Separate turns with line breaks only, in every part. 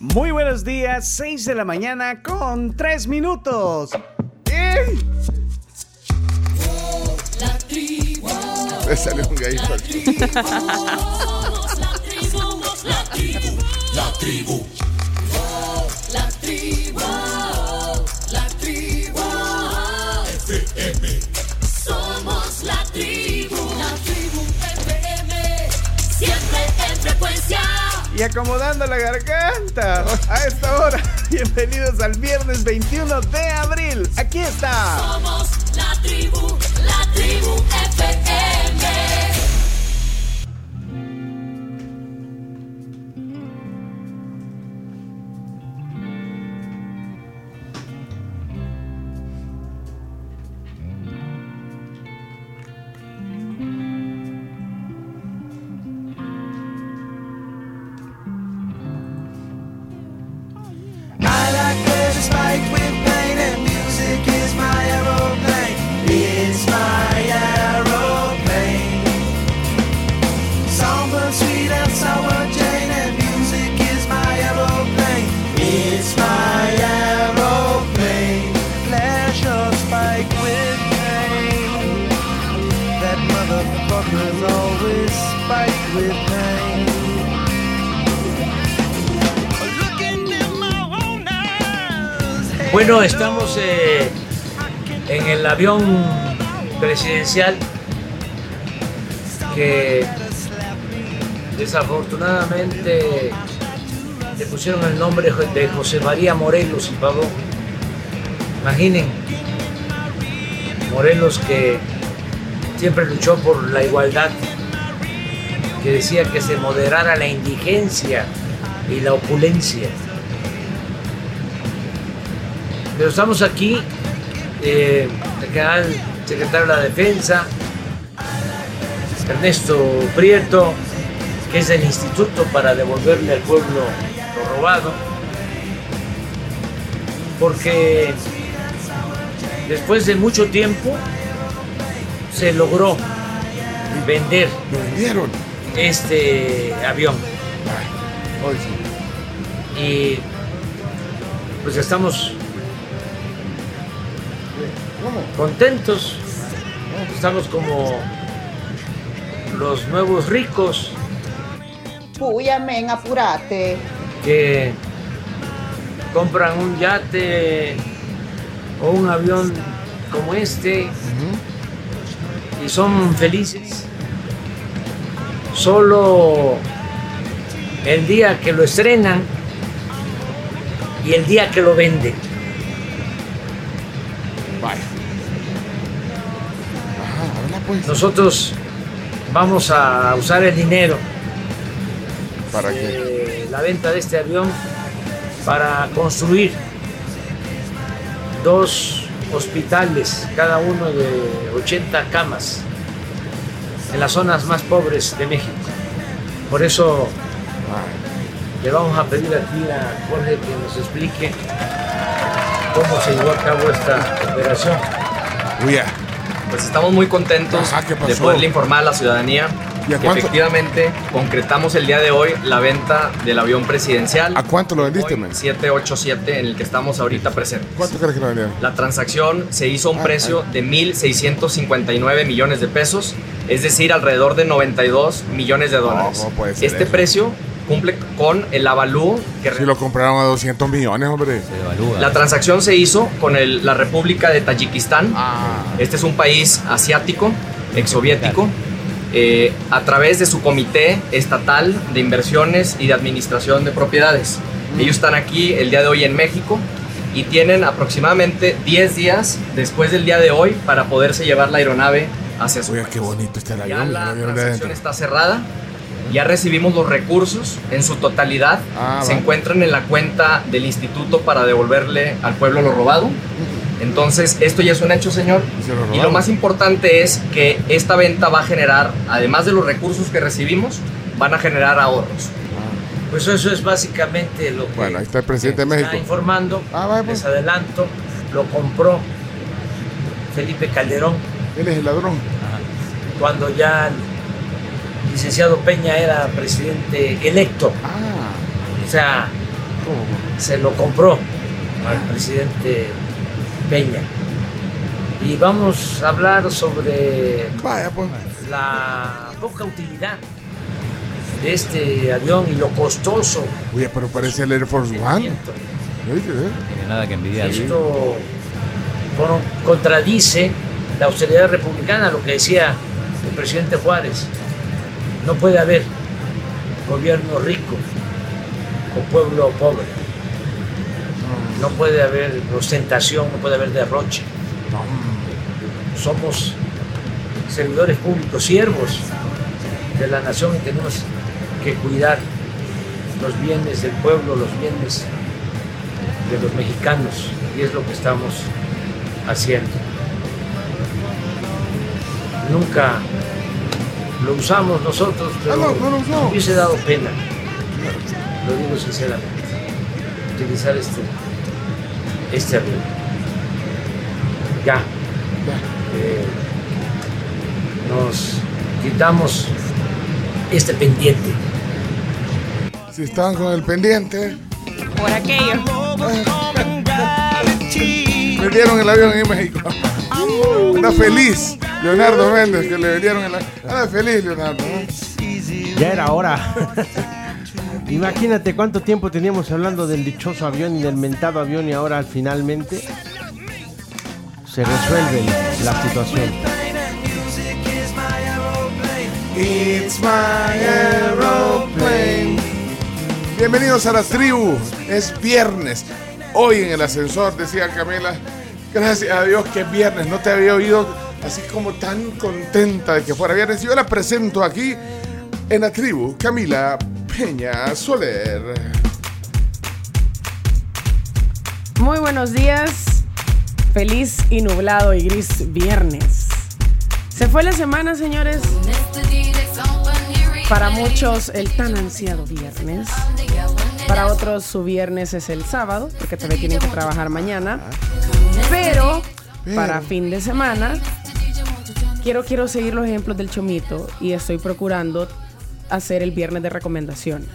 Muy buenos días, 6 de la mañana con 3 minutos. ¡Ey!
La tribu,
Le salió un gallito aquí.
la tribu, la tribu,
La tribu,
la tribu,
Y acomodando la garganta a esta hora. Bienvenidos al viernes 21 de abril. Aquí está.
Somos la tribu, la tribu
avión presidencial que desafortunadamente le pusieron el nombre de José María Morelos y Pavón. Imaginen, Morelos que siempre luchó por la igualdad, que decía que se moderara la indigencia y la opulencia. Pero estamos aquí, eh, el canal secretario de la Defensa, Ernesto Prieto, que es del Instituto para devolverle al pueblo lo robado, porque después de mucho tiempo se logró vender
vendieron.
este avión
Hoy sí.
y pues estamos Contentos, estamos como los nuevos ricos
apurate.
que compran un yate o un avión como este y son felices. Solo el día que lo estrenan y el día que lo venden. Nosotros vamos a usar el dinero
¿Para qué?
de la venta de este avión para construir dos hospitales, cada uno de 80 camas, en las zonas más pobres de México. Por eso
Vaya.
le vamos a pedir aquí a Jorge que nos explique cómo se llevó a cabo esta operación.
Pues estamos muy contentos
Ajá,
de poderle informar a la ciudadanía
¿Y a
que
cuánto?
efectivamente concretamos el día de hoy la venta del avión presidencial
¿A cuánto lo vendiste, men?
787 en el que estamos ahorita presentes.
¿Cuánto crees que lo vendieron?
La transacción se hizo a un
Ah,
precio de 1.659 millones de pesos, es decir, alrededor de 92 millones de dólares.
¿cómo puede ser
este
eso?
precio cumple con el avalúo que
Si lo compraron a 200 millones, hombre.
La transacción se hizo con el- la República de Tayikistán.
Ah.
Este es un país asiático, exsoviético, eh, a través de su comité estatal de inversiones y de administración de propiedades. Ellos están aquí el día de hoy en México y tienen aproximadamente 10 días después del día de hoy para poderse llevar la aeronave hacia su
Oye,
país.
qué bonito está el
Ya
avión.
la
avión de
transacción está cerrada. Ya recibimos los recursos en su totalidad.
Ah,
se
va.
encuentran en la cuenta del instituto para devolverle al pueblo lo robado. Entonces, esto ya es un hecho, señor.
Y se lo
Y lo
robaron.
más importante es que esta venta va a generar, además de los recursos que recibimos, van a generar ahorros.
Pues eso es básicamente lo que
Bueno, ahí está el presidente de
se
México.
está informando.
Ah, vaya, pues.
Les adelanto, lo compró Felipe Calderón
Él es el ladrón.
cuando ya licenciado Peña era presidente electo.
Ah,
O sea, se lo compró al presidente Peña. Y vamos a hablar sobre
Vaya, pues.
la poca utilidad de este avión y lo costoso.
Oye, pero parece el Air Force One. ¿eh?
Tiene nada que envidiar.
Esto bueno, contradice la austeridad republicana, lo que decía el presidente Juárez. No puede haber gobierno rico o pueblo pobre. No puede haber ostentación, no puede haber derroche. Somos servidores públicos, siervos de la nación y tenemos que cuidar los bienes del pueblo, los bienes de los mexicanos y es lo que estamos haciendo. Nunca lo usamos nosotros, pero
Ah, no, no lo usó.
me hubiese dado pena, lo digo sinceramente, utilizar este, este avión. Ya, eh, nos quitamos este pendiente.
Si estaban con el pendiente,
Por aquello.
le dieron el avión en México. Anda feliz. Leonardo Méndez, que le vendieron el avión. Anda feliz, Leonardo. ¿no?
Ya era hora. Imagínate cuánto tiempo teníamos hablando del dichoso avión y del mentado avión y ahora finalmente se resuelve la situación.
It's my aeroplane. Bienvenidos a la tribu. Es viernes. Hoy en el ascensor decía Camila, gracias a Dios que es viernes. No te había oído así como tan contenta de que fuera viernes. Yo la presento aquí en la tribu, Camila Peña Soler.
Muy buenos días. Feliz y nublado y gris viernes. Se fue la semana, señores. Para muchos el tan ansiado viernes. Para otros su viernes es el sábado, porque todavía tienen que trabajar mañana. Pero para fin de semana quiero quiero seguir los ejemplos del chomito y estoy procurando hacer el viernes de recomendación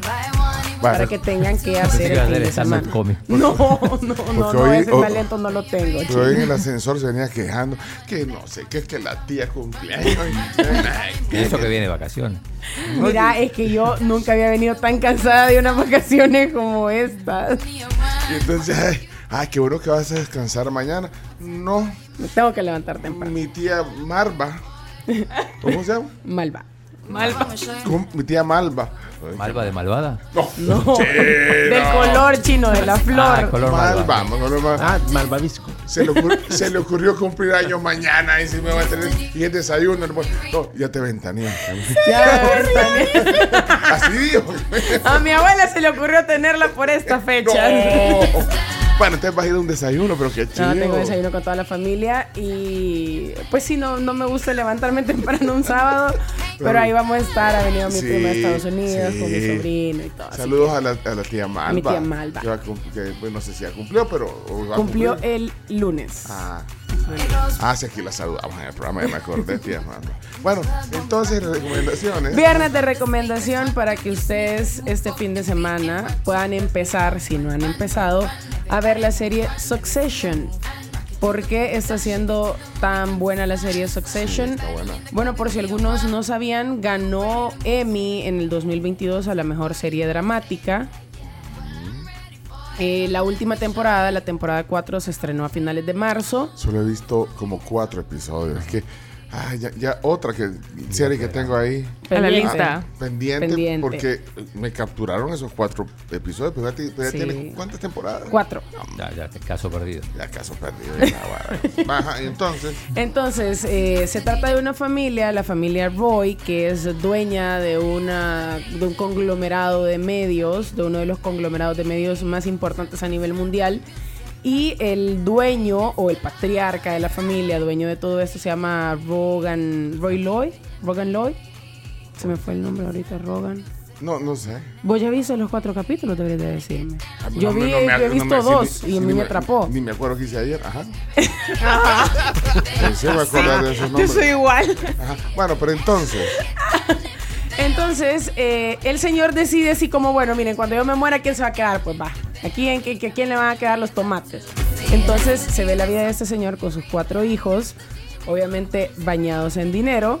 para que tengan que hacer el fin de semana. No, no, no, no,
hoy-
ese talento no lo tengo.
Pero hoy en el ascensor se venía quejando que no sé, que es que la tía cumpleaños.
Y eso que viene de vacaciones.
Mira, es que yo nunca había venido tan cansada de unas vacaciones como estas.
Y entonces, ay, qué bueno que vas a descansar mañana. No,
Me tengo que levantar temprano.
mi tía Marva. ¿Cómo se llama?
Malva.
¿Cómo? Mi tía Malva.
Malva de malvada.
No,
No, del color chino, de la
Ah,
flor.
color
Malva,
malva.
Malva.
Ah, malvavisco.
Se, le ocurrió, se le ocurrió cumplir años mañana y si me va a tener y es desayuno. No, ya te ventanía.
Ya, también.
Así dijo.
A mi abuela se le ocurrió tenerla por esta fecha.
No. Bueno, entonces vas a ir a un desayuno, pero qué chido.
No, tengo desayuno con toda la familia y pues sí, no, no me gusta levantarme temprano un sábado, pero ahí vamos a estar. Ha venido mi
Sí,
prima de Estados Unidos con mi sobrino y todo.
Saludos a la, a la tía Malva.
mi tía Malva.
Que va pues, no sé si ya cumplió, pero. va
Cumplió el lunes.
Ah. Ah, sí, aquí la saludamos en el programa, ya me acordé, tía Malva. Bueno, entonces, recomendaciones.
Viernes de recomendación para que ustedes este fin de semana puedan empezar, si no han empezado, a ver la serie Succession. ¿Por qué está siendo tan buena la serie Succession? Bueno, por si algunos no sabían, ganó Emmy en el 2022 a la mejor serie dramática. Eh, la última temporada, la temporada 4, se estrenó a finales de marzo.
Solo he visto como cuatro episodios. Que, ah, ya, ya otra que, serie que tengo ahí.
A la
Ah, pendiente,
Pendiente.
porque me capturaron esos cuatro episodios. Pero ya, ti- ya
Sí.
tiene cuántas temporadas?
Cuatro.
Ya, ya, caso perdido.
Ya caso perdido. ya, guau. Ajá, entonces,
Entonces, eh, se trata de una familia, la familia Roy, que es dueña de, una, de un conglomerado de medios, de uno de los conglomerados de medios más importantes a nivel mundial. Y el dueño o el patriarca de la familia, dueño de todo esto, se llama Rogan, Roy Lloyd. Rogan Lloyd. Se me fue el nombre ahorita, Rogan.
no, no sé.
Vos ya viste los cuatro capítulos, deberías de decirme.
Ah,
Yo,
no,
vi,
no me-
yo he
no
visto
me-
dos y a mí me atrapó.
Ni me acuerdo que hice ayer. Ajá. Sí, me acuerdo de esos
Yo
nombres.
soy igual.
Ajá. Bueno, pero entonces,
Entonces, eh, el señor decide así como, bueno, miren, cuando yo me muera, ¿quién se va a quedar? Pues va, aquí en que, que- quién le van a quedar los tomates. Entonces se ve la vida de este señor con sus cuatro hijos, obviamente bañados en dinero.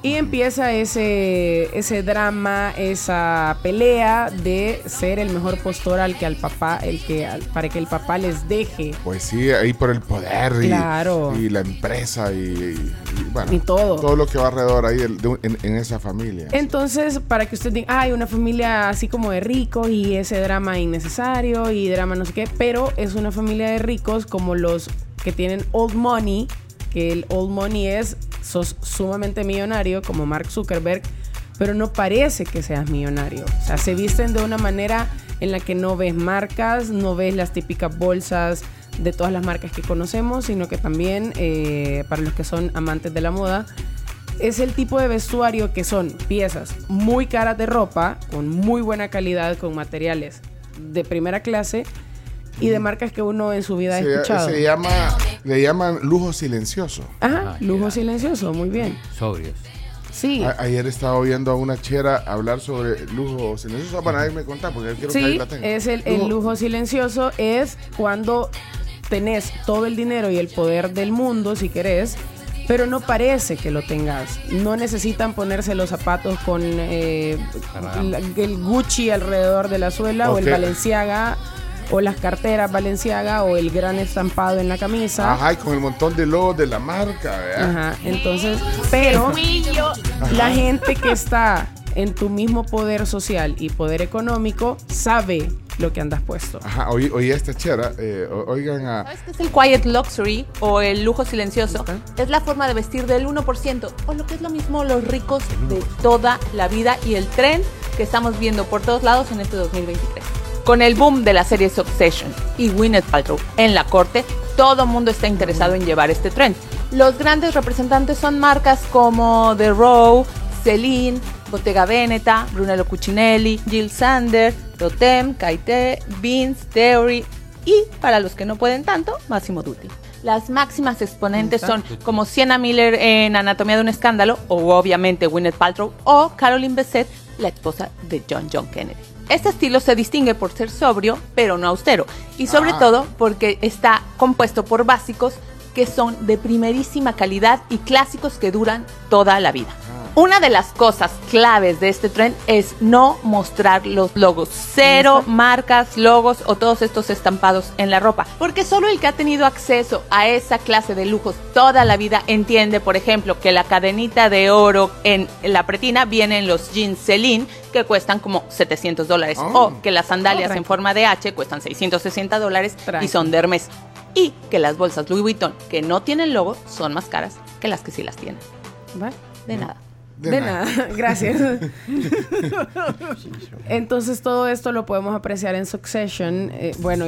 Y empieza ese, ese drama, esa pelea de ser el mejor postor al que al papá, el que al- para que el papá les deje
Pues sí, ahí por el poder y,
Claro.
y la empresa y, y- y, bueno,
Y todo.
Todo lo que va alrededor ahí de en, en esa familia.
Entonces, para que usted diga, "Ah, hay una familia así como de ricos y ese drama innecesario y drama no sé qué, pero es una familia de ricos como los que tienen old money, que el old money es, sos sumamente millonario como Mark Zuckerberg, pero no parece que seas millonario. O sea, se visten de una manera en la que no ves marcas, no ves las típicas bolsas de todas las marcas que conocemos, sino que también, eh, para los que son amantes de la moda, es el tipo de vestuario que son piezas muy caras de ropa, con muy buena calidad, con materiales de primera clase y de marcas que uno en su vida ha
se,
escuchado.
se llama, le llaman lujo silencioso.
Ajá, lujo silencioso, muy bien.
Sobrios.
Sí.
A- ayer estaba oyendo a una chera hablar sobre lujo silencioso. Bueno, ahí me contá porque quiero que ahí
Sí,
la tenga.
es el, el lujo silencioso, es cuando tenés todo el dinero y el poder del mundo, si querés, pero no parece que lo tengas. No necesitan ponerse los zapatos con eh, la- el Gucci alrededor de la suela o
Ok.
el Balenciaga o las carteras Balenciaga o el gran estampado en la camisa.
Ajá, y con el montón de logos de la marca, ¿verdad?
Ajá, entonces, pero la gente que está en tu mismo poder social y poder económico sabe lo que andas puesto.
Ajá, oí, oí esta chera, eh, o- oigan a...
Es el quiet luxury o el lujo silencioso. Es la forma de vestir del 1% o lo que es lo mismo los ricos de toda la vida y el tren que estamos viendo por todos lados en este 2023. Con el boom de la serie Succession y Gwyneth Paltrow en la corte, todo mundo está interesado en llevar este tren. Los grandes representantes son marcas como The Row, Celine, Bottega Veneta, Brunello Cucinelli, Jill Sander, Totem, Kaite, Vince, Theory y, para los que no pueden tanto, Massimo Dutti. Las máximas exponentes son como Sienna Miller en Anatomía de un Escándalo, o obviamente Gwyneth Paltrow, o Caroline Bessette, la esposa de John John Kennedy. Este estilo se distingue por ser sobrio, pero no austero, y sobre
Ah.
todo porque está compuesto por básicos que son de primerísima calidad y clásicos que duran toda la vida. Una de las cosas claves de este tren es no mostrar los logos. Cero marcas, logos o todos estos estampados en la ropa. Porque solo el que ha tenido acceso a esa clase de lujos toda la vida entiende, por ejemplo, que la cadenita de oro en la pretina viene en los jeans Celine que cuestan como 700 dólares.
Oh.
O que las sandalias
Oh,
en forma de H cuestan 660 dólares y son de Hermes. Y que las bolsas Louis Vuitton que no tienen logo son más caras que las que sí las tienen.
¿Va?
De nada.
De, nada. gracias. Entonces todo esto lo podemos apreciar en Succession. Eh, bueno,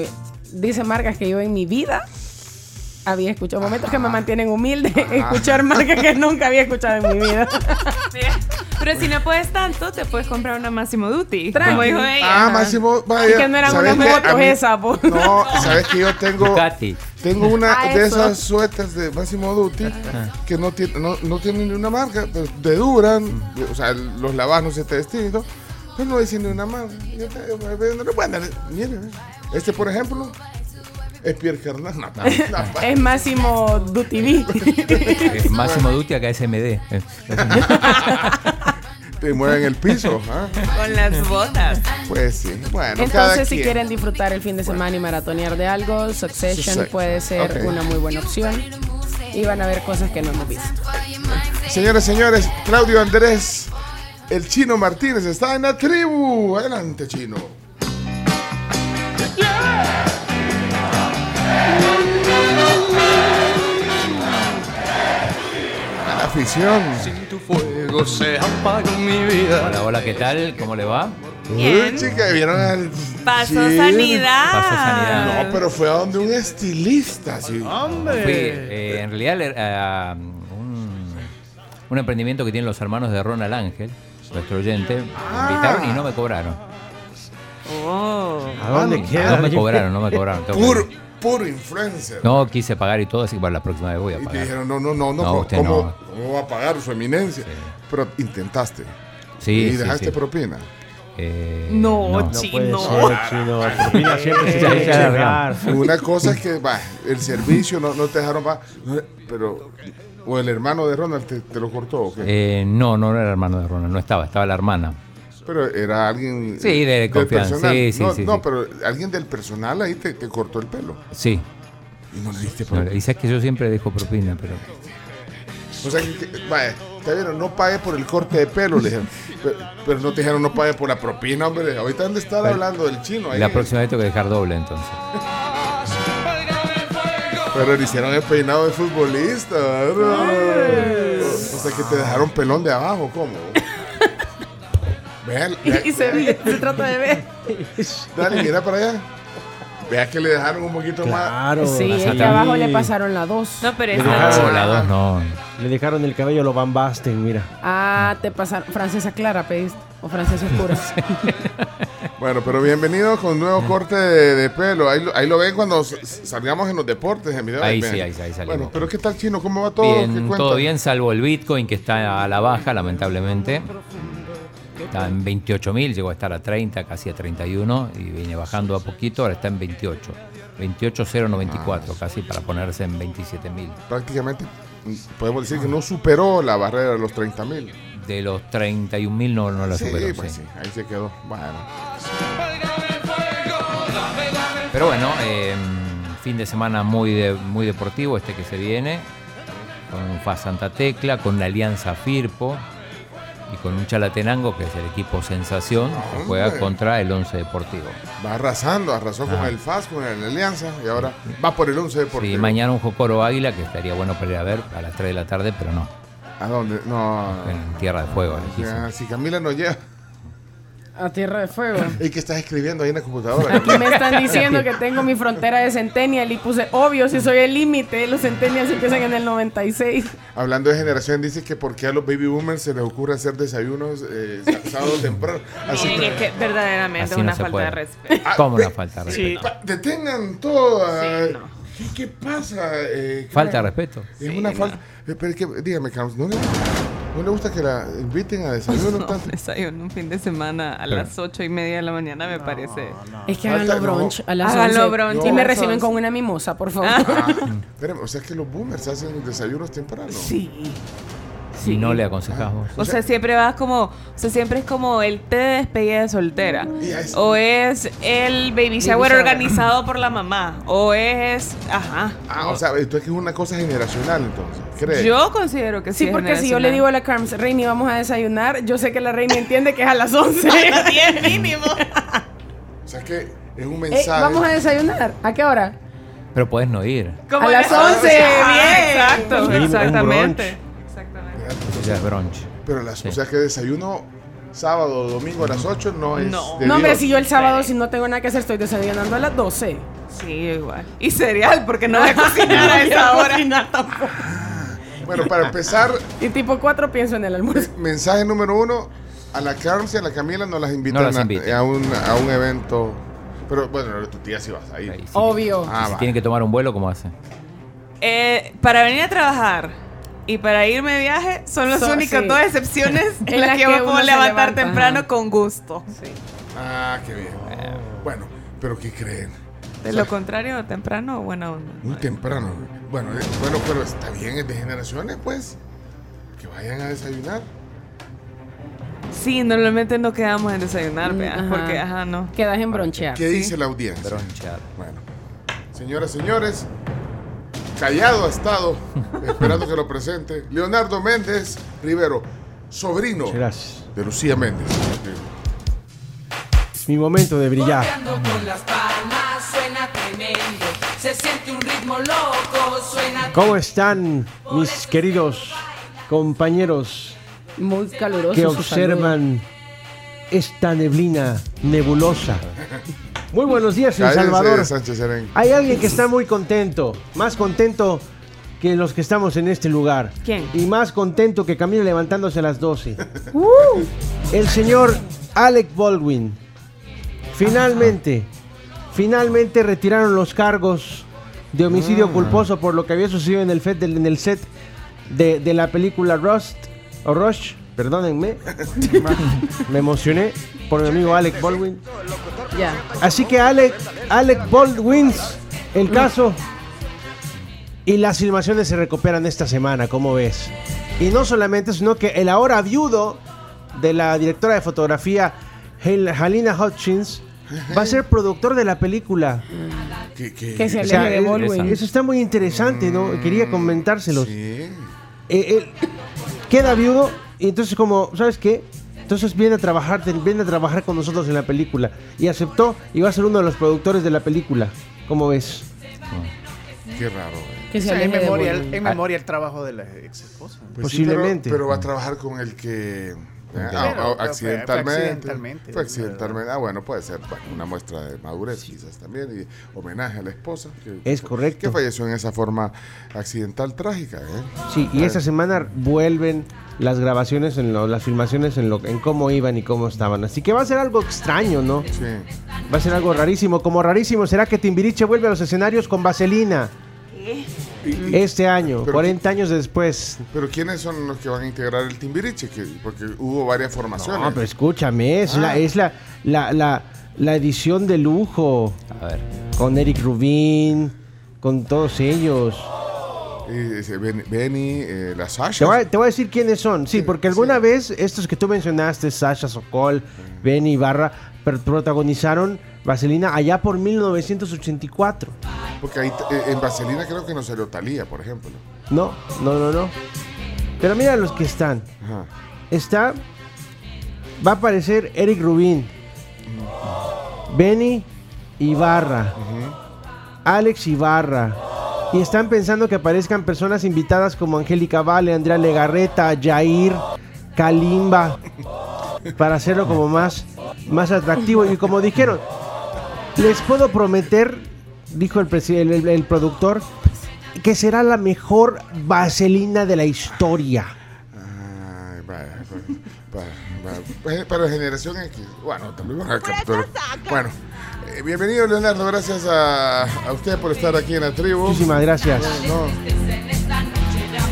dice marcas que yo en mi vida había escuchado, momentos que me mantienen humilde, escuchar marcas que nunca había escuchado en mi vida.
Pero si no puedes tanto, te puedes comprar una Massimo Dutti.
Tranqui.
Como dijo ella.
Ah, Máximo, vaya.
que no eran
¿sabes
unas motos
mí-
esas, po.
No, sabes que yo tengo. Tengo una
Ah,
de esas suetas de Máximo Duty que no, tiene, no, no tienen ni una marca, pero te duran. O sea, los lavas, no se te todo. Pero no dicen ni una marca. Bueno, mire, este, por ejemplo, es Pierre Cardin. No, no, no,
es Máximo Duty
Eh, Máximo Dutti acá SMD. Eh,
te mueven el piso. ¿ah?
Con las botas.
Pues sí, bueno, cada
Entonces, si
quien.
quieren disfrutar el fin de semana y maratonear de algo, Succession puede ser una muy buena opción. Y van a ver cosas que no hemos visto.
Señores, señores, Claudio Andrés, el chino Martínez está en la tribu. Adelante, chino. A la afición.
fuego se apaga mi vida.
Hola, hola, ¿qué tal? ¿Cómo le va?
Uy, chica, ¿vieron al
Pasó sanidad.
Pasó sanidad.
No, pero fue a donde un estilista, sí.
Fui, eh, en realidad, un, un emprendimiento que tienen los hermanos de Ronald Ángel, nuestro oyente. Me invitaron y no me cobraron.
¿A dónde queda?
No me cobraron, no me cobraron.
Puro, puro influencer.
No quise pagar y todo, así que para la próxima vez voy a
Y te
pagar.
dijeron, no, no, no, no,
No,
¿cómo,
usted
cómo-
no.
cómo va a pagar su eminencia? Pero intentaste.
Sí,
¿Y
sí,
dejaste
sí.
propina?
Eh,
No,
No
chino.
chino. Propina siempre se.
Una cosa es que, va, el servicio no, no te dejaron pagar, pero, o el hermano de Ronald te, te lo cortó, ¿o qué?
Eh, no, no era el hermano de Ronald, no estaba, estaba la hermana.
Pero era alguien.
Sí, de confianza,
personal.
sí, sí,
no,
sí,
no, pero alguien del personal ahí te, te cortó el pelo.
Sí.
Y no le diste propina.
y sabes que yo siempre dejo propina, pero.
O sea, que, vaya, te vieron, no pague por el corte de pelo, le dijeron. Pero, pero no te dijeron no pague por la propina, hombre. Ahorita han de estar
Pero-
hablando del chino. Ahí.
La próxima vez tengo que dejar doble entonces.
Pero le hicieron el peinado de futbolista. ¿verdad? O sea, que te dejaron pelón de abajo, ¿cómo? Vean,
Y, y se ve, se trata de ver.
Dale, mira para allá. Vea que le dejaron un poquito
Claro.
Sí,
la
es que
Satan-
abajo le pasaron la dos.
No, pero esta
dejaron-
No, la dos no.
Le dejaron el cabello lo Van Basten, mira.
Ah, te pasaron. Francesa clara, pediste. O francesa oscura.
más. Bueno, pero bienvenido con nuevo corte de, de pelo. Ahí, lo- ahí lo ven cuando salgamos en los deportes, en video.
Ahí
Ven.
sí, ahí, ahí salimos.
Bueno, pero ¿qué tal, chino? ¿Cómo va todo? ¿Qué
Bien, todo bien, salvo el Bitcoin que está a la baja, lamentablemente. Está en 28.000, llegó a estar a 30, casi a 31 y viene bajando a poquito, ahora está en 28. 28.094, casi para ponerse en 27.000.
Prácticamente mm, podemos decir que no superó la barrera de los 30 mil.
De los 31.000 no, no la
Sí,
superó.
pues
sí.
sí, ahí se quedó. Bueno.
Pero bueno, eh, fin de semana muy, de- muy deportivo este que se viene, con FA Santa Tecla, con la Alianza Firpo y con un Chalatenango, que es el equipo sensación, que juega contra el Once Deportivo.
Va arrasando, arrasó con
Ah.
el FAS, con el Alianza y ahora va por el 11 Deportivo.
Sí, mañana un Jocoro Águila, que estaría bueno para ir a ver a las 3 de la tarde, pero no,
¿A dónde? No.
en Tierra de Fuego.
Ya, si Camila no llega.
A tierra de fuego.
¿Y qué estás escribiendo ahí en la computadora?
Aquí me están diciendo que tengo mi frontera de Centennial y puse, obvio, si soy el límite, los Centennials empiezan en el 96.
Hablando de generación, dice que porque a los baby boomers se les ocurre hacer desayunos eh, sábado temprano. Así
Miren,
que-
es que verdaderamente
Así
es
no
una falta
puede.
de respeto.
Ah,
¿Cómo una falta de
Sí.
respeto?
Pa- Detengan todo.
Sí, no.
¿Qué, qué pasa? Eh,
Falta de respeto.
Es una falta. eh, pero es que, dígame, Carlos, ¿no le, no le gusta que la inviten a desayuno
No,
tanto?
desayuno un fin de semana a las ocho y media de la mañana me parece.
Es que
Falta-
háganlo brunch a las
Háganlo
11.
brunch
y me reciben
11.
con una mimosa, por favor.
Ah, espérame, o sea que los boomers hacen desayunos temprano.
Sí.
Si no le aconsejamos.
O sea, siempre vas como, o sea, siempre es como el té de despedida de soltera.
Es-
O es el baby shower
shower.
organizado por la mamá. O es, ajá.
Ah, o sea, esto es que es una cosa generacional entonces. ¿Crees?
Yo considero que sí.
Sí,
es
porque si yo le digo a la Carms, Reini, vamos a desayunar, yo sé que la Reini entiende que es a las 11.
A las 10 mínimo.
O sea que es un
Eh,
mensaje.
vamos a desayunar. ¿A qué hora?
Pero puedes no ir.
Como
A las
es?
11,
Ah,
bien.
Exacto,
Sí, un
exactamente.
Es brunch.
Pero las,
Sí.
o sea que desayuno sábado o domingo a las 8 no es.
No.
de
No, hombre, si yo el sábado, si no tengo nada que hacer, estoy desayunando a las 12.
Sí, igual. Y cereal, porque no voy a cocinar a esa hora.
Bueno, para empezar,
Y tipo 4 pienso en el almuerzo.
mensaje número uno: a la Carms y a la Camila no las invitan,
No las
a- un, a un evento. Pero bueno, tu tía sí vas a ir.
Ahí sí.
Obvio.
Ah,
si
va.
tienen que tomar un vuelo, ¿cómo hacen?
Eh, para venir a trabajar y para irme de viaje son las
So-
únicas
sí.
dos excepciones en
En
las que,
que
me
uno
puedo levantar
levanta,
temprano
ajá.
con gusto.
Ah, qué bien. Bueno, pero ¿qué creen?
De lo contrario, temprano o buena onda.
Muy temprano. Bueno, eh, bueno, pero está bien, es de generaciones, pues. Que vayan a desayunar.
Sí, normalmente no quedamos en desayunar,
Mm,
vea,
ajá.
porque, ajá, no.
Quedas en bronchear.
¿Qué dice la audiencia?
Bronchear.
Bueno, señoras, señores, callado ha estado, esperando que lo presente, Leonardo Méndez Rivero, sobrino
gracias.
de Lucía Méndez.
Es mi momento de brillar.
Golpeando con las palmas suena tremendo. Se siente un ritmo loco, suena
¿Cómo están mis queridos compañeros
Muy caluroso.
que observan esta neblina nebulosa? Muy buenos días, El Salvador.
Sánchez.
Hay alguien que está muy contento, más contento que los que estamos en este lugar.
¿Quién?
Y más contento que camina levantándose a las 12. El señor Alec Baldwin. Finalmente, finalmente retiraron los cargos de homicidio
Ah.
culposo por lo que había sucedido en el, del- en el set de, de la película Rust o Rush. Perdónenme. Me emocioné por mi amigo Alec Baldwin.
Ya.
Así que Alec, Alec Baldwins, el caso. Y las filmaciones se recuperan esta semana, ¿cómo ves? Y no solamente, sino que el ahora viudo de la directora de fotografía, Hal- Halina Hutchins, va a ser productor de la película.
Que, que-
Que se
O sea,
aleje de Baldwin.
eso está muy interesante, ¿no? Quería comentárselos.
Sí.
Eh, él queda viudo y entonces como, ¿sabes qué? Entonces viene a trabajar, viene a trabajar con nosotros en la película y aceptó y va a ser uno de los productores de la película. ¿Cómo ves?
Qué raro. eh.
Que
O
se
sea, en memoria,
Baldwin.
en memoria el trabajo de la ex esposa.
Pues sí,
Posiblemente.
pero, pero va a trabajar con el que. Eh, ah, ah, accidentalmente.
fue accidentalmente.
Fue accidentalmente. Ah, bueno, puede ser bueno, una muestra de madurez, quizás también. Y homenaje a la esposa. Que,
Es correcto.
Que falleció en esa forma accidental trágica. ¿eh?
Sí, y esta semana vuelven las grabaciones, en lo- las filmaciones en, lo, en cómo iban y cómo estaban. Así que va a ser algo extraño, ¿no?
Sí.
Va a ser algo rarísimo. Como rarísimo será que Timbiriche vuelve a los escenarios con Vaselina
y-
este año,
Pero-
40 años después.
Pero ¿quiénes son los que van a integrar el Timbiriche? Que, porque hubo varias formaciones.
No, pero escúchame, es, la,
Ah.
es la, la, la, la edición de lujo.
A ver.
Con Eric Rubin, con todos ellos.
Benny, eh, la Sasha.
Te voy, a, te voy a decir quiénes son. Sí, porque alguna vez estos que tú mencionaste, Sasha Sokol, Benny Ibarra, per- protagonizaron Vaselina allá por 1984.
Porque ahí, eh, en Vaselina creo que no salió Talía, por ejemplo.
No, no, no, no. Pero mira los que están.
Ajá.
Está. Va a aparecer Eric Rubin, Benny Ibarra, Alex Ibarra. Y están pensando que aparezcan personas invitadas como Angélica Vale, Andrea Legarreta, Jair, Kalimba, para hacerlo como más, más atractivo. Y como dijeron, les puedo prometer, dijo el, el- el- el productor, que será la mejor vaselina de la historia.
Ay, vaya, vaya, vaya, vaya. Para generación X. Bueno, también van a capturar. Bueno, eh, bienvenido Leonardo, gracias a, a usted por estar aquí en la tribu.
Muchísimas gracias.
No.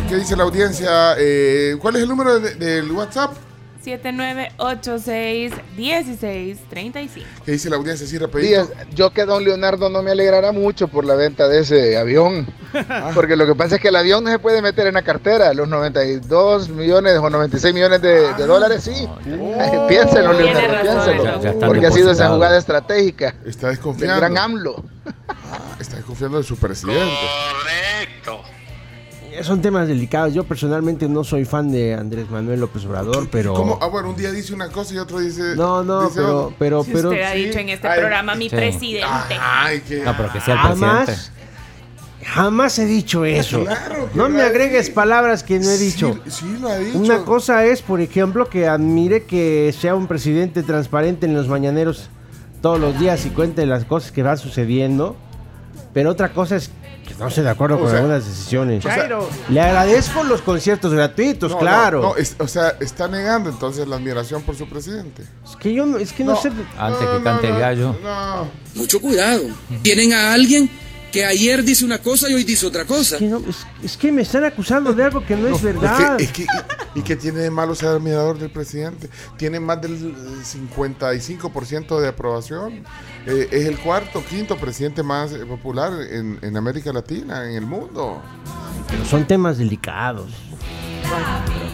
¿Qué dice la audiencia? Eh, ¿Cuál es el número de- del WhatsApp?
7986-1635.
¿Qué dice la audiencia así rapidito?
Yo que don Leonardo no me alegrará mucho por la venta de ese avión. Porque lo que pasa es que el avión no se puede meter en la cartera. Los 92 millones o 96 millones de, de dólares, sí. piénselo,
Tiene
Leonardo,
razón,
piénselo.
ya-
ya están
porque ha sido esa jugada estratégica
Está desconfiando.
gran AMLO.
Ah, está desconfiando de su presidente.
Eh, Son temas delicados. Yo personalmente no soy fan de Andrés Manuel López Obrador, pero...
¿Cómo? Ah, bueno, un día dice una cosa y otro dice.
No, no,
dice
pero, pero,
Si
pero...
usted ha
sí.
dicho en este
Ay,
programa, mi
sí.
presidente.
Ay, que.
No, pero que sea el
Jamás,
presidente.
jamás he dicho eso.
Claro
no me
ha
agregues palabras que no he dicho.
Sí, sí lo ha dicho.
Una cosa es, por ejemplo, que admire que sea un presidente transparente en los mañaneros todos los días y cuente las cosas que van sucediendo. Pero otra cosa es que no esté de acuerdo
O
con
sea,
algunas decisiones.
Chairo.
Le agradezco los conciertos gratuitos,
No,
claro.
No, no, es- o sea, está negando entonces la admiración por su presidente.
Es que yo no, es que no, sé.
Antes
No,
que cante gallo.
No.
Mucho cuidado. Tienen a alguien que ayer dice una cosa y hoy dice otra cosa.
Es que, no- es- es que me están acusando de algo que no, es verdad.
Es que, es que- y, que tiene de malo ser admirador del presidente. Tiene más del eh, 55% de aprobación. Eh, es el cuarto, quinto presidente más eh, popular en, en América Latina, en el mundo.
Pero son temas delicados.
Pero,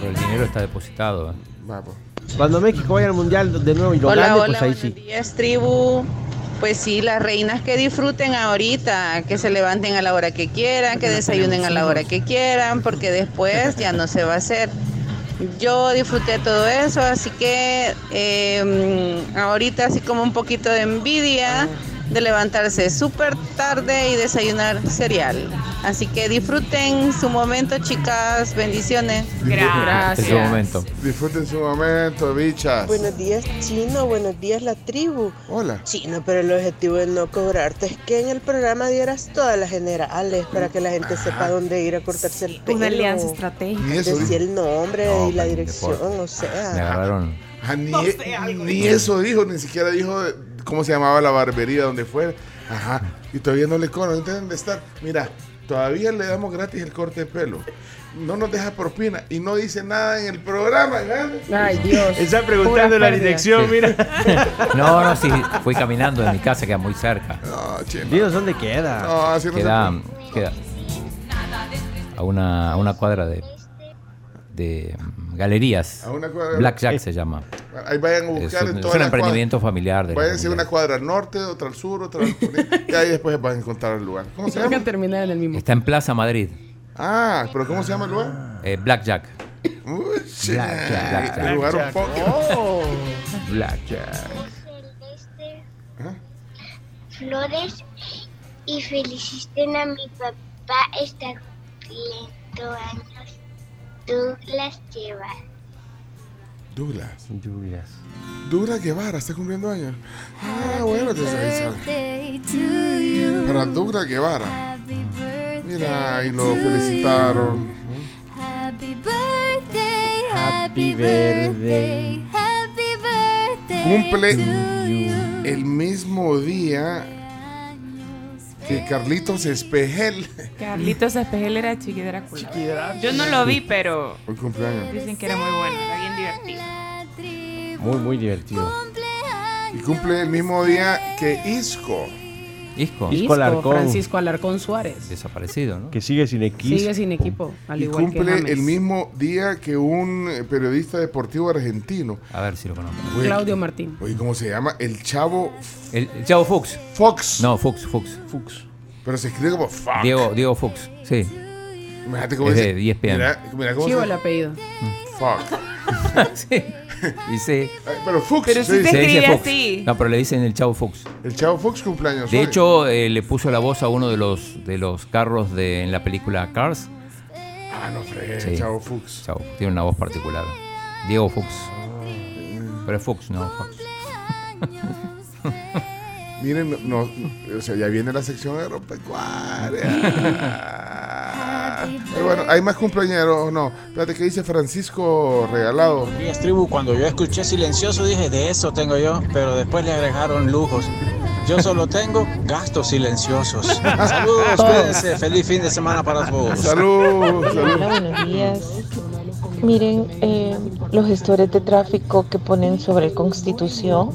pero el dinero está depositado. ¿eh?
Vamos.
Cuando México vaya al mundial de nuevo y lo
Hola,
gane,
hola,
pues ahí
buenos
sí.
días, tribu. Pues sí, las reinas que disfruten ahorita, que se levanten a la hora que quieran, que desayunen a la hora que quieran, porque después ya no se va a hacer. Yo disfruté todo eso, así que eh, ahorita así como un poquito de envidia de levantarse súper tarde y desayunar cereal. Así que disfruten su momento, chicas. Bendiciones.
Es su momento.
Disfruten su momento, bichas.
Buenos días, Chino. Buenos días, la tribu.
Hola.
Chino, pero el objetivo de no cobrarte es que en el programa dieras todas las generales para que la gente sepa dónde ir a cortarse el pelo.
Una alianza estratégica.
Eso
Decía el nombre
No,
y la dirección,
por-
o
Me
sea.
agarraron.
Ah, ni, ni eso dijo, ni siquiera dijo cómo se llamaba la barbería donde fue. Ajá. Y todavía no le conozco. ¿Dónde está? Mira, todavía le damos gratis el corte de pelo. No nos deja propina y no dice nada en el programa. ¿verdad?
Ay, Dios.
Está preguntando la dirección, mira.
No, no, sí, fui caminando de mi casa, queda muy cerca.
No.
Dios, ¿dónde queda?
No, así no se
Queda,
puede.
queda a una, a una cuadra de, de galerías.
A una cuadra-
Blackjack se llama.
Ahí vayan a
Es
buscar
un,
en
es
todas
un
las
emprendimiento
cuadras.
familiar. De
Váyanse
familia.
una cuadra al norte, otra al sur, otra al poniente. y ahí después van a encontrar el lugar. ¿Cómo se llama?
terminar en el mismo.
Está en Plaza Madrid.
Ah, pero ¿cómo se llama el lugar?
Eh, Blackjack.
Uy,
Blackjack, Blackjack.
el lugar un poco.
Oh.
Blackjack.
flores y feliciten a mi papá, está cumpliendo años. Douglas lleva.
Douglas.
Douglas.
Douglas Guevara está cumpliendo años. Ah, bueno, entonces. Para Douglas Guevara. Mira, y lo felicitaron.
Happy birthday,
Happy birthday.
happy birthday.
Cumple el mismo día que Carlitos Espejel.
Carlitos Espejel era Chiqui Drácula. Yo no lo vi, pero
Hoy cumpleaños.
dicen que era muy bueno, era bien divertido.
Muy, muy divertido.
Y cumple el mismo día que Isco.
Isco.
Isco Alarcón.
Francisco Alarcón Suárez.
Desaparecido, ¿no?
Que sigue sin equipo.
Sigue sin equipo, al
Y
igual que
cumple
James.
el mismo día que un eh, periodista deportivo argentino.
A ver si lo conozco.
Oye,
Claudio Martín.
Oye, ¿cómo se llama? El Chavo
El, el Chavo Fuchs.
Fox.
No, Fuchs, Fuchs.
Fuchs. Pero se escribe como Fox.
Diego, Diego Fuchs. Sí.
Imagínate cómo
Es
dice.
de ESPN.
Mira, mira cómo
Chivo
se
el apellido.
Fox.
sí. Dice.
Pero Fuchs.
Pero
sí,
sí se escribe
Fuchs.
así.
No, pero le dicen el Chavo Fuchs.
El Chavo Fox cumpleaños.
De
hoy.
hecho, eh, le puso la voz a uno de los de los carros de en la película Cars.
Ah, no, fregué,
Sí.
Chavo Fuchs.
Chavo, tiene una voz particular. Diego Fuchs. Pero es Fuchs, no Fox.
Miren, no, no, o sea, ya viene la sección agropecuaria. Pero bueno, ¿hay más cumpleañeros o no? Espérate, ¿qué dice Francisco Regalado?
Días tribu, cuando yo escuché silencioso dije de eso tengo yo, pero después le agregaron lujos. Yo solo tengo gastos silenciosos. Saludos, cuídense, feliz fin de semana para todos.
Salud, salud.
Hola, buenos días. Miren, eh, los gestores de tráfico que ponen sobre Constitución,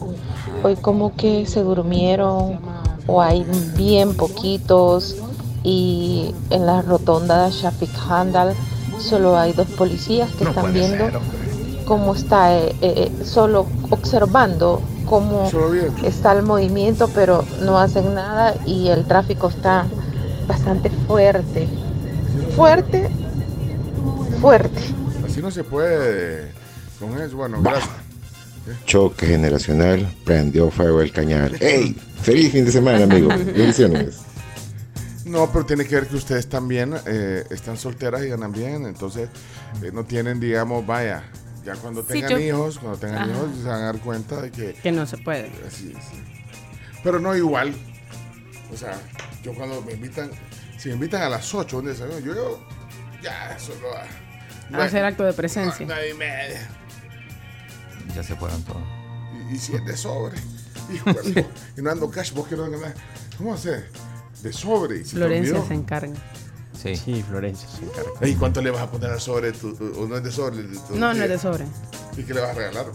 hoy como que se durmieron o hay bien poquitos y en la rotonda de Shafik Handal solo hay dos policías que están viendo cómo está, eh, eh, solo observando cómo está el movimiento, pero no hacen nada y el tráfico está bastante fuerte. Fuerte, fuerte.
Así no se puede con eso. Bueno, gracias.
Choque generacional, prendió fuego el cañal. ¡Ey! ¡Feliz fin de semana, amigo! Bendiciones.
No, pero tiene que ver que ustedes también eh, están solteras y ganan bien, entonces eh, no tienen, digamos, vaya, ya cuando
Sí,
tengan
yo-
hijos, cuando tengan
Ajá.
hijos, se van a dar cuenta de que...
Que no se puede.
Así es. Pero no igual. O sea, yo cuando me invitan, si me invitan a las 8 un desayuno, yo digo, ya, solo a...
Hacer acto de presencia.
Nueve y media.
Ya se fueron todos.
Y, y si es de sobre. Hijo de- y no ando cash, vos que no ganar. ¿Cómo hacer? De sobre. y se te
Florencia se encarga.
Sí.
Sí, Florencia se encarga.
¿Y cuánto le vas a poner al sobre? Tu, ¿O no es de sobre? tu
No, no es de sobre.
¿Y qué le vas a regalar?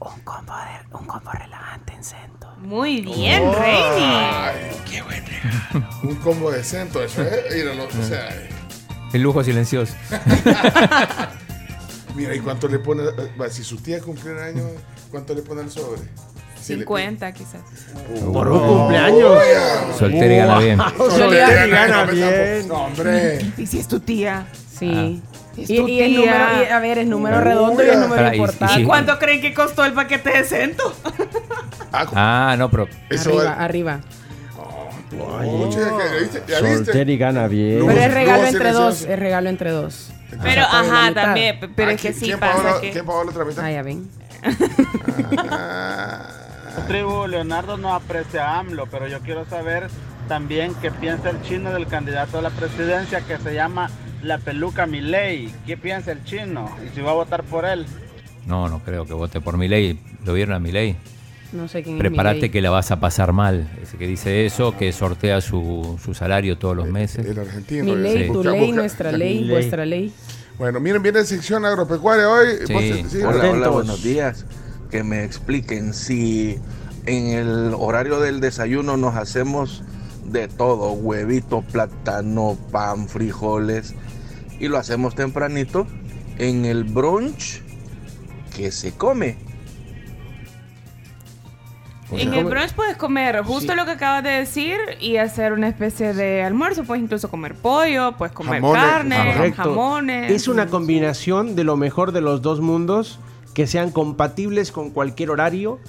Un combo, de, un combo relajante en cento.
Muy bien,
Oh,
Reini.
Ay, qué buen regalo. Un combo de cento, eso es. Míralo, o sea, eh,
El lujo silencioso.
mira, ¿y cuánto le pone? eh, Si su tía cumple años, ¿cuánto le pone al sobre? Si le-
50 quizás.
Por un cumpleaños.
Soltera y gana bien.
Soltera y gana
bien.
bien. No, hombre.
¿Y si es tu tía?
Sí.
Es
Y,
tu
y el número, y, a ver, es número
Uy,
redondo y es número
Para, y- y
importante.
sí.
¿Y cuánto creen que costó el paquete de cento?
Ah, no, pero.
Eso
arriba,
va-
arriba.
Soltera y gana bien.
Pero es regalo entre dos. Es regalo entre dos.
Pero, ajá, también. Pero
Ah,
es que
¿quién-
sí
¿quién
pasa
pagó
que.
¿Quién pagó la otra mitad?
Ah, ya ven.
Ah,
Tribu, Leonardo no aprecia a AMLO, pero yo quiero saber también qué piensa el chino del candidato a la presidencia que se llama La Peluca Milei. ¿Qué piensa el chino? Y si va a votar por él.
No, no creo que vote por mi ley. ¿Lo vieron a mi ley?
No sé quién es
Prepárate que la vas a pasar mal. Ese que dice eso, que sortea su, su salario todos los meses.
El argentino.
Mi ley,
Sí.
tu ley, nuestra ley,
ley.
vuestra ley.
Bueno, miren, viene sección agropecuaria hoy.
Sí.
Vos- sí,
Hola, hola, buenos días. Que me expliquen si en el horario del desayuno nos hacemos de todo, huevito, plátano, pan, frijoles, y lo hacemos tempranito. En el brunch, que se come?
En el brunch puedes comer justo lo que acabas de decir y hacer una especie de almuerzo. Puedes incluso comer pollo, puedes comer
Jamones,
carne,
correcto.
jamones.
Es una combinación de lo mejor de los dos mundos que sean compatibles con cualquier horario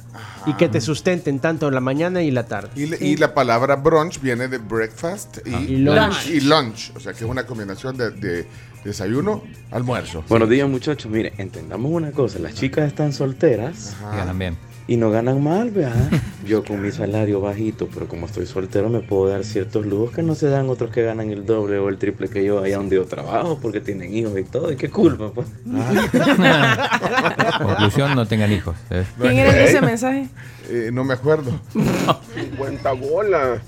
y que te sustenten tanto en la mañana y la tarde.
Y, le- y la palabra brunch viene de breakfast y,
Y lunch.
y lunch. O sea que es una combinación de, de desayuno, almuerzo.
Buenos días muchachos, mire, entendamos una cosa, las chicas están solteras
Y ganan bien.
Y no ganan mal, ¿verdad? Yo con mi salario bajito, pero como estoy soltero me puedo dar ciertos lujos que no se dan otros que ganan el doble o el triple que yo allá donde yo trabajo porque tienen hijos y todo, y qué culpa, pues.
Conclusión, no tengan hijos. ¿eh?
¿Quién era ese mensaje?
Eh, no me acuerdo.
50 bolas.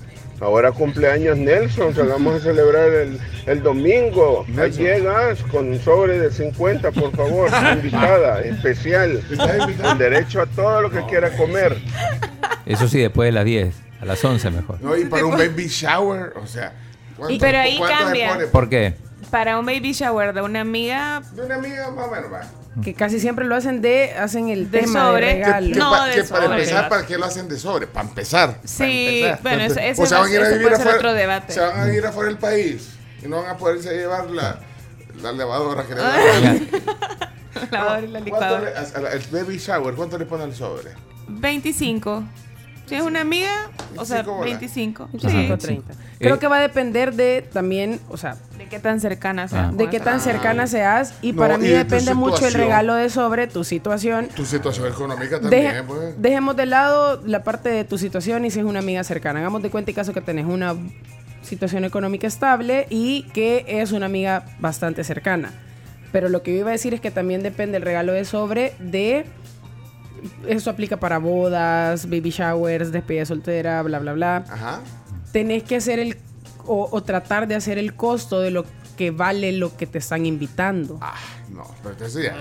Ahora cumpleaños Nelson, que vamos a celebrar el, el domingo. Ahí llegas con un sobre de 50, por favor. Invitada, especial. Con derecho a todo lo que quiera comer.
Eso sí, después de las 10. A las 11 mejor.
No, y para un baby shower, o sea. ¿cuánto-
Pero ahí
cuánto se
cambia.
pone?
¿Por qué?
Para un baby shower de una amiga.
De una amiga más o menos, va.
Que casi siempre lo hacen de, hacen el
De
tema
sobre.
de regalo.
Que,
No,
pa-
de
que para
sobre.
empezar, ¿para qué lo hacen de sobre? Para empezar.
Sí,
para empezar.
bueno, eso- eso
O se
va-
van a ir a vivir afuera.
otro debate.
Se van a ir afuera del país y no van a poderse llevar la, la lavadora que le
Ah.
dan.
Lavadora y la
¿Cuánto
licuadora.
le- a- a la- el baby shower, ¿cuánto le ponen al sobre?
25. Si es una amiga, o sea,
25 bolas.
25.
25,
Sí.
30. Creo que va a depender de también, o sea,
De qué tan cercana sea.
de qué tan cercana seas. Y
No,
para
y
mí
de
depende mucho el regalo de sobre tu situación.
Tu situación económica también,
Deje-
pues.
Dejemos de lado la parte de tu situación y si es una amiga cercana. Hagamos de cuenta y caso que tenés una situación económica estable y que es una amiga bastante cercana. Pero lo que yo iba a decir es que también depende el regalo de sobre de... Eso aplica para bodas, baby showers, despedida soltera, bla, bla, bla.
Ajá.
Tenés que hacer el... O, o tratar de hacer el costo de lo que vale lo que te están invitando.
No, pero ya.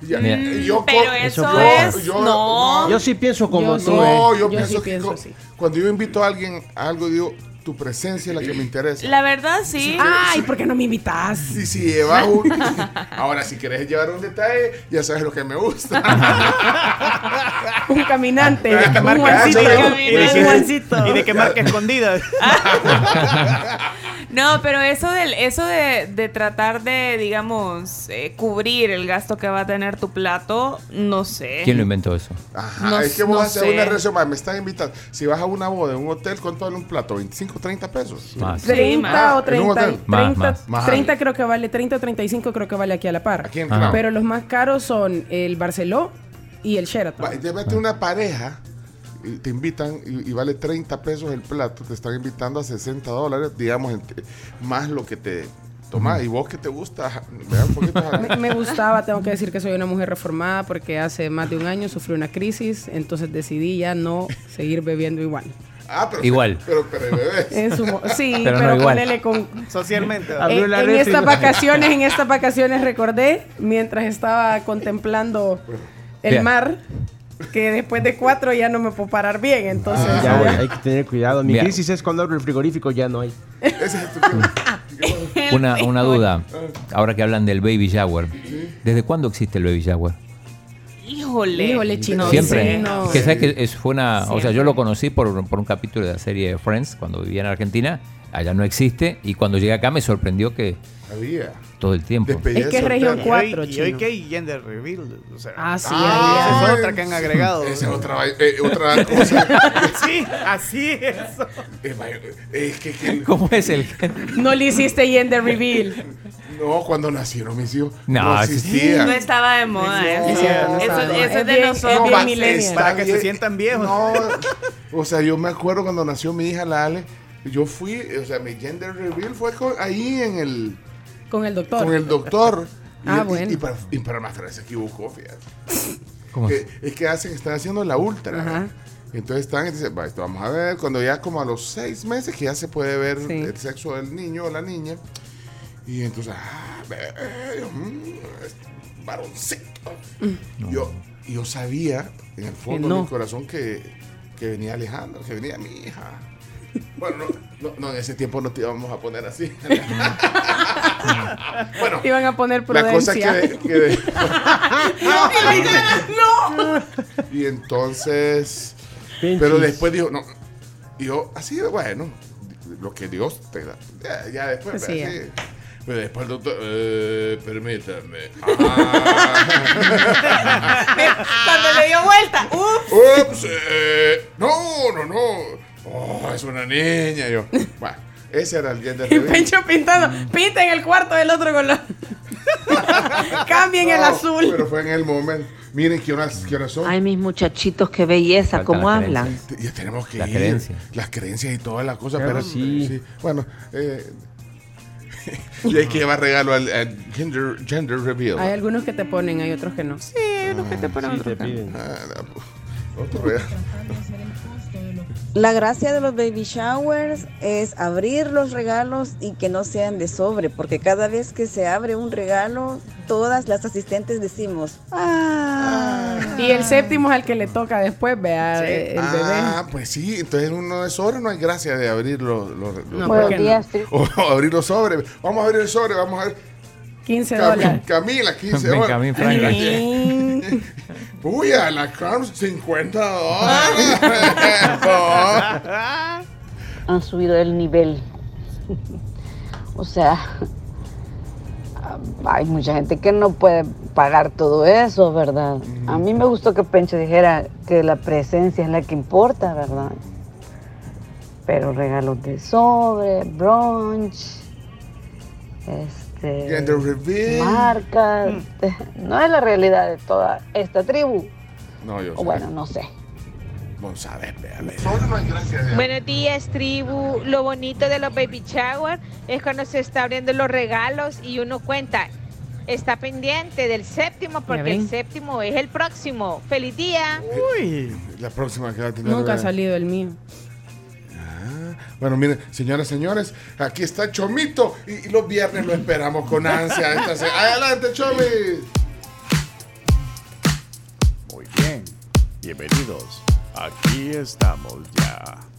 ya-
Mira.
yo
Mm, pero
co-
eso
yo-
es-
yo-
no.
Yo sí pienso como
Yo
tú.
sí.
No,
eh.
yo,
Yo
pienso
sí
que
pienso
cuando yo invito a alguien a algo, digo, tu presencia es la que me interesa.
La verdad, sí.
Ay, ¿por qué no me invitas?
Y si llevas un... Ahora, si quieres llevar un detalle, ya sabes lo que me gusta.
Un caminante.
Ah,
un Juancito.
y de que
marca escondida.
No, pero eso del, eso de, de tratar de, digamos, eh, cubrir el gasto que va a tener tu plato, no sé.
¿Quién lo inventó eso?
Ajá,
No-
es que vos
no
haces una reserva, me están invitando. Si vas a una boda en un hotel, ¿cuánto vale un plato? ¿25, 30 pesos?
Más.
30 o
¿En un
30.
hotel?
30,
Más,
más.
30 creo que vale, 30 o 35 creo que vale aquí a la par.
Aquí en.
Pero los más caros son el Barceló y el Sheraton.
Vete una pareja y te invitan y, y vale 30 pesos el plato, te están invitando a 60 dólares, digamos, entre- más lo que te tomas. Y vos que te gusta, vea un poquito.
Me, me gustaba, tengo que decir que soy una mujer reformada porque hace más de un año sufrí una crisis, entonces decidí ya no seguir bebiendo igual.
Ah, pero,
Igual.
Pero, pero bebés.
En su mo- sí,
Pero
pero,
no igual.
ponele con...
Socialmente.
Abrió
En, en estas vacaciones, en estas vacaciones recordé, mientras estaba contemplando el
Bien.
mar, que después de cuatro ya no me puedo parar bien, entonces...
Ah, Ya, hay que tener cuidado. Mi
Mira.
crisis es cuando abro el frigorífico ya no hay.
Una, una duda. Ahora que hablan del baby shower. ¿Desde cuándo existe el baby shower?
Híjole.
Híjole, chino.
Siempre.
sí, no.
Que sabes que es, fue una. O sea, yo lo conocí por, por un capítulo de la serie Friends cuando vivía en Argentina. Allá no existe. Y cuando llegué acá me sorprendió que
Había.
todo el tiempo.
Despedida
Es que es región
soltero.
cuatro,
y hoy que hay gender reveal. O sea,
Ah, sí,
Ah,
esa es otra que han agregado.
Esa es otra, eh, otra cosa.
sí, así es.
Vaya, Es que, que-
¿Cómo es el.?
No le hiciste gender reveal.
no, cuando nacieron mis hijos,
No,
no, existía.
No estaba de moda. eso.
No
Eso- es
Es
de nosotros.
está
Para que se sientan viejos.
No, o sea, yo me acuerdo cuando nació mi hija, la Ale, yo fui, o sea, mi gender reveal fue ahí en el,
Con el doctor.
con el doctor. Y,
Ah, bueno.
y para, y para más se equivocó, fíjate.
¿Cómo
Que- es que hacen, están haciendo la ultra.
Ajá.
Entonces están y dicen, "Va, esto vamos a ver, cuando ya como a los seis meses que ya se puede ver
Sí.
el sexo del niño o la niña. Y entonces, ah, mm, varoncito. Yo, yo sabía en el fondo
no.
de mi corazón que, que venía Alejandro, que venía mi hija. Bueno, no, no, no, en ese tiempo no te íbamos a poner así. bueno,
Te iban a poner
la cosa
prudencia.
que, que-
¡No!
y entonces,
Pinches.
pero después dijo, no, y yo, así, bueno, lo que Dios te da. Ya, ya después,
Pues sí,
así.
ya.
Pero después el doctor, eh, permítame.
Cuando le dio vuelta, ¡uf!
Ups, eh, no, no, no. Oh, es una niña. Y yo, bueno, ese era el gender
Y
reveal.
Pencho pintando. Pinta en el cuarto del otro color. Cambien el
No,
azul.
Pero fue en el momento. Miren qué horas, qué horas son.
Ay, mis muchachitos, qué belleza,
Falta
cómo
la
hablan.
Ya tenemos que
La
ir.
creencia.
Las creencias y toda la cosa.
Claro,
pero
sí.
Bueno, eh, y hay que llevar regalo al, al gender, gender reveal.
Hay algunos que te ponen, hay otros que no.
Sí, hay unos que te ponen
Sí,
otro
te piden.
Ah, otro regalo.
La gracia de los baby showers es abrir los regalos y que no sean de sobre, porque cada vez que se abre un regalo, todas las asistentes decimos, ah.
Y el séptimo es al que le toca después, vea, eh, el
Ah, pues sí, entonces uno de sobre no hay gracia de abrir los, los- los-
No, ¿por qué no?
o, abrir los sobres. Vamos a abrir el sobre, vamos a ver.
15
Cam-
dólares.
Camila, 15
Benjamín
dólares.
Franklin.
Uy, a la Carms, 50 dólares.
Han subido el nivel. o sea, hay mucha gente que no puede pagar todo eso, ¿verdad? A mí me gustó que Pencho dijera que la presencia es la que importa, ¿verdad? Pero regalos de sobre, brunch, este,
Gender reveal.
marcas, no es la realidad de toda esta tribu.
No, yo
O
sé.
bueno, no sé.
Vamos a ver,
Buenos días, tribu. Lo bonito de los baby shower es cuando se está abriendo los regalos y uno cuenta. Está pendiente del séptimo porque el séptimo es el próximo. ¡Feliz día!
Uy, la próxima que va a tener.
Nunca ha salido el mío.
Bueno, miren, señoras, señores, aquí está Chomito y, y los viernes lo esperamos con ansia. Esta Adelante, Chomi.
Muy bien. Bienvenidos. Aquí estamos ya.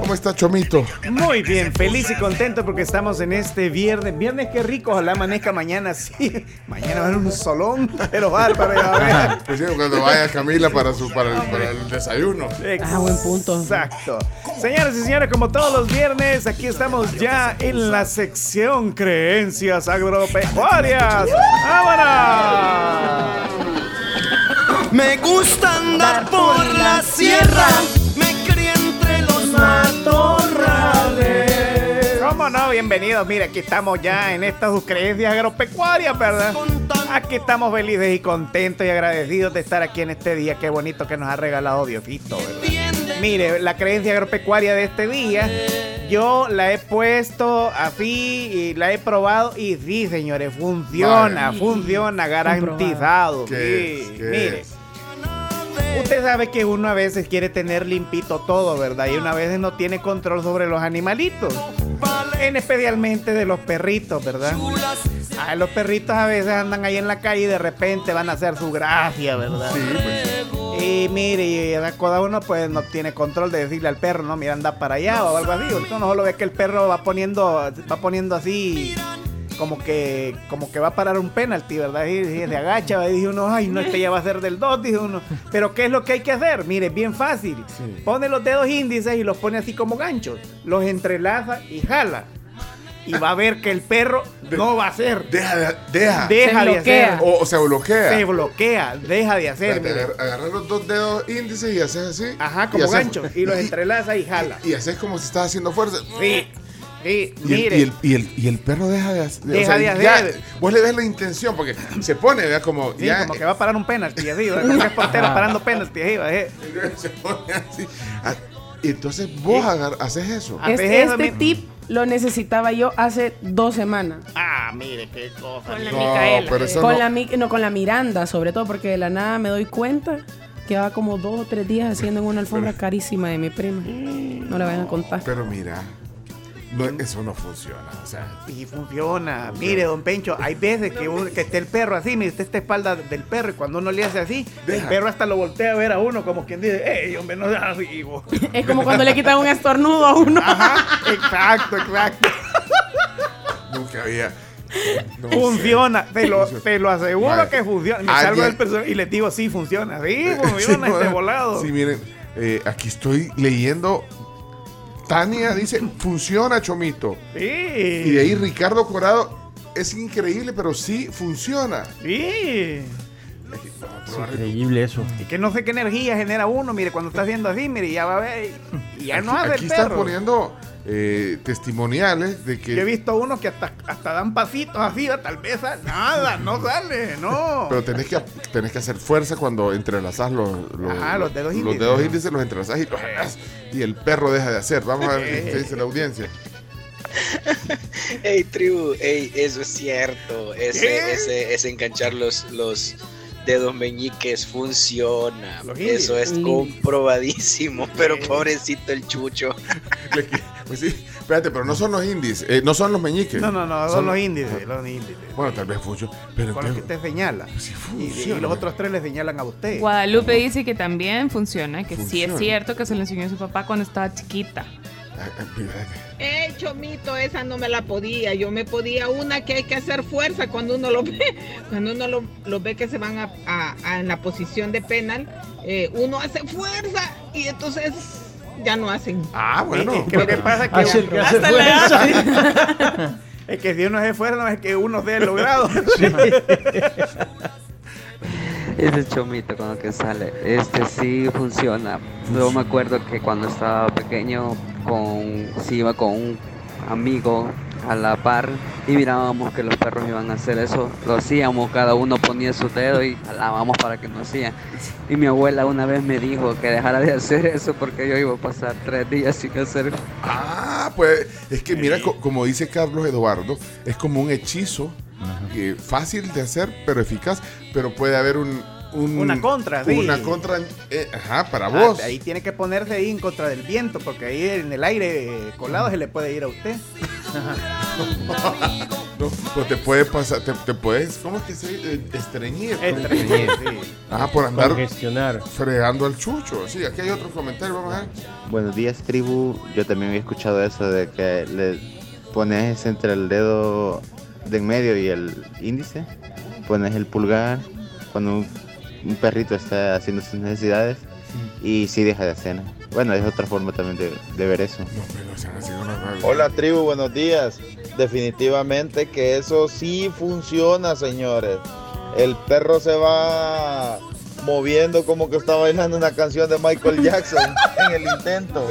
¿Cómo está Chomito?
Muy bien, feliz y contento porque estamos en este viernes. Viernes, qué rico, ojalá amanezca mañana, sí. Mañana va a haber un solón, pero bárbaro, ya va a ver.
Pues sí, cuando vaya Camila para, su, para, el, para el desayuno.
Ah, buen punto.
Exacto. Señoras y señores, como todos los viernes, aquí estamos ya en la sección Creencias Agropecuarias. ¡Vámonos!
Me gusta andar por la sierra, me crié entre los matorrales.
¿Cómo no? Bienvenidos. Mira, aquí estamos ya en estas sus creencias agropecuarias, ¿verdad? Aquí estamos felices y contentos y agradecidos de estar aquí en este día. Qué bonito que nos ha regalado Diosito, ¿verdad? Mire, la creencia agropecuaria de este día, yo la he puesto así y la he probado y sí, señores, funciona, funciona, garantizado.
¿Qué
Sí,
es? ¿Qué
mire.
es?
Usted sabe que uno a veces quiere tener limpito todo, ¿verdad? Y uno a veces no tiene control sobre los animalitos. En especialmente de los perritos, ¿verdad? Ah, los perritos a veces andan ahí en la calle y de repente van a hacer su gracia, ¿verdad?
Sí, pues.
Y mire, y cada uno pues no tiene control de decirle al perro, no, mira, anda para allá o algo así. Uno solo ve que el perro va poniendo, va poniendo así como que, como que va a parar un penalti, ¿verdad? Y, y se agacha, y dice uno, ay, no, este ya va a ser del 2, dice uno. Pero ¿qué es lo que hay que hacer? Mire, bien fácil. Pone los dedos índices y los pone así como ganchos. Los entrelaza y jala. Y va a ver que el perro no va a hacer.
Deja de, deja.
Deja de hacer.
O, o se bloquea.
Se bloquea, deja de hacer.
Agarrar los dos dedos índices y haces así.
Ajá,
y
como
haces-
ganchos. Y los entrelaza y jala.
Y haces como si estás haciendo fuerza.
Sí, sí,
Y el,
mire.
y, el, y, el, y el perro deja de hacer.
Deja de
ya, vos le ves la intención porque se pone, ¿verdad? Como
Sí,
ya.
como que va a parar un penalti así, como que es portero parando penalti ahí, ¿verdad?
se pone así. Ah, Y entonces vos agar- haces eso.
Este, este tip lo necesitaba yo hace dos semanas.
Ah, mire qué cosa.
Con la
No,
Micaela.
pero eso
Con
no-
la, no, con la Miranda, sobre todo, porque de la nada me doy cuenta Llevaba como dos o tres días haciendo en una alfombra carísima de mi prima. No le vayan a contar.
Pero mira, no, eso no funciona. O sea,
Sí, funciona. Mire, don Pencho, hay veces que, uno- que esté el perro así, mire, está esta espalda del perro y cuando uno le hace así, el perro hasta lo voltea a ver a uno como quien dice, ¡Ey, hombre, no seas así! vos".
Es como cuando le quitan un estornudo a uno.
Exacto, exacto.
nunca había. no
funciona, te lo, te lo aseguro
Madre.
que funciona. Me salgo del personaje y les digo, sí, funciona. Sí, funciona
Sí,
este
no,
volado.
Sí, miren, eh, aquí estoy leyendo. Tania dice, funciona, Chomito.
Sí.
Y de ahí Ricardo Corado, es increíble, pero sí funciona.
Sí.
Increíble eso.
Y que no sé qué energía genera uno, mire, cuando está haciendo así, mire, ya va a ver. Y ya no hace
Aquí
el
están
perro.
poniendo eh, testimoniales de que.
Yo he visto unos que hasta, hasta dan pasitos así, tal vez nada, no sale, no.
Pero tenés que, tenés que hacer fuerza cuando entrelazás los, los,
Ajá, los dedos
los
índices.
dedos índices, los entrelazás y, los jalás, y el perro deja de hacer. Vamos a ver qué dice la audiencia.
Ey, tribu, ey, eso es cierto. Ese,
¿Qué?
ese, ese enganchar los, los dedos meñiques funciona. Eso es comprobadísimo. Pero pobrecito el chucho.
Pues sí, espérate, pero no son los índices, eh, no son los meñiques.
No, no, no, son los índices, los índices.
Bueno, tal vez funciona, pero
Con los que usted señala. Y, y
funciona.
los otros tres le señalan a usted.
Guadalupe dice que también funciona, que sí
Funciona.
es cierto que se le enseñó a su papá cuando estaba chiquita.
Eh, chomito, esa no me la podía. Yo me podía una que hay que hacer fuerza cuando uno lo ve, cuando uno lo, lo ve que se van a, a- a- en la posición de penal. eh, uno hace fuerza y entonces ya no hacen.
Ah,
bueno. Es que lo que pasa es que-
Hace que hace fuerza.
Es que si uno hace fuerza, no es que uno sea logrado.
Ese chomito con lo que sale, este sí funciona. Yo me acuerdo que cuando estaba pequeño, con, si iba con un amigo a la par y mirábamos que los perros iban a hacer eso, lo hacíamos, cada uno ponía su dedo y jalábamos para que no hacían. Y mi abuela una vez me dijo que dejara de hacer eso porque yo iba a pasar tres días sin hacer
Ah, pues es que mira, co- como dice Carlos Eduardo, es como un hechizo eh, fácil de hacer, pero eficaz, pero puede haber un... un-
Una contra, sí.
Una contra, eh, ajá, para
Ah,
vos.
ahí tiene que ponerse ahí en contra del viento, porque ahí en el aire eh, colado se le puede ir a usted.
No, pues te puede pasar, te, te puedes, ¿cómo es que se dice? Eh, Estreñir.
Estreñir, sí.
Ah, por andar
Congestionar.
fregando al chucho. Sí, aquí hay otro comentario, vamos a ver.
Buenos días, tribu. Yo también había escuchado eso de que le pones entre el dedo de en medio y el índice, pones el pulgar cuando un, un perrito está haciendo sus necesidades y sí deja de hacer. Bueno, es otra forma también de, de ver eso.
Hola tribu, buenos días. Definitivamente que eso sí funciona, señores. El perro se va moviendo como que está bailando una canción de Michael Jackson en el intento.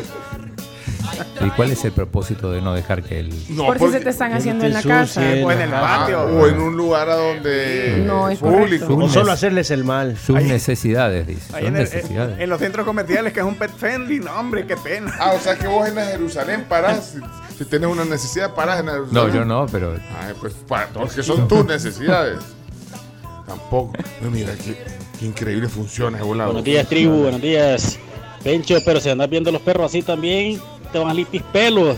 ¿Y cuál es el propósito de no dejar que el...
Por si se te están haciendo en la casa.
O en el patio.
O en un lugar a donde
No, es
público.
correcto.
O solo hacerles el mal.
Sus necesidades, dice.
En, el-
necesidades.
en los centros comerciales, que es un pet friendly, no, hombre, qué pena.
Ah, o sea que vos en la Jerusalén parás. Si, tienes una necesidad, parás en la Jerusalén.
No, yo no, pero...
Ay, pues para todos que son tus necesidades. Tampoco. No, mira, qué, qué increíble funciona ese volado.
Buenos días, tribu, buenos días. Pencho, pero si andas viendo los perros así también, te van a limpis pelos.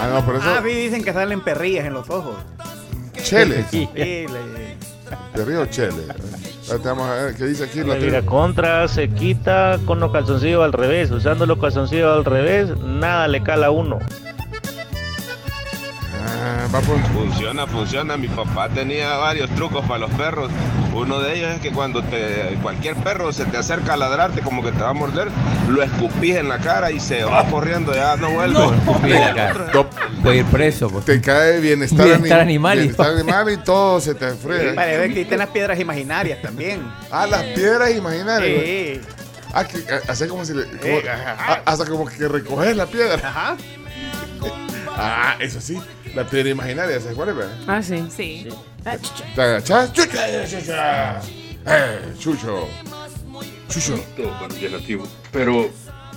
Ah, no, por eso.
Ah, sí, dicen que salen perrillas en los ojos.
Cheles.
Sí, le-
De Río Chele. Vamos a ver qué dice aquí la
Mira, contra se quita con los calzoncillos al revés. Usando los calzoncillos al revés, nada le cala a uno.
Ah,
Funciona, funciona. Mi papá tenía varios trucos para los perros. Uno de ellos es que cuando te, cualquier perro se te acerca a ladrarte como que te va a morder, lo escupís en la cara y se va corriendo, ya no vuelve.
cara. Puede ir preso. pues.
Te cae bienestar,
Bienestar
anim-
animal y-
Bienestar animal y todo se te frega.
Parece que existen las piedras imaginarias también.
Ah, las piedras imaginarias.
Sí.
Ah, que a- hace como si le. como-
Eh,
ah, hasta como que recoges la piedra.
Ajá.
Ah, eso sí. La piedra imaginaria, ¿sabes cuál es?
Ah, sí.
Sí.
Te agachas. chucha, chucha. Eh, chucho. Chucho.
Tribu. Pero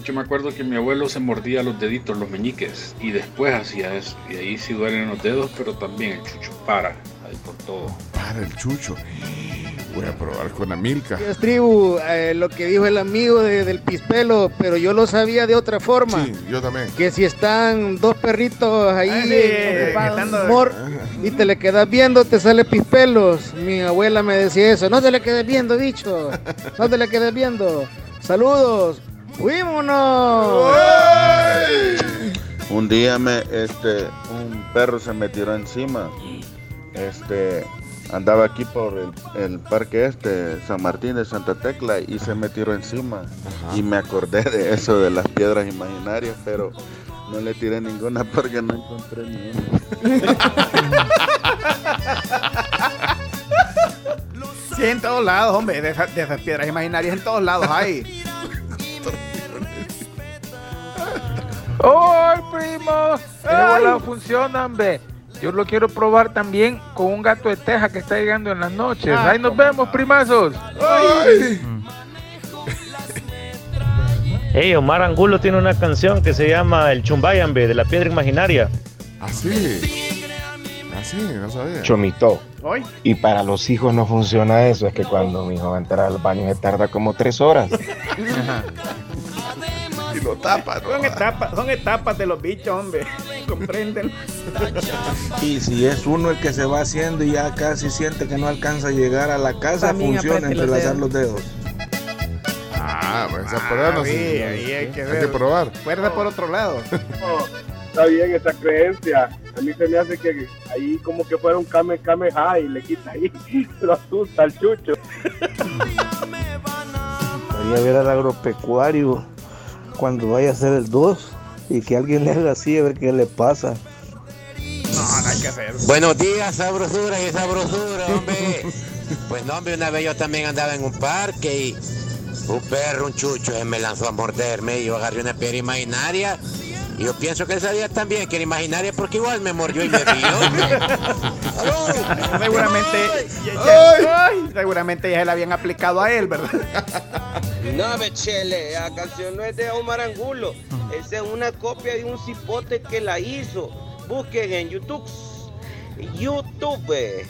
yo me acuerdo que mi abuelo se mordía los deditos, los meñiques, y después hacía eso. Y ahí sí duelen los dedos, pero también el chucho para, ahí por todo.
Para el chucho. Voy a probar con Amilca.
Dios, tribu, eh, lo que dijo el amigo de- del pispelo, pero yo lo sabía de otra forma.
Sí, yo también.
Que si están dos perritos ahí
Ah, sí,
eh, mor- y te le quedas viendo, te sale pispelos. Mi abuela me decía eso. No te le quedes viendo, bicho. No te le quedes viendo. Saludos. ¡Fuímonos!
Un día me, este, un perro se me tiró encima. Este, andaba aquí por el, el parque este, San Martín de Santa Tecla, y se me tiró encima. Y me acordé de eso, de las piedras imaginarias, pero no le tiré ninguna porque no encontré ni una.
Sí, en todos lados, hombre. De, esas- de esas piedras imaginarias en todos lados hay.
¡Ay, primo! ¡Qué volado funciona, hombre! Yo lo quiero probar también con un gato de teja que está llegando en las noches.
Ah,
Ahí nos vemos, primazos.
Hey, Omar Angulo tiene una canción que se llama El Chumbayambe de la piedra imaginaria.
Así. Así, no sabía.
Chomito.
Hoy.
Y para los hijos no funciona eso, es que cuando mi hijo va a entrar al baño se tarda como tres horas.
Y lo tapa,
Son etapas, son etapas de los bichos, hombre. Comprenden.
Y si es uno el que se va haciendo y ya casi siente que no alcanza a llegar a la casa,
También
funciona entrelazar los dedos.
Ah, pues esa prueba no
sí,
se-
ahí hay que
hay que probar.
Fuerza por otro lado.
Está bien esa creencia. A mí se me hace que ahí como que fuera un Kame Kameha y le quita ahí. Lo asusta al chucho.
Vaya a ver al agropecuario cuando vaya a hacer el 2 y que alguien le haga así a ver qué le pasa.
No, no hay que hacer.
Buenos días, sabrosura y sabrosura, hombre. Pues no, hombre, una vez yo también andaba en un parque y un perro, un chucho, se me lanzó a morderme y yo agarré una piedra imaginaria. Y yo pienso que él sabía también que era imaginaria porque igual me mordió y me vio.
Seguramente, ya, ya- ay, seguramente ya se la habían aplicado a él, ¿verdad?
No, me chele, la canción no es de Omar Angulo. Esa es una copia de un cipote que la hizo. Busquen en YouTube. YouTube.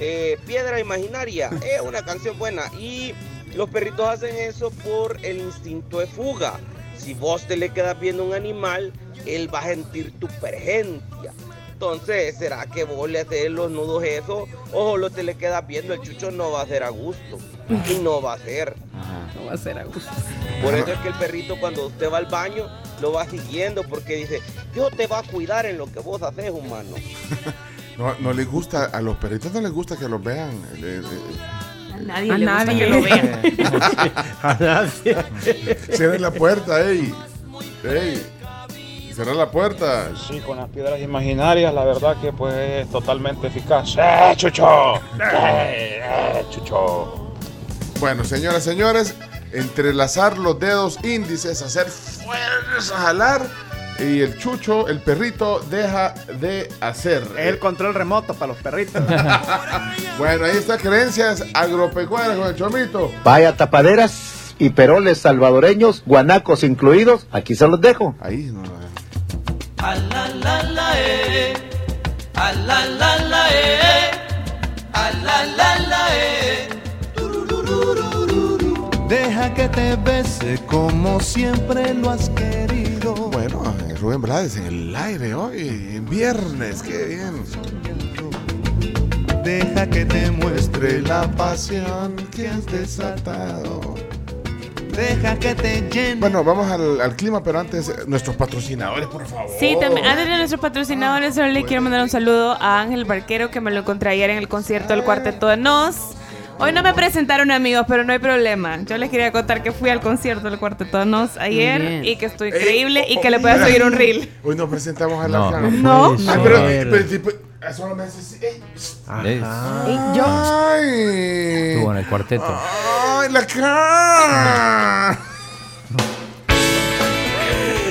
eh, Piedra Imaginaria. Es una canción buena. Y los perritos hacen eso por el instinto de fuga. Si vos te le quedas viendo a un animal, él va a sentir tu presencia. Entonces, ¿será que vos le haces los nudos eso? O solo te le quedas viendo, el chucho no va a ser a gusto. Y no va a ser.
No va a ser a gusto.
Por eso es que el perrito cuando usted va al baño lo va siguiendo porque dice, Dios te va a cuidar en lo que vos haces, humano.
No, no les gusta, a los perritos no les gusta que los vean. Le- le-
Nadie
A
le gusta
nadie.
que lo vea.
A nadie.
Cierren la puerta, ey. Ey. Cierra la puerta.
Sí, con las piedras imaginarias, la verdad que pues es totalmente eficaz. ¡Eh, chucho! ¡Eh, eh, chucho!
Bueno, señoras, señores, entrelazar los dedos índices, hacer fuerza, jalar. Y el chucho, el perrito, deja de hacer.
Es el control remoto para los perritos.
Bueno, ahí está creencias agropecuarias con el chomito.
Vaya tapaderas y peroles salvadoreños, guanacos incluidos, aquí se los dejo.
Ahí no.
A la la la eh, a la la la eh, a la la la eh.
Deja que te bese como siempre lo has querido.
Bueno, Rubén Blades en el aire hoy, en viernes, qué bien.
Deja que te muestre la pasión que has desatado. Deja que te llene.
Bueno, vamos al, al clima, pero antes, eh, nuestros patrocinadores, por favor.
Sí, también, antes de nuestros patrocinadores, solo le quiero mandar un saludo a Ángel Barquero, que me lo encontré ayer en el concierto del Cuarteto de Nos. Hoy no me presentaron amigos, pero no hay problema. Yo les quería contar que fui al concierto del Cuarteto de Nos ayer y que estoy
Ey,
increíble y
oh,
que le
oh, mira.
subir un reel.
Hoy nos presentamos a la
No.
cara.
No.
puede
Ay, pero,
ser.
pero, tipo, eso no me hace- ey.
Ajá.
Ay.
Estuvo en el cuarteto.
Ay, la cara.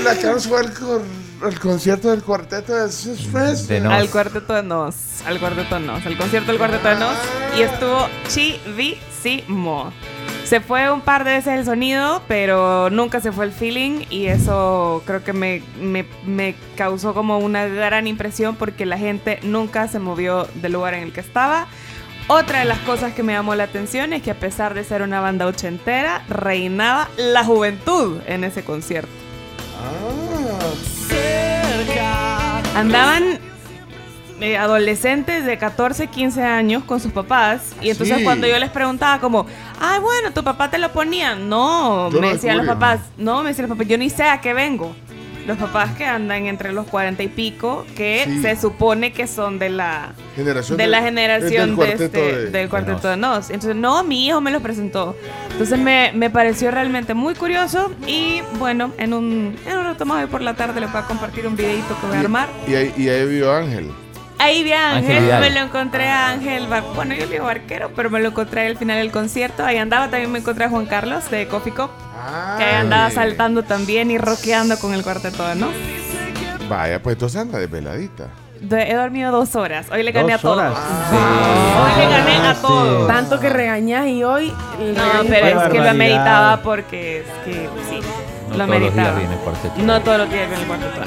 La cara fue al, cor- al concierto del cuarteto de Sus Friends.
De Nos.
Al Cuarteto de Nos. Al Cuarteto de Nos. Al concierto del Cuarteto de Nos. Y estuvo chivísimo. Se fue un par de veces el sonido, pero nunca se fue el feeling y eso creo que me, me, me causó como una gran impresión porque la gente nunca se movió del lugar en el que estaba Otra de las cosas que me llamó la atención es que a pesar de ser una banda ochentera, reinaba la juventud en ese concierto. Andaban eh, adolescentes de 14, 15 años con sus papás y entonces
Sí.
cuando yo les preguntaba como, ay bueno, tu papá te lo ponía, no,
Yo
me
lo
decían los
descubrí.
papás, no, me decían los papás, yo ni sé a qué vengo. Los papás que andan entre los 40 y pico, que
Sí.
se supone que son de la
Generación
de
de-
la
del
generación de
cuarteto
este-
de-
del cuarteto
de
de Nos. Entonces, no, mi hijo me lo presentó. Entonces me, me pareció realmente muy curioso y bueno, en un, en un rato más hoy por la tarde le voy a compartir un videito que voy a armar.
Y ahí, y ahí vio Ángel.
Ahí vi a
Ángel
Ángel, me lo encontré a Ángel, bueno yo le digo barquero, pero me lo encontré al final del concierto, ahí andaba, también me encontré a Juan Carlos de Coffee Cup, que ahí andaba saltando también y rockeando con el cuarteto de Nos.
Vaya, pues entonces anda desveladita.
De- he dormido dos horas, hoy le gané
Dos
a todos.
horas.
Hoy le gané a todos.
Tanto que regañas y hoy.
No, pero es que lo ameritaba porque es que sí,
No
lo
todos los días viene el cuarteto.
No todos los días viene el cuarteto.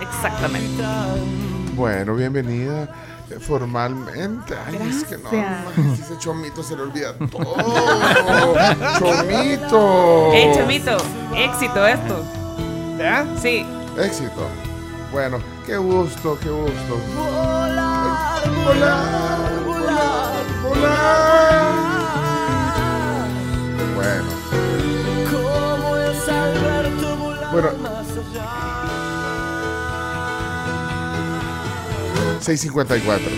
Exactamente.
Bueno, bienvenida formalmente. Ay, es que no,
Gracias.
no, ese chomito se le olvida todo. chomito.
Hey, Chomito, éxito esto.
¿Ya?
Sí.
Éxito. Bueno, qué gusto, qué gusto. Volar, volar, volar, volar. Bueno. Bueno. 654.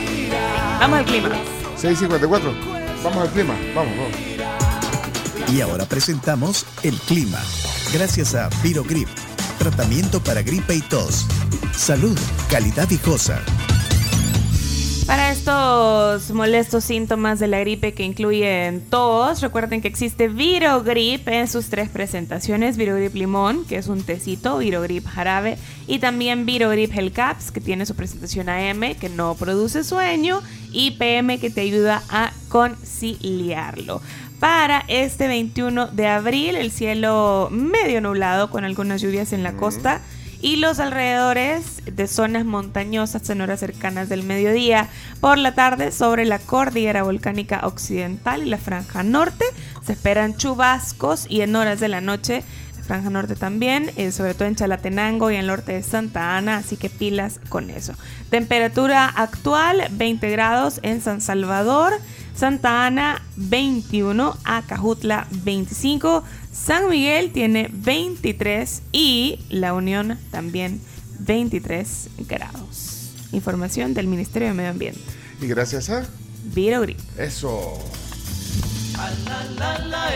Vamos al clima.
654. Vamos al clima. Vamos, vamos.
Y ahora presentamos el clima. Gracias a Virogrip, tratamiento para gripe y tos. Salud, calidad viejosa.
Para estos molestos síntomas de la gripe que incluyen tos, recuerden que existe Virogrip en sus tres presentaciones, Virogrip Limón, que es un tecito, Virogrip Jarabe, y también Virogrip Gel Caps, que tiene su presentación AM, que no produce sueño, y PM, que te ayuda a conciliarlo. Para este 21 de abril, el cielo medio nublado con algunas lluvias en la costa y los alrededores de zonas montañosas en horas cercanas del mediodía. Por la tarde, sobre la cordillera volcánica occidental y la franja norte, se esperan chubascos y en horas de la noche, la franja norte también, eh, sobre todo en Chalatenango y en el norte de Santa Ana, así que pilas con eso. Temperatura actual 20 grados en San Salvador. Santa Ana 21, Acajutla 25, San Miguel tiene 23 y La Unión también 23 grados. Información del Ministerio de Medio Ambiente.
Y gracias a
Virogrip.
eso.
A la la la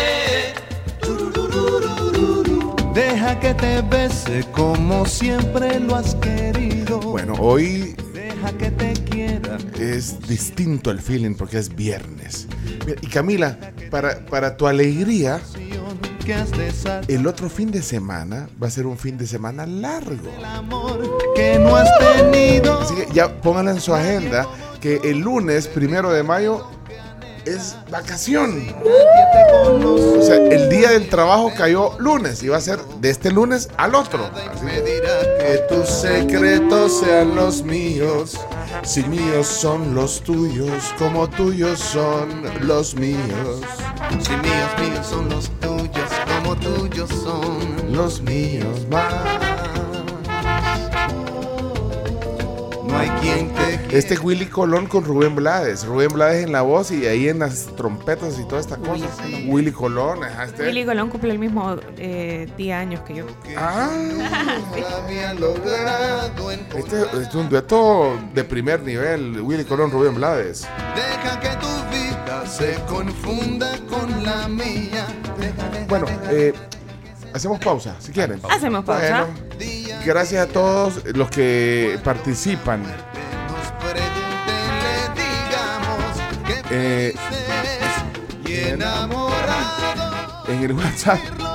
eh,
Deja que te bese como siempre lo has querido.
Bueno, hoy
Deja que te quiera.
es distinto el feeling porque es viernes. Mira, Y Camila, para, para tu alegría, el otro fin de semana va a ser un fin de semana largo.
que no has tenido.
Así que ya pónganla en su agenda que el lunes, primero de mayo, es vacación. O sea, el día del trabajo cayó lunes y va a ser de este lunes al otro. Así
Que tus secretos sean los míos.
Si míos son los tuyos, como tuyos son los míos.
Si míos, míos son los tuyos, como tuyos son
Los míos más.
No hay quien te
Este es Willy Colón con Rubén Blades. Rubén Blades en la voz y ahí en las trompetas y toda esta cosa. Willy Colón, ajá, este.
Willy Colón cumple el mismo eh, día años que yo.
Ah,
había logrado en
este, este es un dueto de primer nivel. Willy Colón, Rubén Blades.
Deja que tu vida se confunda con la mía. Deja, deja,
Bueno, eh, hacemos pausa, si quieren.
Hacemos pausa.
Bueno, gracias a todos los que participan. Eh, en el WhatsApp.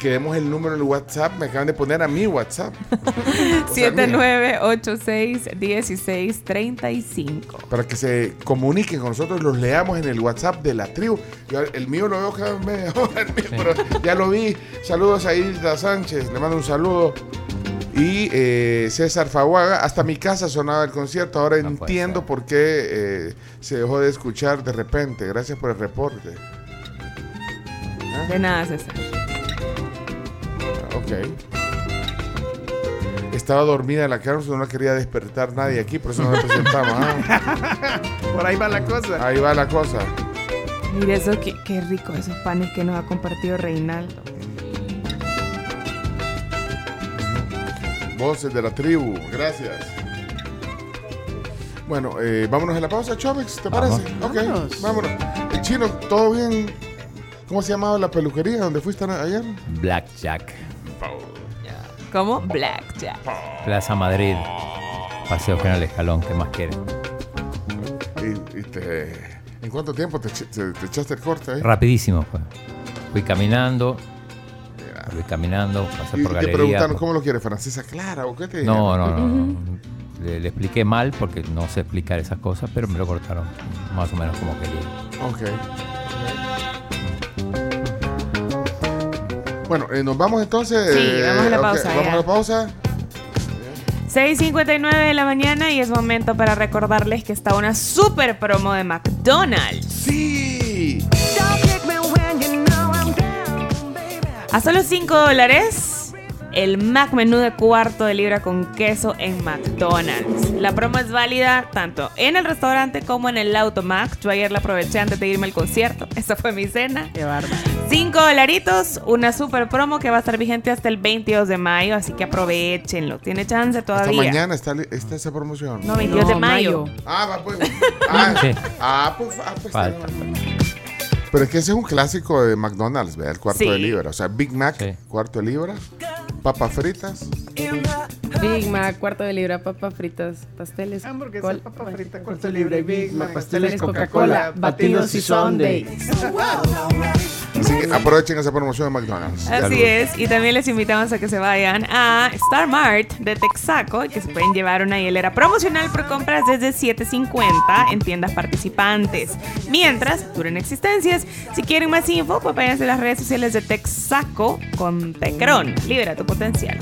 Mira, Queremos el número del WhatsApp. Me acaban de poner a mi WhatsApp. O sea, mira,
79861635.
para que se comuniquen con nosotros, los leamos en el WhatsApp de la tribu. Yo, el mío lo veo cada hora, el mío, pero ya lo vi. Saludos a Hilda Sánchez, le mando un saludo. Y eh, César Faguaga, hasta mi casa sonaba el concierto. Ahora entiendo por qué eh, se dejó de escuchar de repente. Gracias por el reporte.
De nada, César.
Ok. Estaba dormida en la cama, no la quería despertar nadie aquí, por eso no la presentamos. ah.
Por ahí va la cosa.
Ahí va la cosa.
Mire eso, qué, qué rico esos panes que nos ha compartido Reinaldo.
Voces de la tribu, gracias. Bueno, eh, vámonos a la pausa, Chomix, ¿te
Vamos.
parece? Ok, vámonos. Eh, Chino, ¿todo bien? ¿Cómo se llamaba la peluquería donde fuiste ayer?
Blackjack.
¿Cómo? Blackjack.
Plaza Madrid. Paseo General Escalón, ¿qué más quieren?
Y, y te- ¿En cuánto tiempo te, echi- te- te echaste el corte ahí?
Rapidísimo fue. Fui caminando. Fui caminando, pasé
Y
por
te
galería.
preguntaron,
por-
¿cómo lo quieres? ¿Francesa clara o qué te
No, no. no. Le, le expliqué mal porque no sé explicar esas cosas, pero me lo cortaron más o menos como quería.
Ok. Bueno, eh, nos vamos entonces.
Sí, vamos a la pausa,
Vamos
ya.
a la pausa.
6.59 de la mañana y es momento para recordarles que está una super promo de McDonald's.
¡Sí!
A solo 5 dólares, el Mac menú de cuarto de libra con queso en McDonald's. La promo es válida tanto en el restaurante como en el Automac. Yo ayer la aproveché antes de irme al concierto. Esa fue mi cena.
Qué bárbaro.
5 dolaritos, una super promo que va a estar vigente hasta el 22 de mayo, así que aprovechenlo. Tiene chance
Hasta
todavía.
mañana está, está esa promoción.
No, 22 de mayo.
Ah, va pues. Ah,
Sí.
ah, pues, ah, pues,
Falta.
Pero es que ese es un clásico de McDonald's, ¿verdad? El cuarto
Sí.
de libra. O sea, Big Mac, cuarto de libra, papas fritas.
Big Mac, cuarto de libra, papas fritas, pasteles.
Hamburguesa,
col-
papa frita, cuarto de libra, Big Mac,
pasteles Coca-Cola, batidos y sundaes.
Así que aprovechen esa promoción de McDonald's.
Así es, y también les invitamos a que se vayan a Star Mart de Texaco y que se pueden llevar una hielera promocional por compras desde 7.50 en tiendas participantes. Mientras duren existencias, si quieren más info, pues váyanse a las redes sociales de Texaco con Tecron. Libera tu potencial.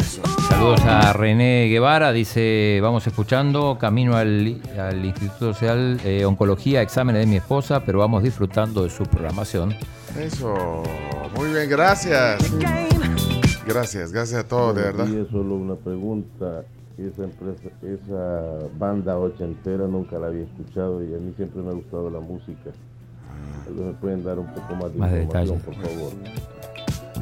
Saludos a René Guevara, dice, vamos escuchando, camino al, al Instituto Social eh, Oncología, exámenes de mi esposa, pero vamos disfrutando de su programación.
Eso. Muy bien, gracias. Gracias, gracias a todos, de verdad.
Y solo una pregunta. Esa empresa, esa banda ochentera nunca la había escuchado y a mí siempre me ha gustado la música. Me pueden dar un poco más de
Más
información,
detalles.
por favor.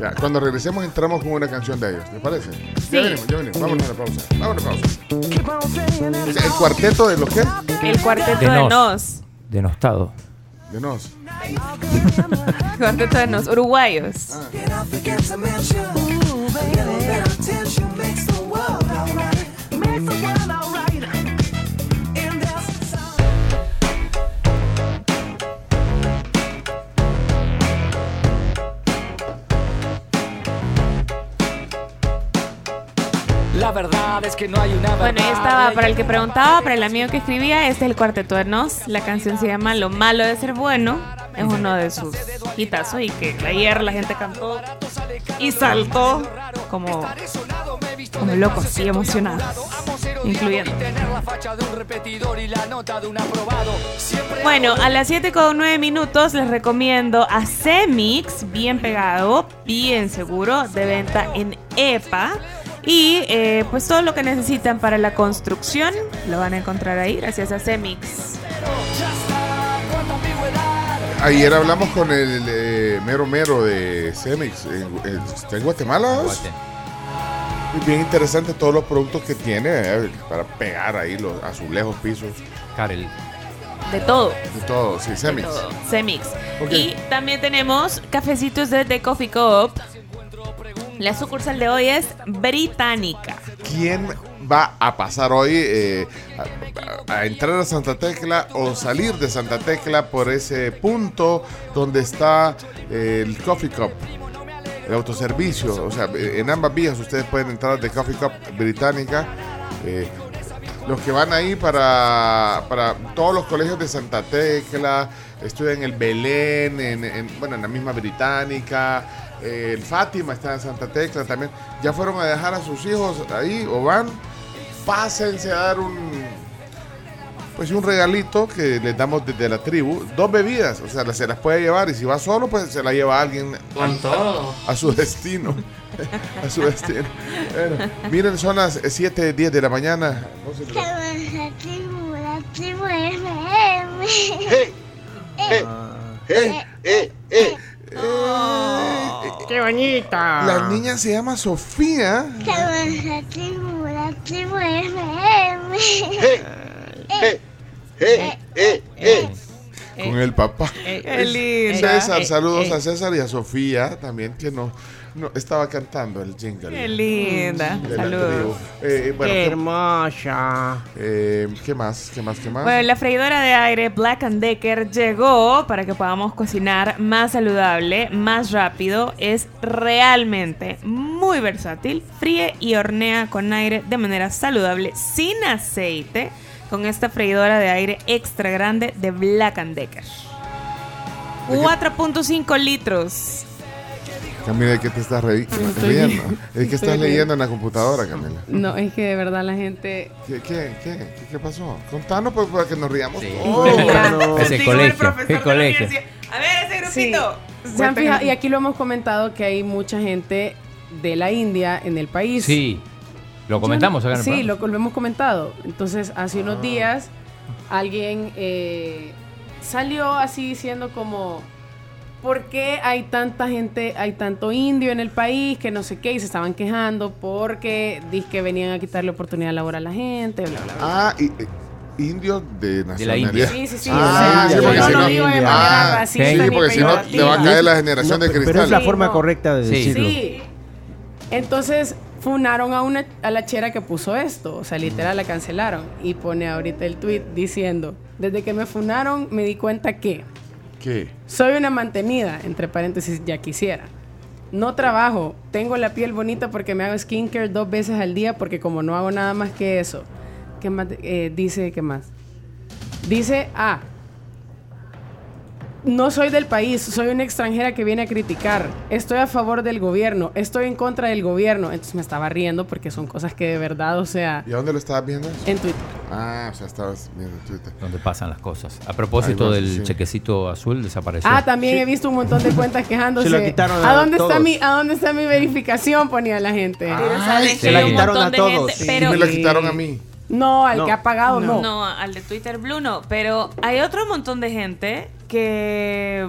Ya, cuando regresemos entramos con una canción de ellos, ¿te parece?
Sí.
Ya venimos, ya venimos. Vámonos a la pausa. Vámonos a la pausa. ¿El cuarteto de los qué?
El cuarteto
De
de
Nos.
Nos.
Denostado.
De nos.
Cuarteto de Nos, uruguayos.
La
Bueno, ahí estaba, para el que preguntaba, para el amigo que escribía, este es el cuarteto de Nos. La canción se llama Lo malo de ser bueno. Es uno de sus hitazos y que ayer la gente cantó y saltó como, como locos, sí, emocionados, incluyendo. Bueno, a las 7 con 9 minutos les recomiendo a Cemix, bien pegado, bien seguro, de venta en EPA. Y eh, pues todo lo que necesitan para la construcción lo van a encontrar ahí gracias a Cemix.
Ayer hablamos con el eh, mero mero de Cemix. En, en- ¿está en Guatemala? bien interesante todos los productos que tiene eh, para pegar ahí los azulejos, pisos.
Karel.
De todo.
De todo, sí, Cemix.
todo. Cemix.
Ok.
Y también tenemos cafecitos de The Coffee Co-op. La sucursal de hoy es británica.
¿Quién va a pasar hoy eh, a, entrar a Santa Tecla o salir de Santa Tecla por ese punto donde está eh, el Coffee Cup? El autoservicio, o sea, en ambas vías ustedes pueden entrar de Coffee Cup británica. eh, los que van ahí para, para todos los colegios de Santa Tecla, estudian en el Belén, en, en- bueno, en la misma británica, eh, el Fátima está en Santa Tecla también. Ya fueron a dejar a sus hijos ahí o van. Pásense a dar un pues un regalito que les damos desde la tribu. Dos bebidas, o sea, se las puede llevar y si va solo, pues se la lleva alguien
Con todo.
a su destino. a su destino. Bueno, miren, son las 7, 10 de la mañana. No
la tribu, la tribu FM.
Eh, eh, eh.
¡Qué bonita!
La niña se llama Sofía.
Que la tribu, la tribu FM.
Eh, eh, eh. Con el papá.
Qué linda.
César,
Eh,
saludos
eh.
a César y a Sofía también, que no, no estaba cantando el jingle.
Qué linda.
la
Saludos.
tribu. Eh, bueno,
¡Qué
¿qué-
hermosa!
eh, ¿Qué más? ¿Qué más? ¿Qué más?
Bueno, la freidora de aire Black Decker llegó para que podamos cocinar más saludable, más rápido. Es realmente muy versátil. Fríe y hornea con aire de manera saludable, sin aceite, con esta freidora de aire extra grande de Black Decker. 4.5 litros.
Camila, ¿de qué te estás re-
Estoy-
leyendo? ¿De qué estás
estoy
leyendo en la computadora, Camila?
No, es que de verdad la gente.
¿Qué, qué, qué, qué, qué pasó? Contanos pues para que nos riamos
Sí.
todos.
Digo, el
colegio,
la
colegio.
A ver, ese
Sí.
grupito.
¿Se han fijado? Y aquí lo hemos comentado que hay mucha gente de la India en el país.
Sí, lo comentamos acá en el
Sí, lo, lo hemos comentado. Entonces, hace unos días, alguien eh, salió así diciendo como, ¿por qué hay tanta gente, hay tanto indio en el país que no sé qué? Y se estaban quejando porque dice que venían a quitarle oportunidad laboral a la gente, bla, bla, bla.
Ah, y, eh, indios de nacionalidad.
India.
Sí, sí, sí.
Ah,
o sea,
sí,
yo
porque
no
si no-
digo de manera
Ah,
racista
sí, porque si no le va a caer la generación de cristal.
Pero es la
Sí,
forma
no.
correcta de
Sí.
decirlo.
Sí. Entonces funaron a una a la chera que puso esto, o sea, literal la cancelaron y pone ahorita el tweet diciendo, desde que me funaron me di cuenta que Soy una mantenida, entre paréntesis, ya quisiera. No trabajo, tengo la piel bonita porque me hago skincare dos veces al día porque como no hago nada más que eso. ¿Qué más? Eh, dice, ¿qué más? Dice, ah, no soy del país, soy una extranjera que viene a criticar. Estoy a favor del gobierno, estoy en contra del gobierno. Entonces me estaba riendo porque son cosas que de verdad, o sea,
¿Y a dónde lo estabas viendo?
en Twitter.
Ah, o sea, estabas viendo Twitter.
Donde pasan las cosas. A propósito del
sí.
chequecito azul, desapareció.
Ah, también he visto un montón de cuentas quejándose.
Se lo quitaron
a,
a
dónde está mi a dónde está mi verificación? Ponía la gente.
Se la quitaron a todos.
gente,
Y
pero
me la quitaron a mí.
No, al
No.
que ha pagado no.
No, al de Twitter Blue no, pero hay otro montón de gente que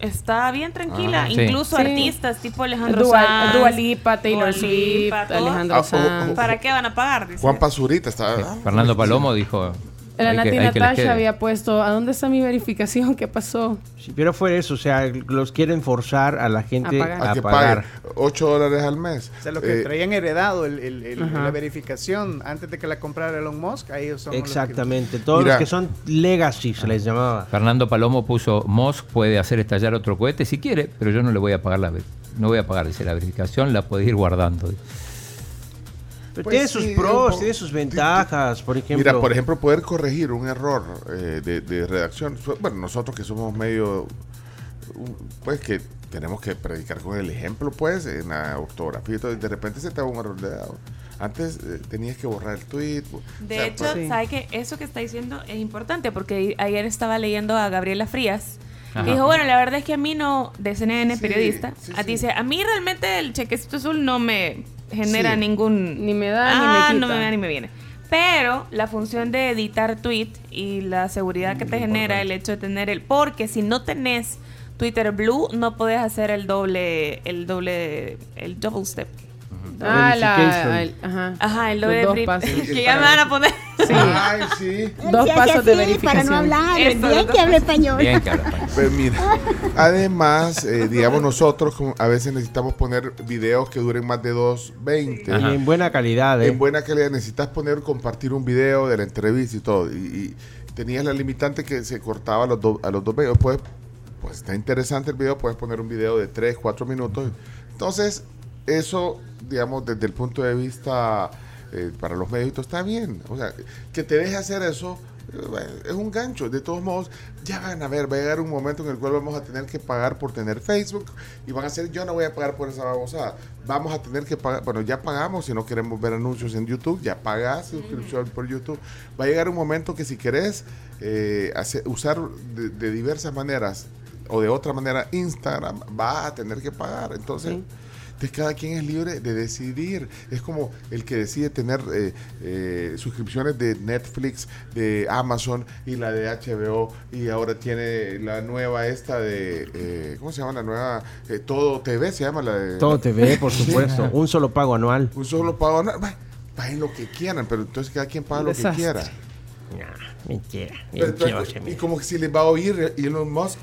está bien tranquila,
Ah, sí.
incluso
Sí.
artistas tipo Alejandro
Dua,
Sanz,
Dua Lipa, Taylor
Dua
Swift. Alejandro
Ah, oh,
Sanz.
oh,
¿Para qué van a pagar? Dice.
Juan Pazurita estaba.
Sí, Fernando Palomo dijo.
La Nati Natasha había puesto, ¿a dónde está mi verificación? ¿Qué pasó?
Sí, pero fue eso, o sea, los quieren forzar a la gente
A pagar.
A
pagar.
que pague 8 dólares al mes.
O sea, lo que
Eh,
traían heredado, el, el- el-
Ajá.
la verificación antes de que la comprara Elon Musk, ahí son los que-
Exactamente, todos
Mira.
los que son legacy se les llamaba.
Fernando Palomo puso, Musk puede hacer estallar otro cohete si quiere, pero yo no le voy a pagar la no voy a pagar, dice, la verificación la puede ir guardando.
Pero
Pues
tiene sus pros, tiene sus ventajas, por ejemplo.
Mira, por ejemplo, poder corregir un error eh, de, de redacción. Bueno, nosotros que somos medio, pues que tenemos que predicar con el ejemplo, pues, en la ortografía y todo, y de repente se te va un error de dado. Antes eh, tenías que borrar el tweet. o
De
sea,
hecho,
pues,
Sí.
¿sabe que Eso que está diciendo es importante porque ayer estaba leyendo a Gabriela Frías.
Ajá.
Que dijo, bueno, la verdad es que a mí no, de CNN
Sí,
periodista,
sí,
a-
sí.
dice, a mí realmente el chequecito azul no me genera
Sí.
ningún...
Ni me da
ah,
ni me quita.
no me da ni me viene. Pero la función de editar tweet y la seguridad que te genera el hecho de tener el... Porque si no tenés Twitter Blue, no podés hacer el doble, el doble, el double step.
Ah, la, el- ajá.
Ajá, el doble
dos
flip.
pasos.
que ya me van a poner...
Sí.
Ay, sí.
Dos pasos de verificación.
Para no hablar,
Eso,
bien que hable español.
Bien que habla español.
Pues mira, además, eh, digamos nosotros a veces necesitamos poner videos que duren más de 2.20.
Y en buena calidad, ¿eh?
En buena calidad necesitas poner, compartir un video de la entrevista y todo. Y, y tenías la limitante que se cortaba a los, do- a los dos videos. Pues, pues está interesante el video, puedes poner un video de 3, 4 minutos. Entonces, eso, digamos, desde el punto de vista eh, para los todo, está bien. O sea, que te deje hacer eso Es un gancho. De todos modos, ya van a ver, va a llegar un momento en el cual vamos a tener que pagar por tener Facebook y van a ser, yo no voy a pagar por esa babosada. Vamos a tener que pagar, bueno, ya pagamos si no queremos ver anuncios en YouTube, ya pagás suscripción por YouTube. Va a llegar un momento que si querés eh, hacer- usar de, de diversas maneras o de otra manera Instagram, vas a tener que pagar. Entonces, entonces cada quien es libre de decidir. Es como el que decide tener eh, eh, suscripciones de Netflix, de Amazon y la de HBO y ahora tiene la nueva esta de, eh, ¿cómo se llama la nueva? Eh, Todo TV se llama la de...
Todo TV, por
Sí.
supuesto. Un solo pago anual.
Un solo pago anual. Paguen lo que quieran, pero entonces cada quien paga lo que quiera.
Mentira.
Y como que si les va a oír Elon Musk.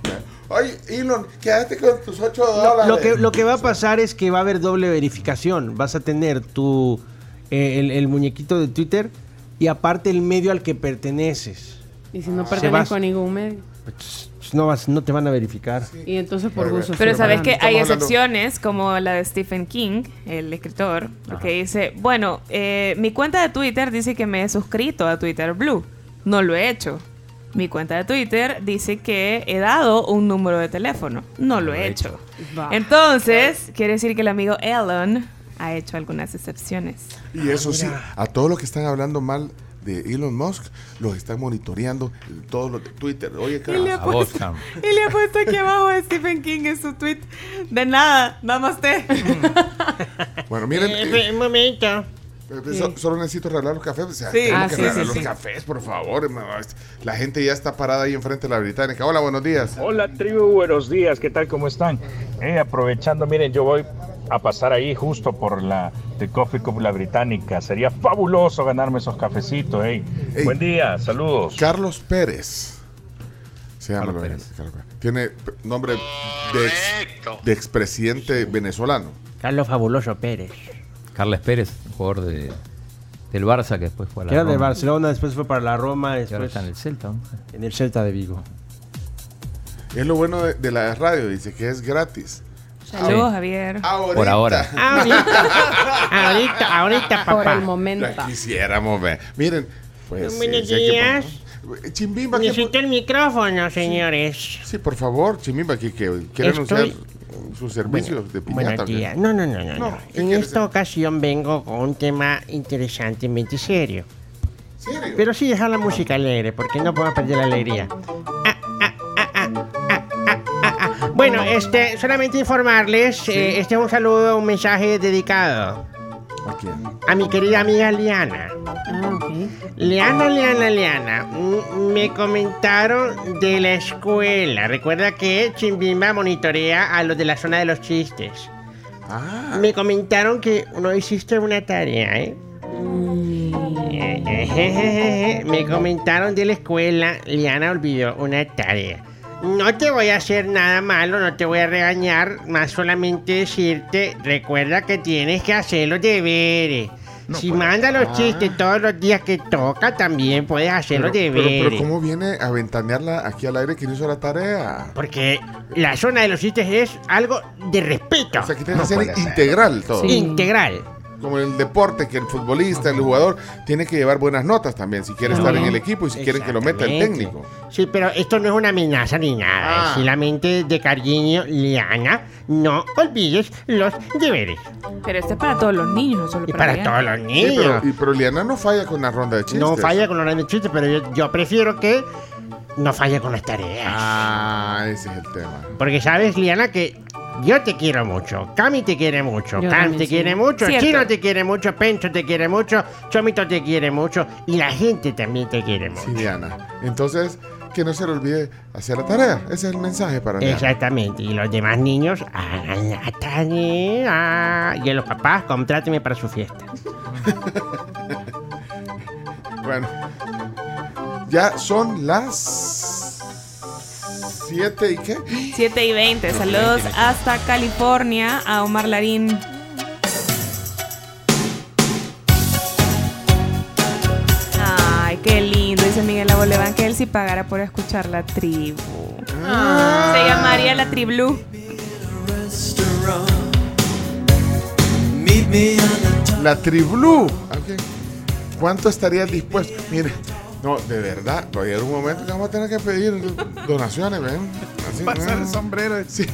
Oye, Elon, quédate con tus 8
Lo,
dólares.
lo que, lo que va a pasar es que va a haber doble verificación. Vas a tener tu eh, el, el muñequito de Twitter y aparte el medio al que perteneces.
Y si no pertenezco a ningún medio.
pues, no, vas, no te van a verificar.
Y entonces por
Pero-
gusto.
Pero sabes que hay excepciones, como la de Stephen King, el escritor, que dice, bueno, eh, mi cuenta de Twitter dice que me he suscrito a Twitter Blue. No lo he hecho. Mi cuenta de Twitter dice que he dado un número de teléfono. No lo he hecho. Entonces, quiere decir que el amigo Elon ha hecho algunas excepciones.
Y eso sí, a todos los que están hablando mal de Elon Musk, los están monitoreando todos los de Twitter. Oye,
Y le, ha
cara,
puesto, y le ha puesto aquí abajo a Stephen King en su tweet. De nada, namaste.
Bueno, miren.
Eh,
un momento. Solo necesito arreglar los cafés. O sea,
Sí.
tengo
Ah,
que
sí,
arreglar
sí,
los
sí.
cafés, por favor. La gente ya está parada ahí enfrente de la británica. Hola, buenos días.
Hola tribu, buenos días, ¿qué tal? ¿Cómo están? Eh, aprovechando, miren, yo voy a pasar ahí justo por la de Coffee Cup La Británica. Sería fabuloso ganarme esos cafecitos, eh. Buen día, saludos.
Carlos Pérez. Se llama lo- Carlos Pérez. Tiene nombre de, ex- de expresidente venezolano.
Carlos Fabuloso Pérez.
Carles Pérez, jugador de, del Barça que después fue a la
Que era de
Roma.
Barcelona, después fue para la Roma,
ahora
después
está en el Celta. ¿no?
en el Celta de Vigo.
Es lo bueno de, de la radio, dice que es gratis.
Saludos, Javier.
Por ahora.
Ahorita, ahorita, ahorita,
Por
papá.
el momento.
La quisiéramos ver. Miren, pues.
Buenos
sí, que
días.
Chimbimba, ¿qué
Necesito el micrófono, señores.
Sí, por favor, Chimimba, que, que quiere
Estoy-
anunciar sus servicios de piñata.
Días. No, no, no, no. no.
¿qué
En esta ocasión vengo con un tema interesantemente serio.
¿Serio?
Pero sí dejar la música alegre, porque no podemos perder la alegría. Ah, ah, ah, ah, ah, ah, ah, ah. Bueno, este, solamente informarles, eh, este es un saludo, un mensaje dedicado
¿A quién?
a mi querida amiga Liana.
Ah.
Liana, Liana, Liana, mm, me comentaron de la escuela. Recuerda que Chimbimba monitorea a los de la zona de los chistes.
Ah.
Me comentaron que no hiciste una tarea, ¿eh? Eh, Me comentaron de la escuela, Liana olvidó una tarea. No te voy a hacer nada malo, no te voy a regañar, más solamente decirte, recuerda que tienes que hacer los deberes. si manda los
Ah.
chistes todos los días que toca, también puedes hacer los
Pero, pero,
deberes.
pero ¿cómo viene a ventanearla aquí al aire que no hizo la tarea?
Porque la zona de los chistes es algo de respeto.
O sea, que tiene que ser integral todo.
Integral.
Como el deporte, que el futbolista, el jugador, tiene que llevar buenas notas también si quiere estar en el equipo y si quiere que lo meta el técnico.
Sí, pero esto no es una amenaza ni nada.
Ah.
Es solamente de cariño, Liana. No olvides los deberes.
Pero esto es para todos los niños, no solo
Y
para
para
Diana.
todos los
Sí,
niños.
pero, y, pero Liana no falla con la ronda de chistes.
no falla con los grandes chistes, pero yo, yo prefiero que no falle con las tareas.
Ah, ese es el tema.
Porque sabes, Liana, que yo te quiero mucho. Cami te quiere mucho.
Yo
Cam te
sí.
quiere mucho.
Cierto.
Chino te quiere mucho. Pencho te quiere mucho. Chomito te quiere mucho. Y la gente también te quiere mucho.
Sí, Diana. Entonces, que no se le olvide hacer la tarea. Ese es el mensaje para Liana.
Exactamente. Y los demás niños hagan la tarea. Y a los papás, contráteme para su fiesta.
Bueno, ya son las 7 y qué?
7 y 20. Saludos hasta California a Omar Larín. Ay, qué lindo, dice Miguel Aboleván, que él sí pagara por escuchar la tribu. Se llamaría la Triblu.
La Triblu. Ok. ¿Cuánto estarías dispuesto? Mire, No, de verdad, va a llegar un momento que vamos a tener que pedir donaciones, ¿ven? Así,
Pasar el
¿ven?
sombrero.
Sí.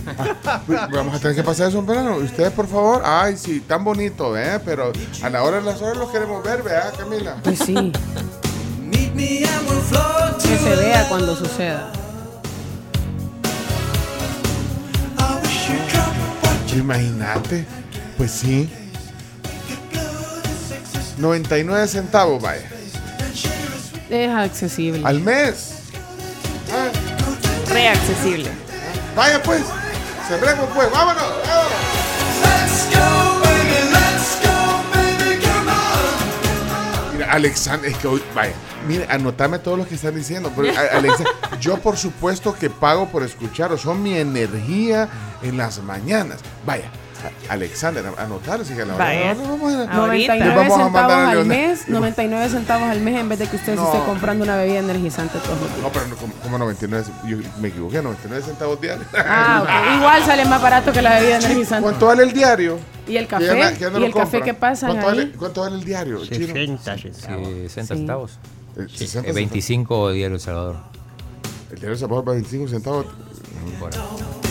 Vamos a tener que pasar el sombrero. Ustedes, por favor. Ay, sí, tan bonito, ¿eh? Pero a la hora de las horas los queremos ver, ¿verdad, Camila?
Pues sí. Que se vea cuando suceda.
Imagínate. Pues sí. 99 centavos, vaya.
Es accesible.
Al mes.
Re accesible.
Vaya pues. Cerremos pues. Vámonos. Mira, Alexander, es que hoy, vaya, mire, anotame todo lo que están diciendo. porque, Alexa, yo por supuesto que pago por escucharos, son mi energía en las mañanas. Vaya, Alexander, anotar, así que la vamos a-
99
Le vamos a
centavos al mes, 99 centavos al mes en vez de que usted
No.
se esté comprando una bebida energizante todos los días.
No, pero no, como, como 99, yo me equivoqué, 99 centavos diarios.
Ah. Igual sale más barato que la bebida energizante.
¿Cuánto vale el diario?
¿Y el café?
ya na- que ya no
¿Y el café que pasa
¿Cuánto
ahí?
vale, ¿Cuánto vale el diario? chino?
60 centavos.
60
Sí.
centavos.
Eh,
Sí,
60
eh, 25 Diario El Salvador.
El diario se paga 25 centavos. Ah, no.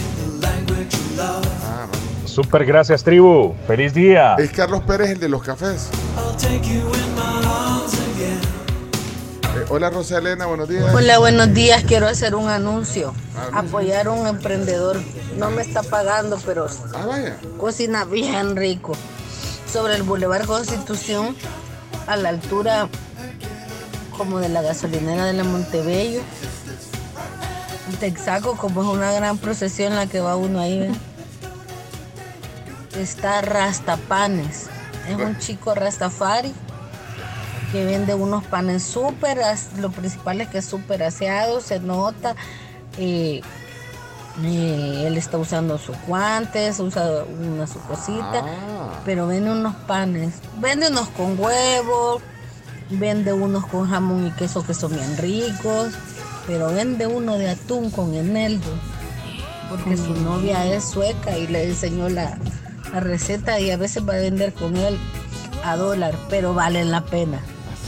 Super gracias, tribu. Feliz día.
Es Carlos Pérez, el de los cafés. Eh, hola Rosalena, buenos días.
Hola, buenos días. Quiero hacer un anuncio.
Ah,
Apoyar a un emprendedor. No me está pagando, pero
Ah, vaya.
cocina bien rico. Sobre el Boulevard Constitución, a la altura como de la gasolinera de la Montebello. Texaco, como es una gran procesión la que va uno ahí. Está Rastapanes. Es un chico Rastafari que vende unos panes súper, lo principal es que es súper aseado, se nota. eh, eh, él está usando sus guantes, usa una su cosita, pero vende unos panes. Vende unos con huevo, vende unos con jamón y queso que son bien ricos, pero vende uno de atún con eneldo, porque su novia es sueca y le enseñó la, la receta y a veces va a vender con él a dólar, pero vale la pena.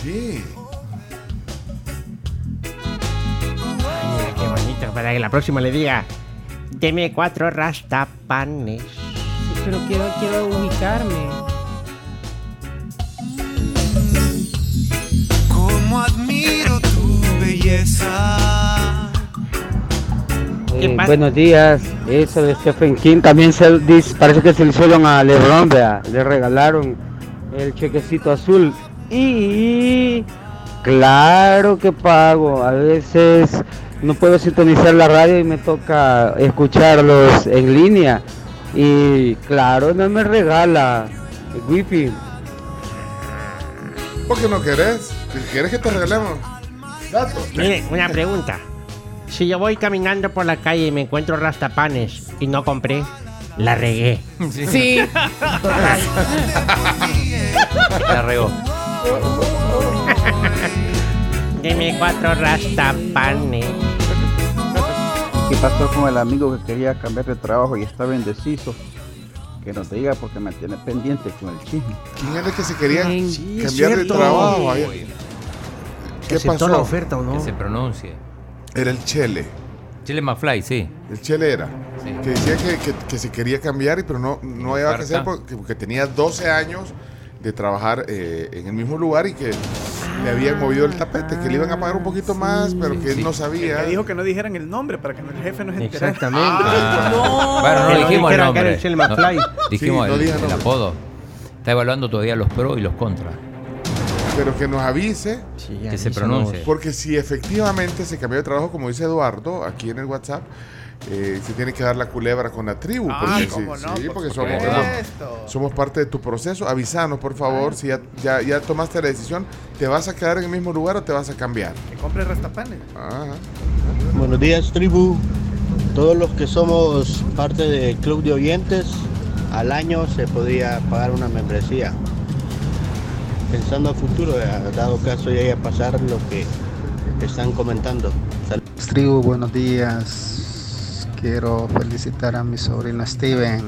Sí.
Mira qué bonito, para que la próxima le diga, deme cuatro rastapanes.
Sí, pero quiero, quiero ubicarme.
Como admiro belleza.
¿Qué
Eh,
pasa?
buenos días, eso de Stephen King también se dice, parece que se le hicieron a LeBron, vea, le regalaron el chequecito azul y claro que pago, a veces no puedo sintonizar la radio y me toca escucharlos en línea y claro no me regala el wifi.
¿Por qué no querés? ¿Quieres que te regalemos datos?
Mire, una pregunta. Si yo voy caminando por la calle y me encuentro rastapanes y no compré, la regué.
Sí, total.
La regó.
Deme cuatro rastapanes.
¿Qué pasó con el amigo que quería cambiar de trabajo y estaba indeciso? Que nos diga porque me tiene pendiente con el chisme.
¿Quién era el que se quería
Bien.
Sí,
cambiar de trabajo? ¿Qué
¿Aceptó
pasó?
la oferta o no?
Que se pronuncie.
Era el Chele.
Chile McFly, sí.
El Chele era.
Sí.
Que decía que, que- que se quería cambiar, y pero no, no había que hacer porque, porque tenía 12 años de trabajar eh, en el mismo lugar y que le habían movido el tapete, que le iban a pagar un poquito más, pero que él no sabía.
Me dijo que no dijeran el nombre para que el jefe no se enterara.
Exactamente.
Ah. Bueno, no
Que no
dijimos el
dijeran que era
nombre.
el Chile McFly.
No, dijimos
Sí, no
el, apodo. Está evaluando todavía los pros y los contras.
Pero que nos avise,
Sí,
Que se pronuncie.
porque si efectivamente se cambió de trabajo, como dice Eduardo, aquí en el WhatsApp, eh, se tiene que dar la culebra con la tribu.
Ah,
porque
cómo
sí,
no,
sí,
por
porque somos,
Esto.
somos parte de tu proceso. Avísanos, por favor, si ya, ya, ya tomaste la decisión, ¿te vas a quedar en el mismo lugar o te vas a cambiar?
Que compre rastapanes.
Ajá.
Buenos días, tribu. Todos los que somos parte del club de oyentes, al año se podría pagar una membresía. Pensando a futuro, eh, dado caso llegue a pasar lo que están comentando. Sal-
Tribu, buenos días. Quiero felicitar a mi sobrino Steven.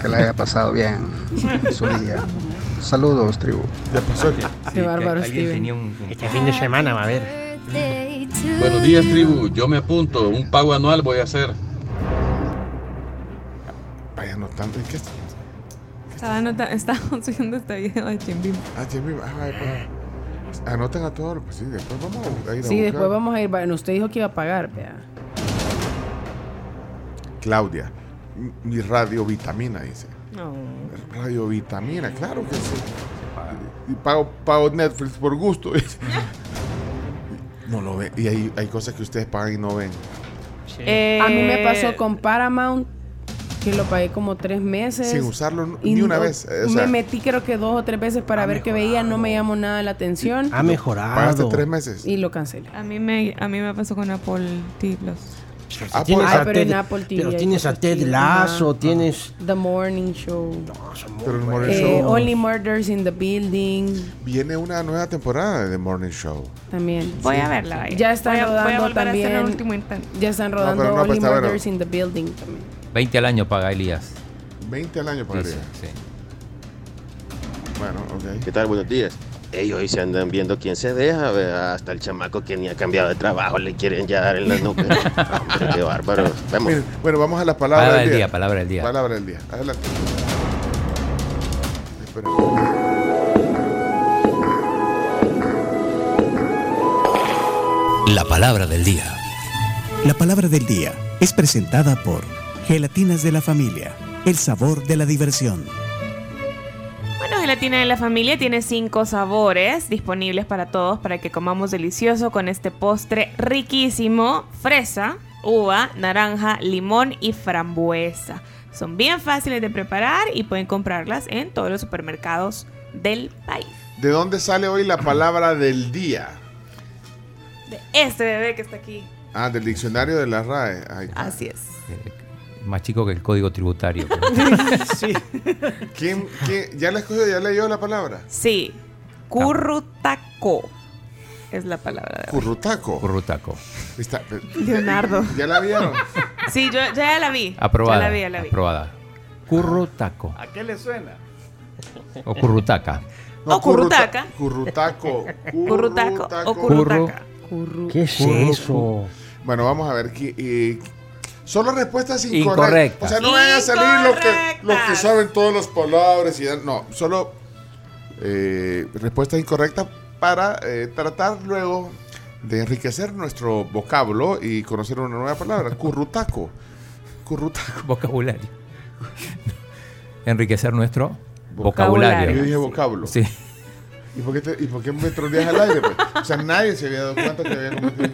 Que le haya pasado bien su día. Saludos, tribu.
Ya pasó aquí.
Qué bárbaro, Steven.
tenía un-
Este fin de semana va a haber.
Buenos días, tribu. Yo me apunto. Un pago anual voy a hacer.
Vaya anotando. ¿En qué está?
Estaba, anota- estaba subiendo este video de Chimbim.
Ah, Jimmy, ah, pues. Anoten a todos, pues sí, después vamos a ir a
Sí,
buscar.
después vamos a ir. Bueno, usted dijo que iba a pagar, vea.
Claudia, mi radio vitamina, dice.
No.
Radio vitamina, claro que sí. Y pago, pago Netflix por gusto. dice. No lo ve. Y hay, hay cosas que ustedes pagan y no ven.
A mí me
Eh,
pasó con Paramount, que lo pagué como tres meses.
Sin usarlo
y
ni una
no-
vez. o sea,
me metí creo que dos o tres veces para ver qué veía, no me llamó nada la atención.
Ha mejorado.
Pagaste tres meses.
Y lo cancelé.
A mí me, a mí me pasó con Apple TV Plus.
Ah,
Tienes
Ay,
a
pero en
Ted-
Apple TV
pero tienes a Ted Lasso,
ajá.
tienes.
The Morning Show.
Pero el Morning
Eh,
Show.
Only Murders in the Building.
Viene una nueva temporada de The Morning Show.
También.
Voy a verla.
Ya están
Voy a- voy a
rodando
volver a hacer el
también.
último.
Ya están
No,
rodando
pero no, pues,
Only. Murders in the Building también.
20 al año paga Elías.
20 al año pagaría.
Dice, sí.
Bueno, ok.
¿Qué tal? Buenos días. Ellos hoy se andan viendo quién se deja, hasta el chamaco que ni ha cambiado de trabajo le quieren ya dar en la nuca. Hombre, qué bárbaro. Vamos.
Miren, bueno, vamos a la palabra,
Palabra
del
del
día.
día, palabra del día.
Palabra del día. Adelante. Espera.
La palabra del día. La palabra del día es presentada por Gelatinas de la Familia, el sabor de la diversión.
Bueno, Gelatina de la Familia tiene cinco sabores disponibles para todos para que comamos delicioso con este postre riquísimo: fresa, uva, naranja, limón y frambuesa. Son bien fáciles de preparar y pueden comprarlas en todos los supermercados del país.
¿De dónde sale hoy la palabra del día?
De este bebé que está aquí.
Ah, del diccionario de la RAE. Ahí está.
Así es.
Más chico que el código tributario.
sí. ¿Quién, quién- ¿Ya la escogió? ¿Ya leyó la palabra?
Sí, currutaco es la palabra de hoy.
Currutaco.
Currutaco.
Está-
Leonardo.
¿Ya la vieron?
Sí, yo ya la vi.
Aprobada.
Ya la vi, ya la vi.
Aprobada. Currutaco.
¿A qué le suena?
O currutaca.
O currutaca.
Currutaco.
Currutaco o
Curru.
currutaca.
¿Qué es eso?
Bueno, vamos a ver. que, eh, solo respuestas incorrectas. O sea, no vayan a salir los que, los que saben todas las palabras. y dan- No, solo eh, respuestas incorrectas para eh, tratar luego de enriquecer nuestro vocablo y conocer una nueva palabra. Currutaco. Currutaco.
Vocabulario. Enriquecer nuestro
Vocabulario.
vocabulario.
Yo dije vocablo.
Sí.
¿Y por qué, te- y por qué me troleas al aire? pues? O sea, nadie se había dado cuenta que había cometido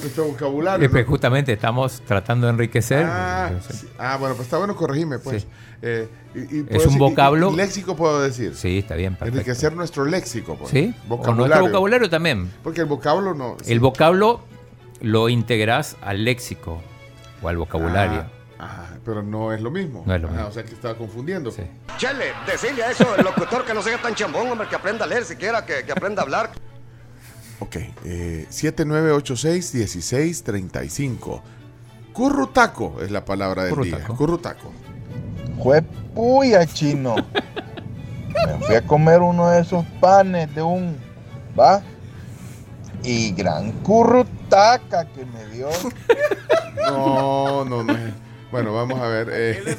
nuestro vocabulario.
Pues, justamente estamos tratando de enriquecer.
Ah, sí. Ah, bueno, pues está bueno, corregime, pues.
Sí.
Eh, y- y
Es un
decir-
vocablo.
y léxico puedo decir.
Sí, está bien, perfecto.
Enriquecer nuestro léxico, pues.
Sí, o
Vocabulario.
nuestro vocabulario también.
Porque el vocablo no.
El vocablo lo integrás al léxico o al vocabulario.
Ah, ah, pero no es lo mismo.
No es lo
Ah,
mismo.
o sea que estaba confundiendo.
Chele, decirle a eso el locutor que no sea tan chambón, hombre, que aprenda a leer siquiera, que, que aprenda a hablar.
Ok, eh, 7986-1635. Currutaco es la palabra del día. Currutaco.
Fue puya chino. Me fui a comer uno de esos panes de un. ¿Va? Y gran currutaca que me dio.
No, no, no. Bueno, vamos a ver. eh.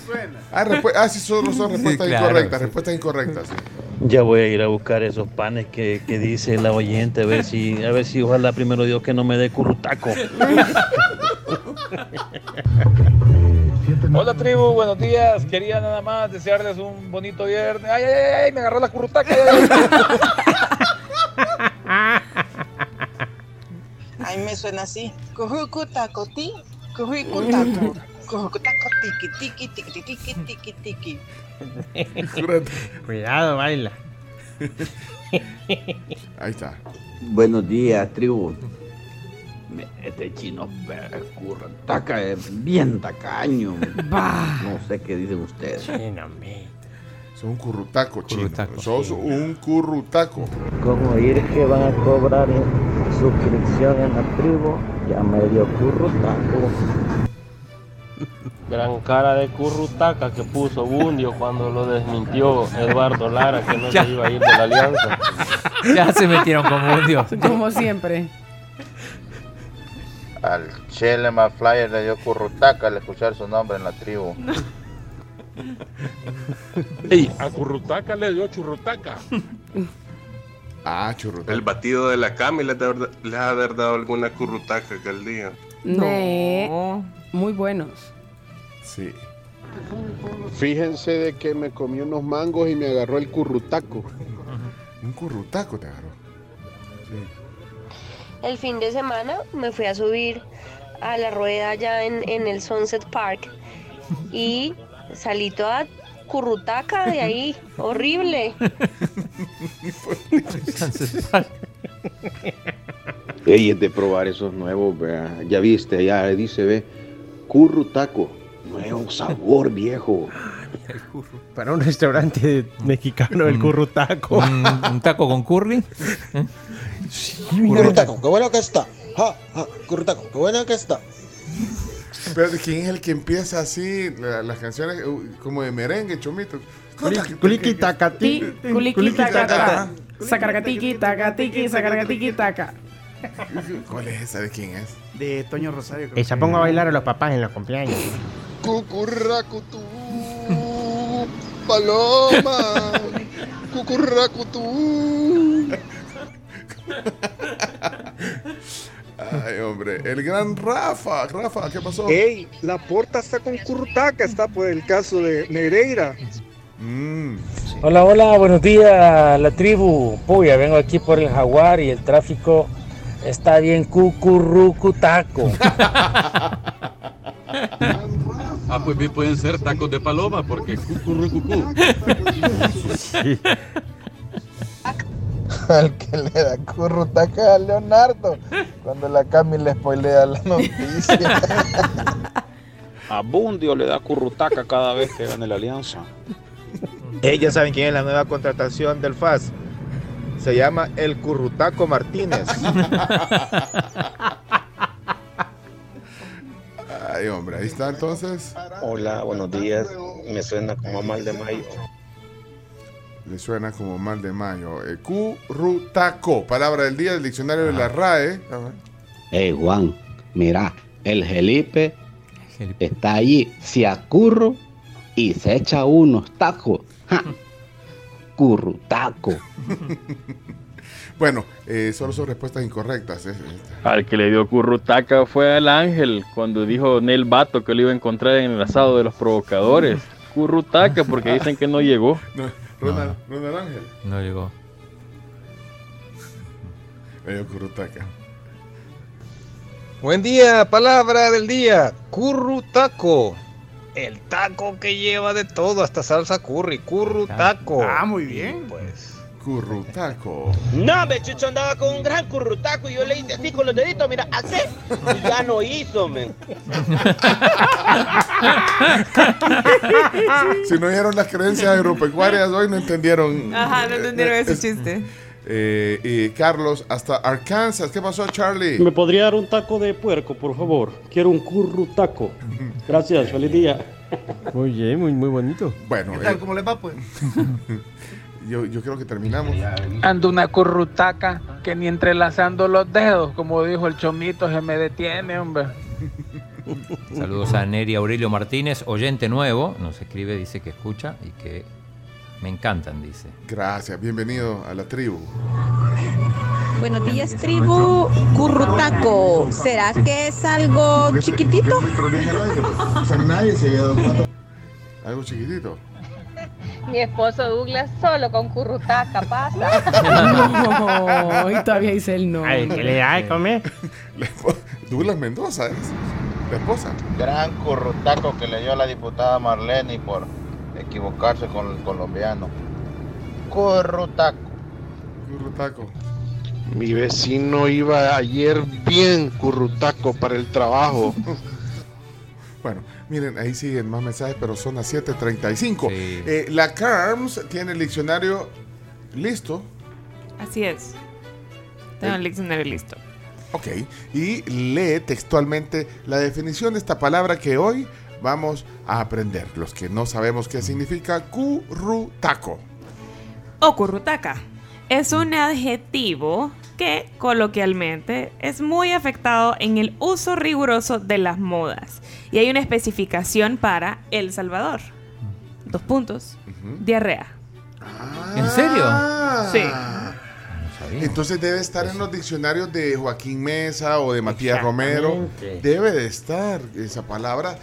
Ah, respu- ah, sí, solo son respuestas
claro,
incorrectas.
sí.
Respuestas incorrectas, sí.
Ya voy a ir a buscar esos panes que, que dice la oyente, a ver si, a ver si ojalá primero Dios que no me dé currutaco.
Hola tribu, buenos días. Quería nada más desearles un bonito viernes. Ay, ay, ay, ay, me agarró la currutaca.
Ay, me suena así. Cujucutaco, ti, cujucutaco. Cujucutaco, tiki, tiki, tiki, tiki, tiki, tiki.
Cuidado, baila.
Ahí está.
Buenos días, tribu. Este chino eh, currataca es bien tacaño.
Bah.
No sé qué dicen ustedes.
Son un currutaco, chino. Sos un currutaco.
Como oír que van a cobrar suscripción en la tribu, ya me dio currutaco.
Gran cara de currutaca que puso Bundio cuando lo desmintió Eduardo Lara que no
Ya.
se iba a ir de la alianza.
Ya se metieron con Bundio.
Como siempre.
Al Chele Flyer le dio currutaca al escuchar su nombre en la tribu.
Ey, a Currutaca le dio churrutaca.
Ah, churrutaca.
El batido de la cama y le ha de haber- le ha de haber dado alguna currutaca aquel día.
Ne- Muy buenos.
Sí.
Fíjense de que me comí unos mangos y me agarró el currutaco.
Un currutaco te agarró.
El fin de semana me fui a subir a la rueda allá en, en el Sunset Park y salí toda currutaca de ahí, horrible.
Ey, es de probar esos nuevos, vea. Ya viste, ya dice, ve, currutaco, nuevo sabor, viejo.
Para un restaurante mexicano, el currutaco.
¿Un, un taco con curry?
Currutaco, qué bueno que está. Ja, ja, currutaco, qué bueno que está.
Pero ¿quién es el que empieza así la- las canciones uh, como de merengue, chomito?
Culiki tacati.
Ti- Culiki taca. Sacargatiki, tacatiki, sacargatiki, taca.
¿Cuál es esa? ¿De quién es?
De Toño Rosario. creo
Esa
que-
pongo a bailar a los papás en los cumpleaños.
Cucurracutú, paloma, cucurracutú.
Ay, hombre. El gran Rafa. Rafa, ¿qué pasó?
Ey, la porta está con Currutaca, está por el caso de Negreira.
Mm.
Hola, hola, buenos días, la tribu. Puya, vengo aquí por el jaguar y el tráfico está bien cucurrucutaco.
Ah, pues bien pueden ser tacos de paloma porque cucurrucucú.
Al que le da currutaca a Leonardo cuando la Cami le spoilea la noticia.
A Bundio le da currutaca cada vez que gane la alianza.
Ellos saben quién es la nueva contratación del FAS. Se llama el Currutaco Martínez.
Ay, hombre, ahí está entonces.
Hola, buenos días. Me suena como mal de mayo.
Le suena como mal de mayo. Eh, currutaco, palabra del día del diccionario de la RAE. A ver.
Hey Juan, mira, el Felipe está allí, se acurro y se echa unos tacos. ¡Ja! Currutaco.
Bueno, eh, solo son respuestas incorrectas. eh.
Al que le dio currutaca fue al ángel cuando dijo Nel Bato que lo iba a encontrar en el asado de los provocadores. Currutaca porque dicen que no llegó.
No, Ronald, Ronald Ángel.
No llegó.
Le dio currutaca.
Buen día, palabra del día. Currutaco. El taco que lleva de todo, hasta salsa curry. Currutaco.
Ah, muy bien.
Pues.
Currutaco.
No, me Chucho andaba con un gran currutaco y yo le hice así con los deditos, mira, así. Y ya no hizo, men.
si no oyeron las creencias agropecuarias hoy, no entendieron.
Ajá, no entendieron
eh,
ese
es-
chiste.
Eh, y Carlos, hasta Arkansas. ¿Qué pasó, Charlie?
¿Me podría dar un taco de puerco, por favor? Quiero un currutaco. Gracias, feliz día.
Muy bien, muy, muy bonito.
Bueno,
¿Qué tal?
eh,
¿Cómo le va, pues?
yo, yo creo que terminamos.
Ando una currutaca que ni entrelazando los dedos, como dijo el chomito, se me detiene, hombre.
Saludos a Neri Aurelio Martínez, oyente nuevo. Nos escribe, dice que escucha y que me encantan, dice.
Gracias, bienvenido a la tribu.
Buenos días, tribu Currutaco. ¿Será que es algo chiquitito?
Algo chiquitito.
Mi esposo Douglas solo con currutaca pasa.
No, y todavía dice el no.
Ay, ¿qué le da de comer?
Douglas Mendoza es la esposa.
Gran currutaco que le dio a la diputada Marlene por equivocarse con el colombiano. Currutaco.
Currutaco.
Mi vecino iba ayer bien currutaco para el trabajo.
Bueno, miren, ahí siguen más mensajes, pero son las 7:35. Eh, la CARMS tiene el diccionario listo.
Así es. Tengo el diccionario listo.
Ok, y lee textualmente la definición de esta palabra que hoy vamos a aprender. Los que no sabemos qué significa currutaco.
O currutaca. Es un adjetivo que coloquialmente es muy afectado en el uso riguroso de las modas. Y hay una especificación para El Salvador. Dos puntos. Diarrea.
¿En serio?
Sí.
Entonces debe estar en los diccionarios de Joaquín Mesa o de Matías Romero. Debe de estar esa palabra.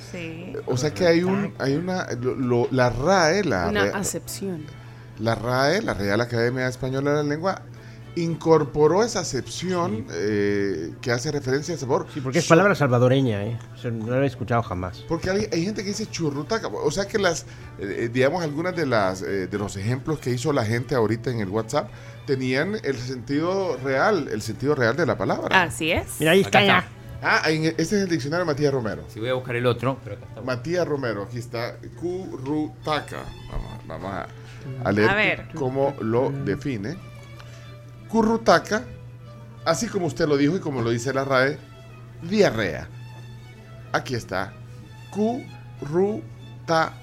O sea que hay un, hay una, lo- lo- la RAE, la,
Una acepción.
la RAE, la Real Academia Española de la Lengua, incorporó esa acepción eh, que hace referencia al sabor.
Sí, porque es palabra salvadoreña, ¿eh? O sea, no la he escuchado jamás.
Porque hay, hay gente que dice churrutaca. O sea que las, eh, digamos, algunas de las eh, de los ejemplos que hizo la gente ahorita en el WhatsApp tenían el sentido real, el sentido real de la palabra.
Así es.
Mira, ahí está ya.
Ah, en- este es el diccionario de Matías Romero.
Si voy a buscar el otro, pero acá está.
Matías Romero, aquí está currutaca. Vamos, a- vamos a, a leer
A ver.
cómo lo define. Currutaca, así como usted lo dijo y como lo dice la RAE, diarrea. Aquí está. Currutaca.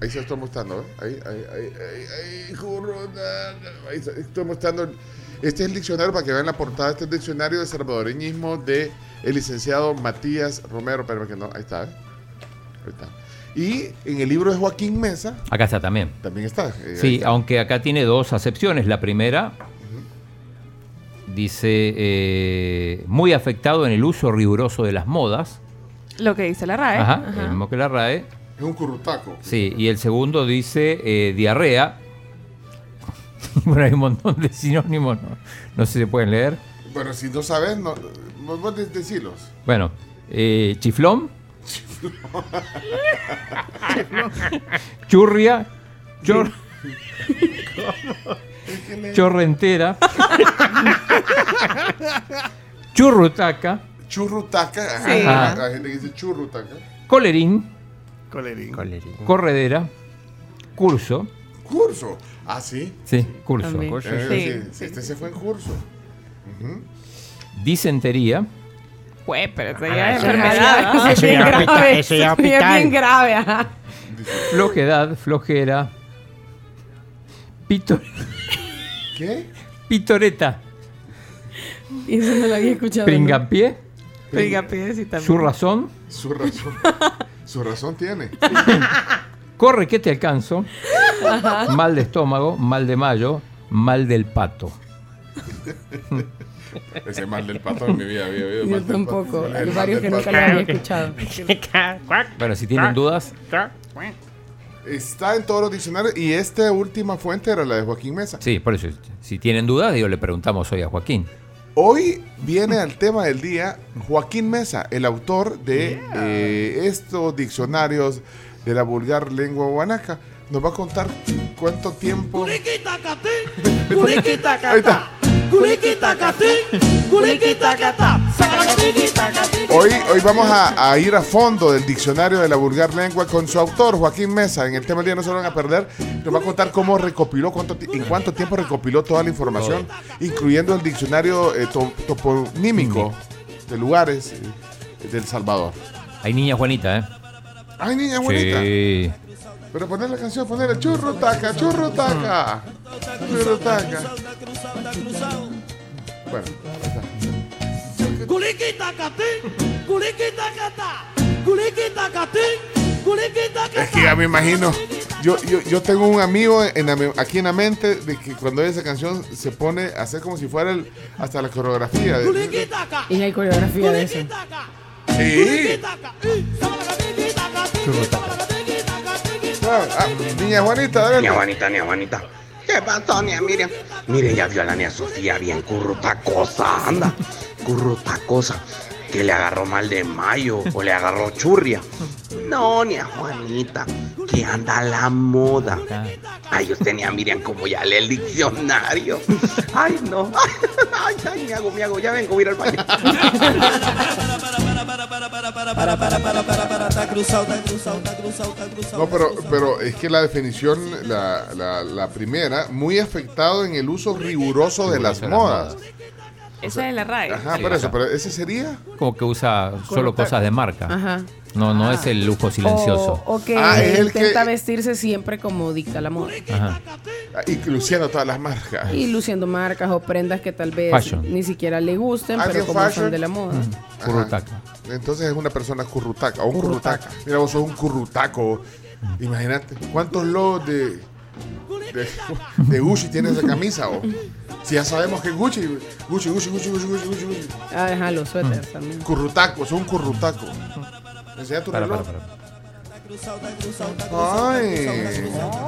Ahí se lo estoy mostrando, ¿eh? Ahí, ahí, ahí, ahí, ahí, currutaca. Ahí se- estoy mostrando. Este es el diccionario para que vean la portada. Este es el diccionario de salvadoreñismo de el licenciado Matías Romero. Espérame que no. Ahí está, ¿eh? Ahí está. Y en el libro de Joaquín Mesa
Acá está también.
también está. eh,
Sí,
está.
aunque acá tiene dos acepciones. La primera dice eh, muy afectado en el uso riguroso de las modas.
Lo que dice la RAE.
Ajá,
Ajá.
el mismo que la RAE.
Es un currutaco.
Sí, y el segundo dice eh, diarrea. bueno, hay un montón de sinónimos, no, no sé si se pueden leer.
Bueno, si no sabes, no, vos vos de- decilos.
Bueno, eh, chiflón, churria, chor, chorrentera, churrutaca,
Churrutaca.
Sí.
Ajá. La gente que dice churrutaca.
colerín,
Colerín.
corredera, curso.
Curso. Ah, sí.
Sí, curso. Curso.
Eh,
Sí,
sí, Este se fue en curso. Ujú.
Disentería,
Fue, pero eso
Ah,
ya es
eso
enfermedad. ¿ah?
eso ya
grave.
eso ya
Bien,
hospital.
bien grave, ajá.
flojedad, flojera, pito-
¿Qué?
pitoreta,
Y eso no lo había escuchado.
pringapié,
pide si también.
su razón,
Su razón. Su razón tiene.
corre que te alcanzo, mal de estómago, mal de mayo, mal del pato.
Ese mal del pato en mi vida había oído.
Yo tampoco. Hay varios que nunca lo había escuchado.
Bueno, si tienen dudas,
Está en todos los diccionarios y esta última fuente era la de Joaquín Mesa.
sí, por eso, si tienen dudas, digo, le preguntamos hoy a Joaquín.
Hoy viene al tema del día Joaquín Mesa, el autor de eh, estos diccionarios de la vulgar lengua guanaca. Nos va a contar cuánto tiempo. Ahí está. Hoy, hoy vamos a, a ir a fondo del diccionario de la vulgar lengua con su autor, Joaquín Mesa. En el tema del día no se lo van a perder. Nos va a contar cómo recopiló, cuánto, en cuánto tiempo recopiló toda la información, incluyendo el diccionario eh, to- toponímico de lugares eh, del Salvador.
Hay niña Juanita, ¿eh?
Ay, niña bonita.
Sí.
Pero poner la canción, poner el churro taca, churro taca. Churro taca. Bueno. Es que ya me imagino. Yo, yo, yo tengo un amigo en la aquí en la mente de que cuando oye esa canción se pone a hacer como si fuera el, hasta la coreografía. de-
Y hay coreografía de eso.
Sí. Ah, ah, niña Juanita, dale.
Nia Juanita, Nia Juanita. ¿Qué pasó, ya vio a la Nia Sofía bien currutacosa, anda. Currutacosa. Que le agarró mal de mayo o le agarró churria. No, Nia Juanita. Que anda la moda. Ay, usted, Nia Miriam, como ya lee el diccionario. Ay, no. Ay, ay, me hago, me hago. Ya vengo a ir al baño.
No, pero, pero es que la definición, la, la- la primera, muy afectado en el uso Riguroso de las modas.
Esa es la RAE.
Ajá,
Sí,
por eso, pero ese sería.
Como que usa solo cosas de marca.
Ajá.
No, no es el lujo silencioso.
O, o que
Ah, es el
intenta
que-
vestirse siempre como dicta la moda.
Ajá.
ah, Y luciendo todas las marcas.
Y luciendo marcas o prendas que tal vez
Fashion.
ni siquiera le gusten, pero como
fashion.
son de la moda.
Currutaca.
Entonces es una persona currutaca o un currutaca. Mira, vos sos un currutaco. Imagínate. ¿Cuántos logos de, de, de Gucci tiene esa camisa? O, si ya sabemos que es Gucci, Gucci, Gucci, Gucci, Gucci, Gucci, Gucci, Gucci.
Ah, ajá, los suéteres también.
Currutaco, sos un currutaco. Enseña tu
Para,
reloj.
para, para.
Ay,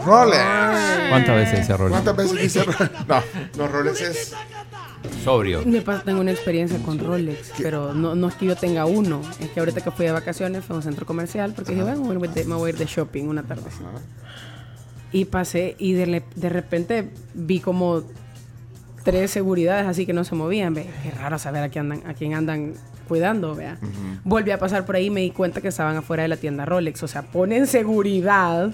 Rolex.
¿Cuántas veces dice Rolex?
¿Cuántas veces dice Rolex? No, los Rolex es.
Sobrio.
Me pasa, tengo una experiencia con Rolex, pero no, no es que yo tenga uno. Es que ahorita que fui de vacaciones fui a un centro comercial porque dije, bueno, me voy de- me voy a ir de shopping una tarde. Y pasé y de, repente vi como tres seguridades así que no se movían. Ve, qué raro saber a quién andan, a quién andan cuidando, vea. Volví a pasar por ahí y me di cuenta que estaban afuera de la tienda Rolex. O sea, ponen seguridad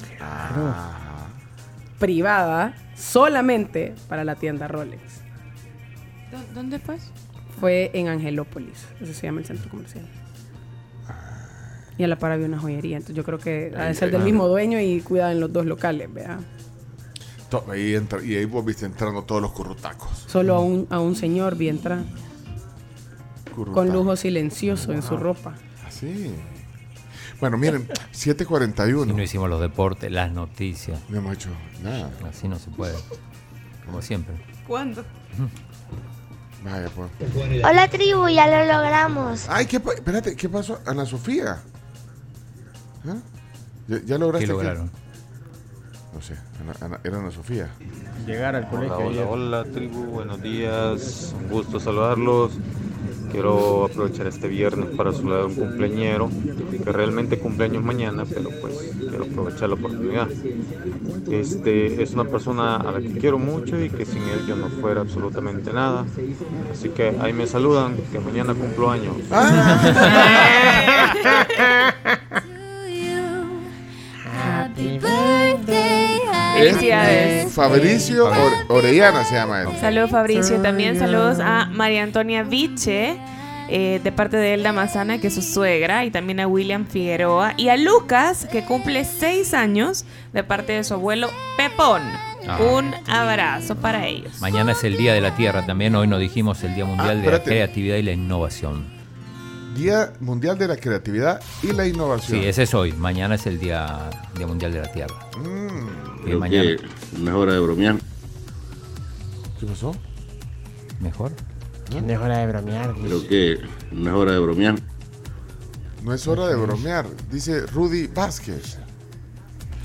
privada solamente para la tienda Rolex.
¿Dó- ¿Dónde fue?
Fue en Angelópolis, ese se llama el centro comercial. Y a la par había una joyería, entonces yo creo que ha de ser del
Ah.
mismo dueño y cuidan en los dos locales, vea.
to- Ahí entra, y ahí vos viste entrando todos los currutacos.
Solo a un, a un señor vi entrar con
Currutacos.
lujo silencioso en su ropa.
Así. Bueno, miren, 7.41.
Y no hicimos los deportes, las noticias.
No hemos hecho nada.
Así no se puede. Como siempre.
¿Cuándo?
Vaya, pues.
Hola tribu, ya lo logramos.
Ay, ¿qué, espérate, ¿qué pasó? Ana Sofía. ¿Ah? ¿Ya, ya lograste?
¿Qué
que-? No sé, Ana- Ana- era Ana Sofía.
Llegar al
Hola, hola, hola, tribu, buenos días, un gusto saludarlos. Quiero aprovechar este viernes para saludar a un cumpleañero, que realmente cumpleaños mañana, pero pues quiero aprovechar la oportunidad. Este es una persona a la que quiero mucho y que sin él yo no fuera absolutamente nada. Así que ahí me saludan, que mañana cumplo años.
Felicidades.
Fabricio Ore- Orellana se llama él.
Saludos Fabricio también. Saludos a María Antonia Viche. eh, de parte de Elda Mazana, que es su suegra, y también a William Figueroa, y a Lucas, que cumple seis años, de parte de su abuelo Pepón.
Ah.
Un abrazo para ellos.
Mañana es el Día de la Tierra también. Hoy nos dijimos el Día Mundial de la. Creatividad y la Innovación.
Día Mundial de la Creatividad y la Innovación.
Sí, ese es hoy. Mañana es el Día, Día Mundial de la Tierra.
Mm.
Creo
mañana.
que no es hora de bromear.
¿Qué pasó?
¿Mejor?
No es hora de bromear.
Creo que no es hora de bromear.
No es hora de bromear, dice Rudy Vázquez.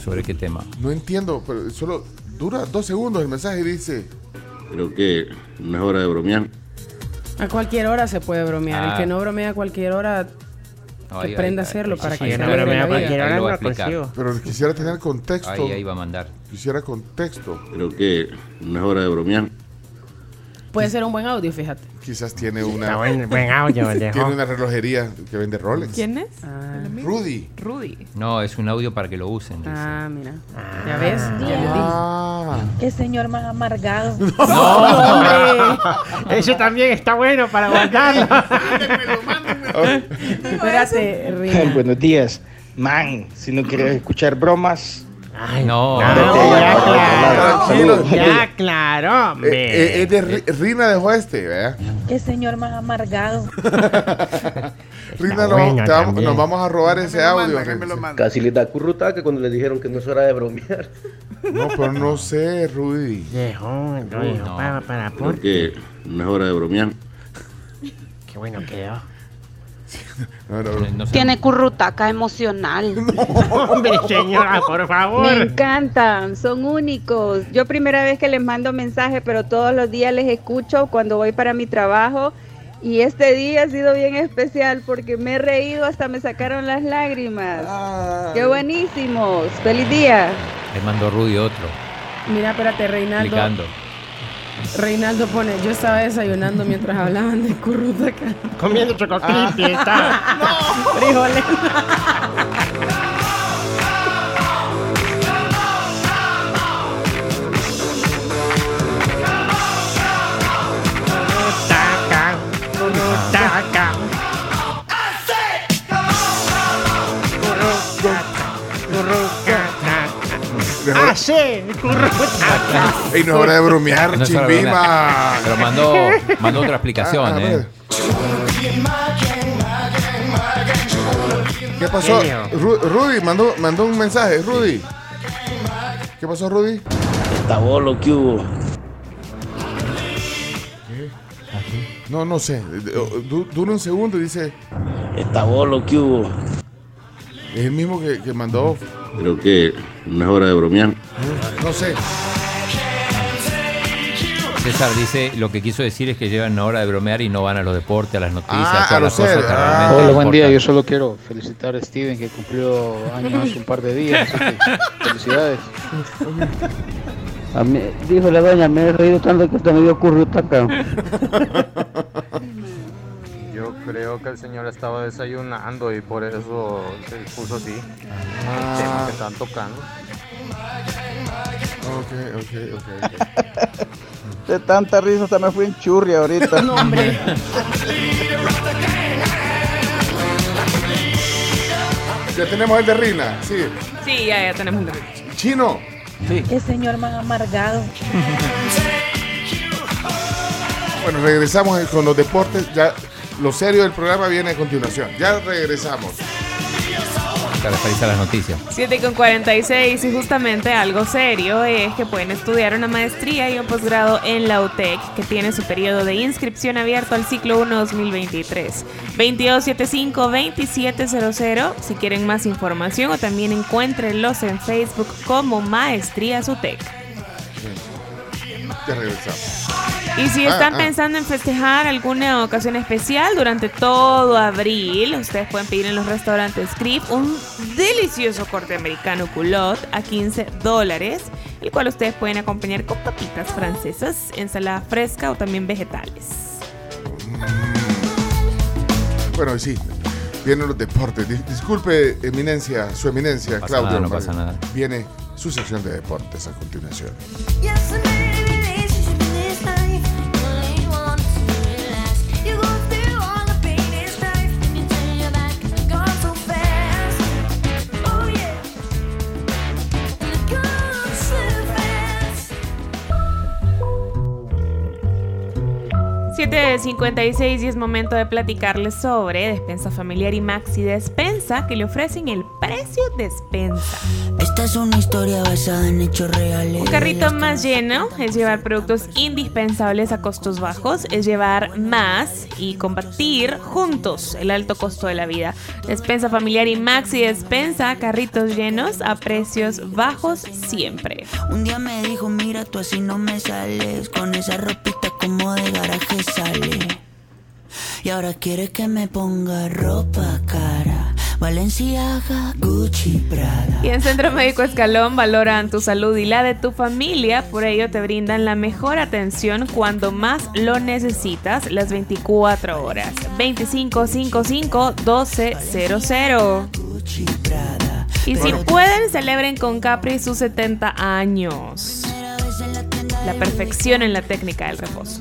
¿Sobre qué tema?
No entiendo, pero solo dura dos segundos el mensaje y dice.
Creo que no es hora de bromear.
A cualquier hora se puede bromear.
Ah.
El que no bromea a cualquier hora,
No,
que
ahí-
aprenda a hacerlo
ahí-
para que
no bromea a cualquier hora, lo.
Pero quisiera tener contexto.
Ahí, ahí va a mandar.
Quisiera contexto.
Creo que no es hora de bromear.
Puede ser un buen audio, fíjate.
Quizás tiene una.
Está buen- buen audio.
Tiene una relojería que vende Rolex.
¿Quién es?
Rudy.
Rudy.
No, es un audio para que lo usen. dice.
Ah, mira. ¿Ya ves? Ya dije.
Ah.
Qué señor más amargado.
Ese también está bueno para guardarlo.
Espérate, Rina.
Buenos días. Man, si no quieres escuchar bromas.
No,
ya claro. Ya claro,
Eh,
hombre.
eh, es de Ri- Rina dejó este, ¿verdad?
Qué señor más amargado.
Rina, no-
bueno
te vamos- nos vamos a robar ese audio. Rina.
Casi les da currutaca cuando les dijeron que no es hora de bromear.
No, pero no sé, Rudy.
Viejo, no, hijo, para, para, por.
Porque no es hora de bromear.
Qué bueno quedó.
Tiene currutaca emocional.
Hombre, señora, por favor.
Me encantan, son únicos. Yo primera vez que les mando mensajes, pero todos los días les escucho cuando voy para mi trabajo. Y este día ha sido bien especial porque me he reído hasta me sacaron las lágrimas. ¡Qué buenísimos! ¡Feliz día!
Le mando Rudy otro.
Mira, espérate, Reinaldo.
Explicando.
Reinaldo pone, yo estaba desayunando mientras hablaban de currutaca.
Comiendo chococrispy, está.
Frijoles. Currutaca.
¡Ah, sí!
Ey, no es hora de bromear,
No es hora de
chimbima.
bromear. Pero mandó, mandó otra explicación,
Ah, a
¿eh?
ver. ¿Qué pasó?
Genio.
Ru- Rudy mandó, mandó un mensaje. Rudy. ¿Qué pasó, Rudy?
Está bolo que hubo.
No, no sé. Du- Dura un segundo y dice.
Está bolo que hubo.
Es el mismo que, que mandó.
Creo que no es hora de bromear.
No sé.
César dice, lo que quiso decir es que llevan una hora de bromear y no van a los deportes, a las noticias,
Ah,
todas
a
las
los
cosas que
Ah.
realmente
Hola, buen día. Yo solo quiero felicitar a Steven que cumplió años hace un par de días. así que felicidades.
A mí, dijo la doña, me he reído tanto que hasta me dio currutaca.
Yo creo que el señor estaba desayunando y por eso se puso así.
Ah.
El tema que están tocando.
Ok, ok, ok.
De tanta risa hasta me fui en churri ahorita.
No, hombre.
Ya tenemos el de Rina. Sí.
Sí, ya, ya tenemos el derecho.
Chino.
Qué señor más amargado.
Bueno, regresamos con los deportes. Ya lo serio del programa viene a continuación. Ya regresamos.
Te referís a las noticias.
7 con 46 y justamente algo serio es que pueden estudiar una maestría y un posgrado en la UTEC que tiene su periodo de inscripción abierto al ciclo 1 2023. 2275-2700 si quieren más información o también encuéntrenlos en Facebook como Maestrías UTEC.
Ya regresamos.
Y si
Ah,
están
ah.
pensando en festejar alguna ocasión especial durante todo abril, ustedes pueden pedir en los restaurantes Crip un delicioso corte americano culot a 15 dólares, el cual ustedes pueden acompañar con papitas francesas, ensalada fresca o también vegetales.
Bueno, sí. Vienen los deportes. Dis- Disculpe, eminencia, su eminencia,
pasa
Claudio.
nada, no pasa nada.
Viene su sección de deportes a continuación.
de 56 y es momento de platicarles sobre Despensa Familiar y Maxi Despensa que le ofrecen el precio despensa.
Esta es una historia basada en hechos reales.
Un carrito más lleno es llevar productos indispensables a costos bajos, es llevar más y combatir juntos el alto costo de la vida. Despensa familiar y maxi despensa, carritos llenos a precios bajos siempre.
Un día me dijo, mira, tú así no me sales. Con esa ropita como de garaje sale. Y ahora quiere que me ponga ropa cara. Valenciaga, Gucci, Prada.
Y en Centro Médico Escalón valoran tu salud y la de tu familia, por ello te brindan la mejor atención cuando más lo necesitas, las 24 horas. 2555-1200. Y si pueden, celebren con Capri sus 70 años. La perfección en la técnica del reposo.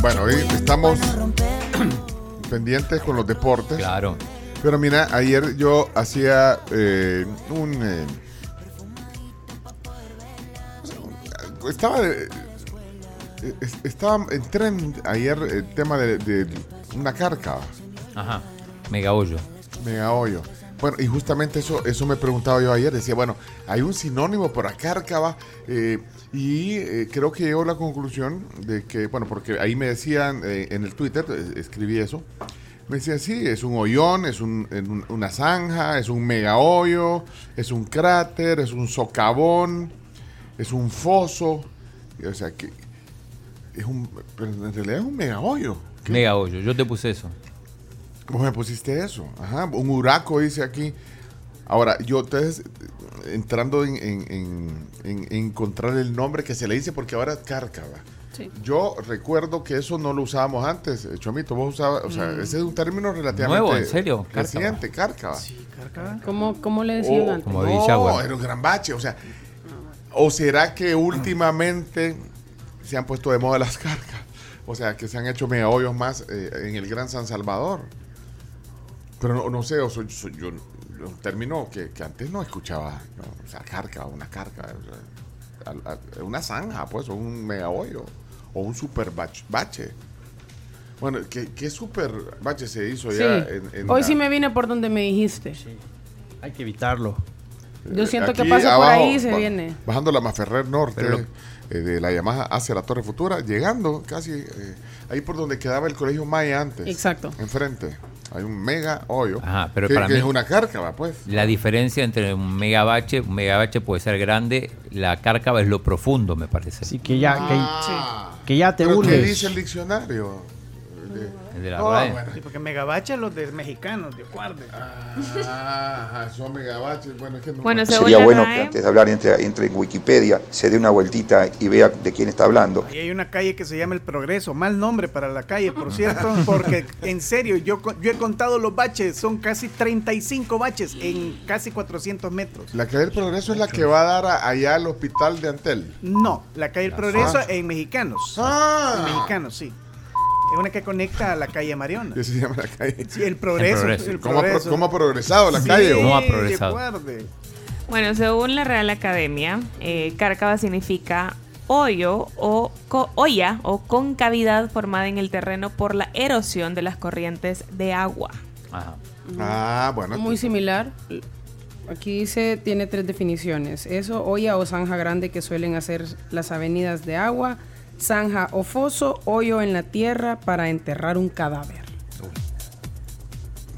Bueno, hoy estamos pendientes con los deportes.
Claro.
Pero mira, ayer yo hacía eh, un... eh, estaba... eh, es- estaba en tren ayer el tema de, de una cárcava.
Ajá. Mega hoyo.
Mega hoyo. Bueno, y justamente eso, eso me preguntaba yo ayer. Decía, bueno, hay un sinónimo para cárcava. eh, y eh, creo que llegó a la conclusión de que, bueno, porque ahí me decían eh, en el Twitter, eh, escribí eso. Me decían, sí, es un hoyón, es un- una zanja, es un mega hoyo, es un cráter, es un socavón, es un foso. Y, O sea, que es un, pero en realidad es un mega hoyo.
Mega hoyo. Yo te puse eso.
¿Cómo me pusiste eso? Ajá, un huraco dice aquí. Ahora, yo entonces, entrando en, en- en- en- en encontrar el nombre que se le dice, porque ahora es cárcava.
Sí.
Yo recuerdo que eso no lo usábamos antes, eh, Chomito, vos usabas, o sea,
Mm.
ese es un término relativamente
Nuevo, ¿en serio?
reciente, cárcava.
¿Cómo, cómo le decían
O-
antes?
no, era un gran bache, o sea, o será que últimamente se han puesto de moda las carcas, O sea, que se han hecho mega hoyos más eh, en el Gran San Salvador. Pero no, no sé, o soy, soy yo, un término que, que antes no escuchaba. ¿no? O sea, carca, una carca. o sea, una zanja, pues, o un mega hoyo. O un super bach- bache. Bueno, ¿qué, qué super bache se hizo
Sí.
ya en, en
Hoy
la-
sí me vine por donde me dijiste.
Hay que evitarlo.
Yo siento que paso por ahí y se
ba-
viene.
Bajando la Maferrer Norte eh, de la Yamaha hacia la Torre Futura, llegando casi eh, ahí por donde quedaba el colegio Maya antes.
Exacto.
Enfrente. Hay un mega hoyo.
Ajá, pero
que,
para
que
mí-
es una cárcava, pues.
La diferencia entre un megabache, un megabache puede ser grande, la cárcava es lo profundo, me parece.
Sí, que ya,
Ah.
que, que ya te
¿Pero qué dice el diccionario?
El de la
Oh,
RAE.
bueno.
Sí, porque megabacha los de mexicanos, de guarde.
Ah, ajá, son megabaches. Bueno, es que no-
Bueno, según
Sería bueno que antes de hablar entre, entre en Wikipedia se dé una vueltita y vea de quién está hablando.
Ahí hay una calle que se llama El Progreso, mal nombre para la calle, por cierto, porque en serio, yo, yo he contado los baches, son casi 35 baches en casi 400 metros.
La calle del Progreso es la que va a dar a- allá al hospital de Antel.
No, la calle El Progreso
Ah.
en Mexicanos.
Ah.
En Mexicanos, sí. Es una que conecta a la calle Mariona.
¿Qué se llama la calle?
Sí, El Progreso.
El Progreso.
el
¿Cómo ha, pro-
Progreso.
cómo ha progresado la
Sí,
calle?
¿Cómo ha progresado?
Bueno, según la Real Academia, eh, cárcava significa hoyo o co- olla o concavidad formada en el terreno por la erosión de las corrientes de agua.
Ajá.
Ah, bueno.
Muy similar. Aquí dice, tiene tres definiciones. Eso, olla o zanja grande que suelen hacer las avenidas de agua, zanja o foso, hoyo en la tierra para enterrar un cadáver.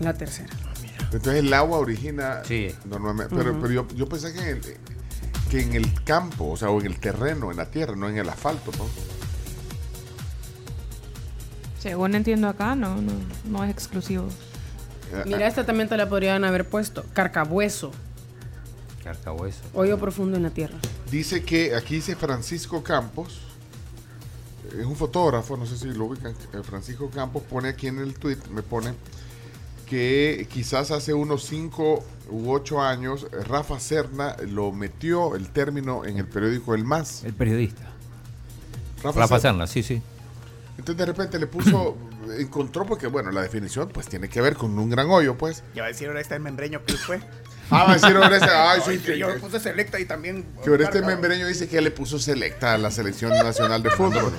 La tercera.
Entonces el agua origina
Sí.
normalmente. Pero, pero yo, yo pensé que en, el, que en el campo, o sea, o en el terreno, en la tierra, no en el asfalto, ¿no?
Según entiendo acá, no, no, no es exclusivo.
Eh,
Mira, esta también te la podrían haber puesto. Carcabueso,
Carcahueso.
hoyo profundo en la tierra.
Dice que aquí dice Francisco Campos, es un fotógrafo, no sé si lo ubican, eh, Francisco Campos pone aquí en el tweet, me pone que quizás hace unos 5 u 8 años Rafa Serna lo metió el término en el periódico El Más.
El periodista.
Rafa,
Rafa
Serna.
Sí, sí.
Entonces de repente le puso, encontró porque bueno, la definición pues tiene que ver con un gran hoyo pues.
Ya va a decir ahora está el membreño que fue.
Ah, va a decir ahora ese, ay, sí, que-
yo puse selecta y también.
Que este
carga.
membreño dice que le puso selecta a la selección nacional de fútbol.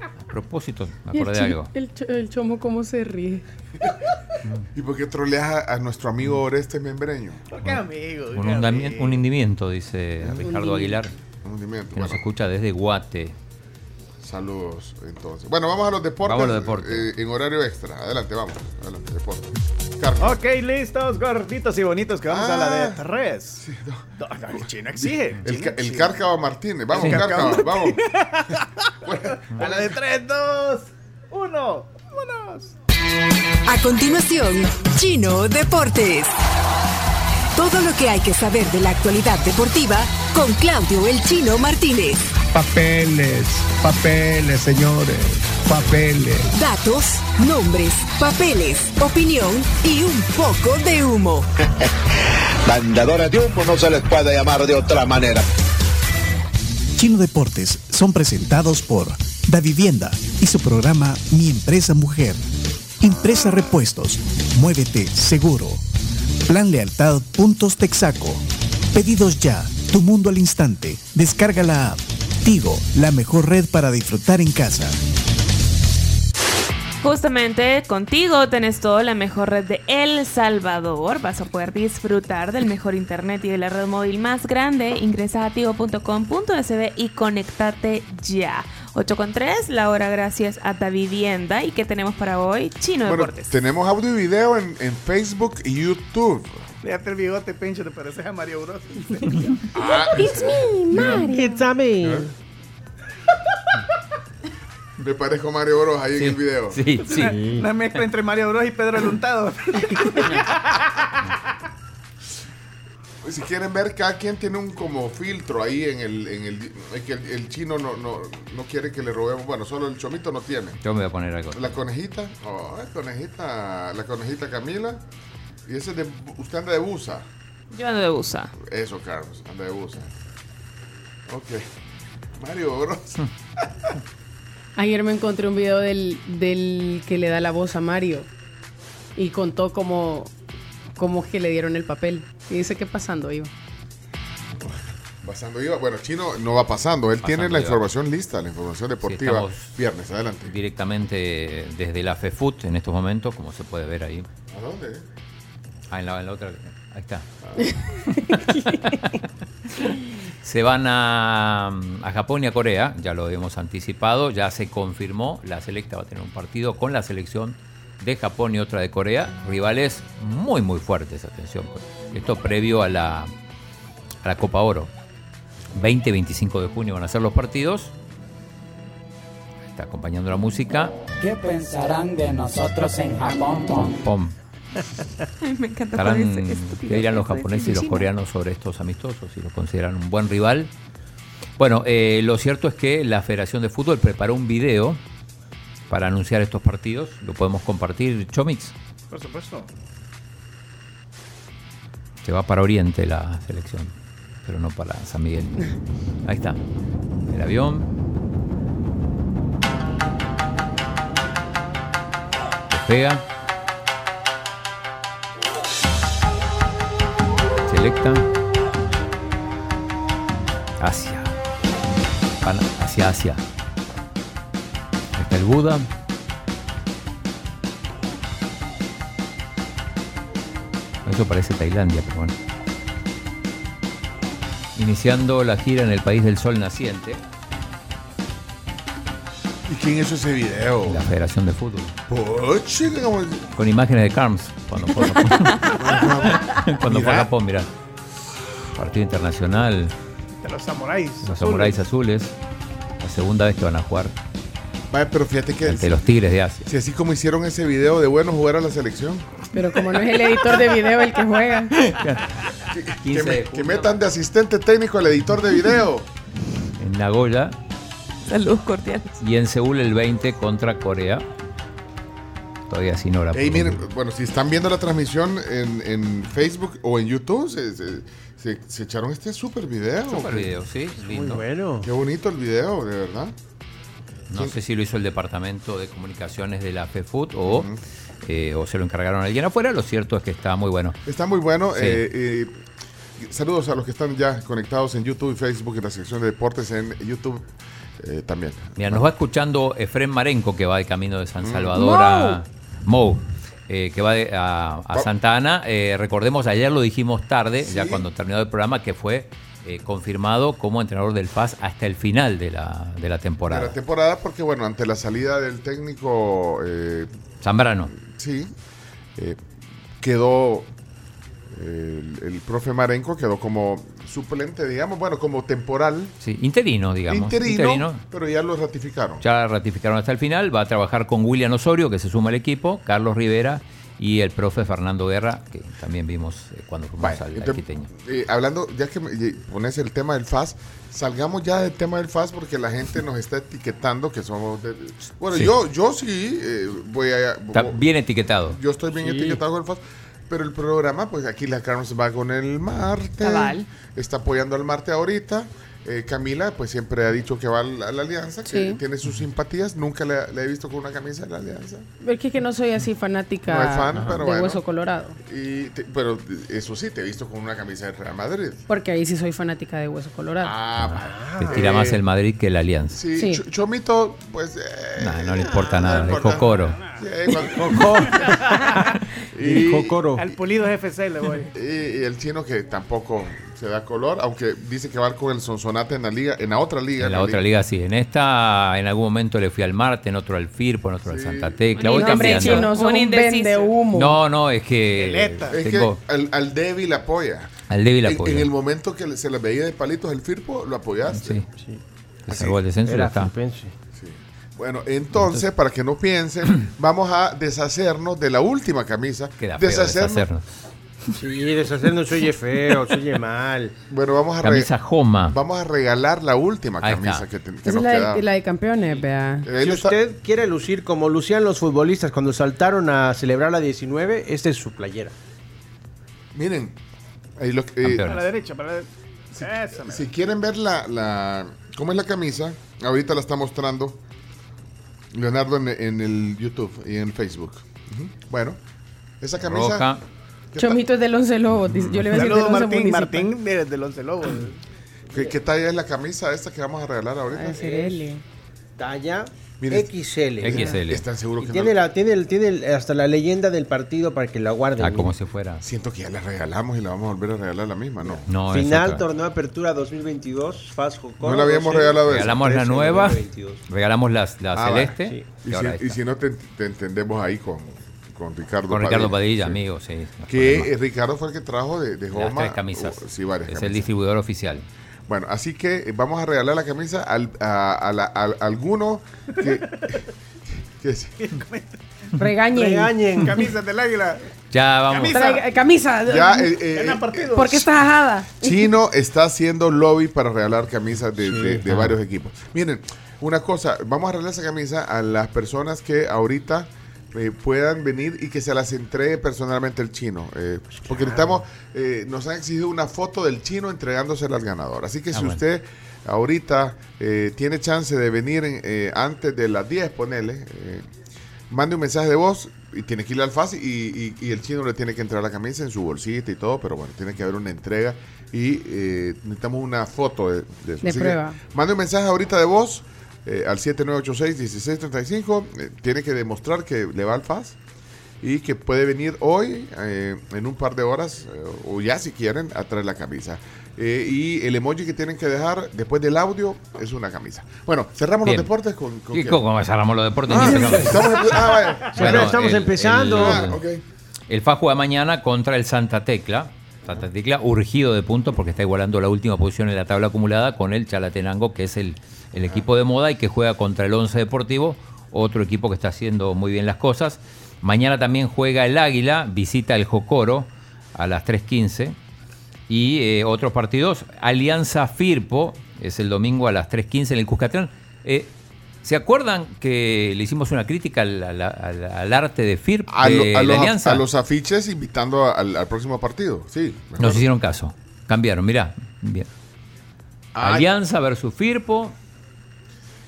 A propósito, me acordé de algo.
el el chomo cómo se ríe.
¿Y por qué troleas a, a nuestro amigo Oreste Membreño?
¿Por qué, amigo?
Un, un hundimiento, dice Ricardo Aguilar,
Un hundimiento.
que nos escucha desde Guate.
saludos entonces. Bueno, vamos a los deportes.
Vamos a los deportes.
eh, en horario extra. Adelante, vamos. Adelante, deportes. Carlos.
Ok, listos, gorditos y bonitos, que vamos a la de
Ah.
tres. No, no, el chino exige.
El, el. Cárcava Martínez. Vamos,
El
Cárcava,
Cárcava
vamos.
A la de tres, dos, uno. Vámonos.
A continuación, Chino Deportes. Todo lo que hay que saber de la actualidad deportiva con Claudio El Chino Martínez.
Papeles, papeles, señores, papeles.
Datos, nombres, papeles, opinión y un poco de humo.
Mandadores de humo no se les puede llamar de otra manera.
Chino Deportes son presentados por Da Vivienda y su programa Mi Empresa Mujer. Impresa Repuestos. Muévete seguro. Plan Lealtad Puntos Texaco. Pedidos ya. Tu mundo al instante. Descarga la app. Tigo, la mejor red para disfrutar en casa.
Justamente contigo tenés todo la mejor red de El Salvador. Vas a poder disfrutar del mejor internet y de la red móvil más grande. Ingresa a tigo.com.sb y conectate ya. 8 con 3, la hora gracias a Da Vivienda. ¿Y qué tenemos para hoy? Chino
Bueno,
Deportes.
tenemos audio y video en, en Facebook y YouTube.
Fíjate el bigote, Pencho, te pareces a Mario Bros.
Ah,
It's me, Mario.
It's a me.
Me parezco Mario Bros ahí en el video.
Sí, sí.
Una mezcla entre Mario Bros y Pedro el Untado.
Si quieren ver, cada quien tiene un como filtro ahí en el... En el que el, el chino no, no, no quiere que le robemos. Bueno, solo el chomito no tiene.
Yo me voy a poner algo.
La conejita. Oh, la conejita. La conejita Camila. Y ese de... Usted anda de busa.
Yo ando de busa.
Eso, Carlos. Anda de busa. Ok. Mario Bros.
Ayer me encontré un video del, del que le da la voz a Mario y contó cómo, cómo es que le dieron el papel. Y dice que pasando iba.
Pasando iba. Bueno, Chino no va pasando. Él tiene la
iba.
información lista, la información deportiva. Viernes, adelante.
Directamente desde la FEFUT en estos momentos, como se puede ver ahí.
¿A dónde?
Ah, en la, en la otra. Ahí está. se van a, a Japón y a Corea, ya lo hemos anticipado, ya se confirmó, la selecta va a tener un partido con la selección de Japón y otra de Corea, rivales muy muy fuertes, atención. Esto previo a la, a la Copa Oro. 20 y 25 de junio van a ser los partidos. Está acompañando la música.
¿Qué pensarán de nosotros en Japón? Pom?
Pom.
Ay, me encanta
Estarán. ¿Qué dirán los japoneses y los coreanos sobre estos amistosos? Si los consideran un buen rival. Bueno, eh, lo cierto es que la Federación de Fútbol preparó un video para anunciar estos partidos. Lo podemos compartir, Chomix.
Por supuesto.
Se va para Oriente la selección, pero no para San Miguel. Ahí está. El avión. Despega. Selecta. Asia. Hacia Asia. El Buda. Eso parece Tailandia, pero bueno. Iniciando la gira en el país del sol naciente,
¿Y quién hizo ese video?
la Federación de Fútbol.
Poche, como-
Con imágenes de Carms cuando fue Japón. cuando fue a. Japón, mira. Partido internacional,
De los samuráis.
los samuráis azules. La segunda vez que van a jugar
Vaya, pero fíjate que
ante los Tigres de Asia.
si así como hicieron ese video de bueno jugar a la selección,
Pero como no es el editor de video el que juega.
que, me- que metan de asistente técnico al editor de video.
En Nagoya
Saludos cordiales.
y en Seúl el 20 contra Corea. Todavía sin hora.
Ey,
por-
miren, bueno, si están viendo la transmisión en, en Facebook o en YouTube, se, se- se- se echaron este super video.
Super video, sí, lindo.
bueno.
Qué bonito el video, de verdad.
No sé si lo hizo el departamento de comunicaciones de la FEFUT o, eh, o se lo encargaron a alguien afuera. Lo cierto es que está muy bueno.
Está muy bueno.
Sí.
eh, eh, saludos a los que están ya conectados en YouTube y Facebook en la sección de deportes en YouTube eh, también.
Mira, nos va escuchando Efrén Marenco, que va de camino de San
Mm.
Salvador a Mou, eh, que va de- a, a Santa Ana. Eh, recordemos, ayer lo dijimos tarde, ya cuando terminó el programa, que fue eh, confirmado como entrenador del FAS hasta el final de la, de la
De
temporada.
la temporada, porque bueno, ante la salida del técnico, eh,
Zambrano.
sí, eh, quedó el, el profe Marenco, quedó como suplente, digamos, bueno, como temporal,
Sí, interino, digamos.
interino, pero ya lo ratificaron.
Ya ratificaron hasta el final. Va a trabajar con William Osorio, que se suma al equipo, Carlos Rivera y el profe Fernando Guerra, que también vimos eh, cuando fuimos al, al
Entonces,
quiteño.
eh, hablando, ya que me- y pones el tema del FAS, salgamos ya del tema del FAS porque la gente nos está etiquetando que somos... de- bueno,
Sí.
yo yo sí eh, voy a...
Está bien etiquetado.
Yo estoy bien
Sí.
etiquetado con el FAS. Pero el programa, pues aquí la Carlos va con el Marte.
Cabal.
Está apoyando al Marte ahorita. Eh, Camila, pues siempre ha dicho que va a la, a la Alianza, que
Sí.
tiene sus simpatías. Nunca le, le he visto con una camisa de la Alianza.
Es que, que no soy así fanática
No fan, pero
de
bueno.
Hueso Colorado.
Y te- pero eso sí, te he visto con una camisa del Real Madrid.
Porque ahí sí soy fanática de Hueso Colorado.
Ah,
Te tira más el Madrid que la Alianza.
Sí,
Sí.
Ch- Chomito, pues. eh,
Nah, no le importa nada, es
importa.
Jocoro.
Sí, cuando-
El Jocoro.
Al pulido FC le voy.
Y, y el chino que tampoco se da color, aunque dice que va con el Sonsonate en la liga, en la otra liga.
En la otra liga sí. En esta, en algún momento le fui al Marte, en otro al Firpo, en otro al Santa Tecla. Voy cambiando.
chino,
Un
humo.
No, no, es que.
Es
tengo
que al, al débil apoya.
al débil
En,
apoyo.
en el momento que se le veía de palitos el Firpo, lo apoyaste.
Sí. Se salvó el descenso
Era
está.
Bueno, entonces, para que no piensen, vamos a deshacernos de la última camisa.
Queda deshacernos.
Sí, deshacernos se oye feo, se oye mal.
Bueno, vamos a,
Camisa Joma.
vamos a regalar la última
Ahí
camisa
está.
que, te- que
Esa es
nos
la
queda.
de, la de campeones, vea.
Si
está-
usted quiere lucir como lucían los futbolistas cuando saltaron a celebrar la 19, esta es su playera.
Miren, ahí lo que- eh.
Para la derecha, para la derecha. Esa,
si quieren ver la, la- cómo es la camisa, ahorita la está mostrando Leonardo en, en el YouTube y en Facebook. Bueno, esa camisa.
Roja.
¿Qué, ta-
Chomito es del Once Lobos. dice- Yo le voy a decir del
Martín.
Municipal.
Martín de, del Once Lobos.
qué- qué talla es la camisa esta que vamos a regalar ahorita?
Ah, ser L.
Talla
Miren,
XL.
XL.
¿Están seguros que
tiene,
no?
la, tiene, el, tiene el- hasta la leyenda del partido para que la guarden.
Ah, como si fuera.
Siento que ya la regalamos y la vamos a volver a regalar la misma, ¿no?
Final, torneo apertura 2022, Fast Jocoro,
No la habíamos
12,
regalado esa.
Regalamos la
13,
nueva,
2022.
regalamos la, la
Ah,
celeste.
si, y si no te, te entendemos ahí con, con Ricardo
Con Ricardo Padilla,
sí.
amigo, sí.
Que
problema.
eh, Ricardo fue el que trajo de, de
Las
Joma.
tres camisas.
oh, sí, varias
es el distribuidor oficial.
Bueno, así que eh, vamos a regalar la camisa al, a, a la- a- a alguno que. que.
Regañen.
Regañen.
Camisas del águila.
Ya vamos.
Camisa.
Traiga- camisa.
Ya, eh, eh,
partidos.
¿Por qué estás ajada?
Chino está haciendo lobby para regalar camisas de, de- de varios equipos. Miren, una cosa, vamos a regalar esa camisa a las personas que ahorita eh, puedan venir y que se las entregue personalmente el chino. eh, porque necesitamos, eh, nos han exigido una foto del chino entregándosela al ganador. Así que
Ah,
si
bueno.
usted ahorita eh, tiene chance de venir en, eh, antes de las 10, ponele, mande un mensaje de voz y tiene que ir al FAS y, y- y el chino le tiene que entrar la camisa en su bolsita y todo, pero bueno, tiene que haber una entrega y eh, necesitamos una foto de, de eso.
De prueba.
mande un mensaje ahorita de voz eh, al 7986-1635. eh, tiene que demostrar que le va al FAS y que puede venir hoy eh, en un par de horas eh, o ya si quieren a traer la camisa. Eh, y el emoji que tienen que dejar después del audio es una camisa. Bueno, cerramos
Bien.
los deportes con... con
¿Y
qué?
cómo cerramos los deportes?
Ah, estamos ah,
Bueno,
estamos
el-
empezando.
el-
Ah.
El FA juega mañana contra el Santa Tecla. Tecla urgido de puntos porque está igualando la última posición en la tabla acumulada con el Chalatenango, que es el, el equipo de moda y que juega contra el Once Deportivo, otro equipo que está haciendo muy bien las cosas. Mañana también juega el Águila, visita el Jocoro a las 3.15. Y eh, otros partidos, Alianza Firpo, es el domingo a las 3.15 en el Cuscatlán. Eh, ¿Se acuerdan que le hicimos una crítica al, al- al- al arte de Firpo,
A, lo-
de
a
la
los,
Alianza?
a los afiches invitando al, próximo partido. Sí.
Nos hicieron caso. Cambiaron, mirá. Bien.
Ah,
Alianza versus Firpo.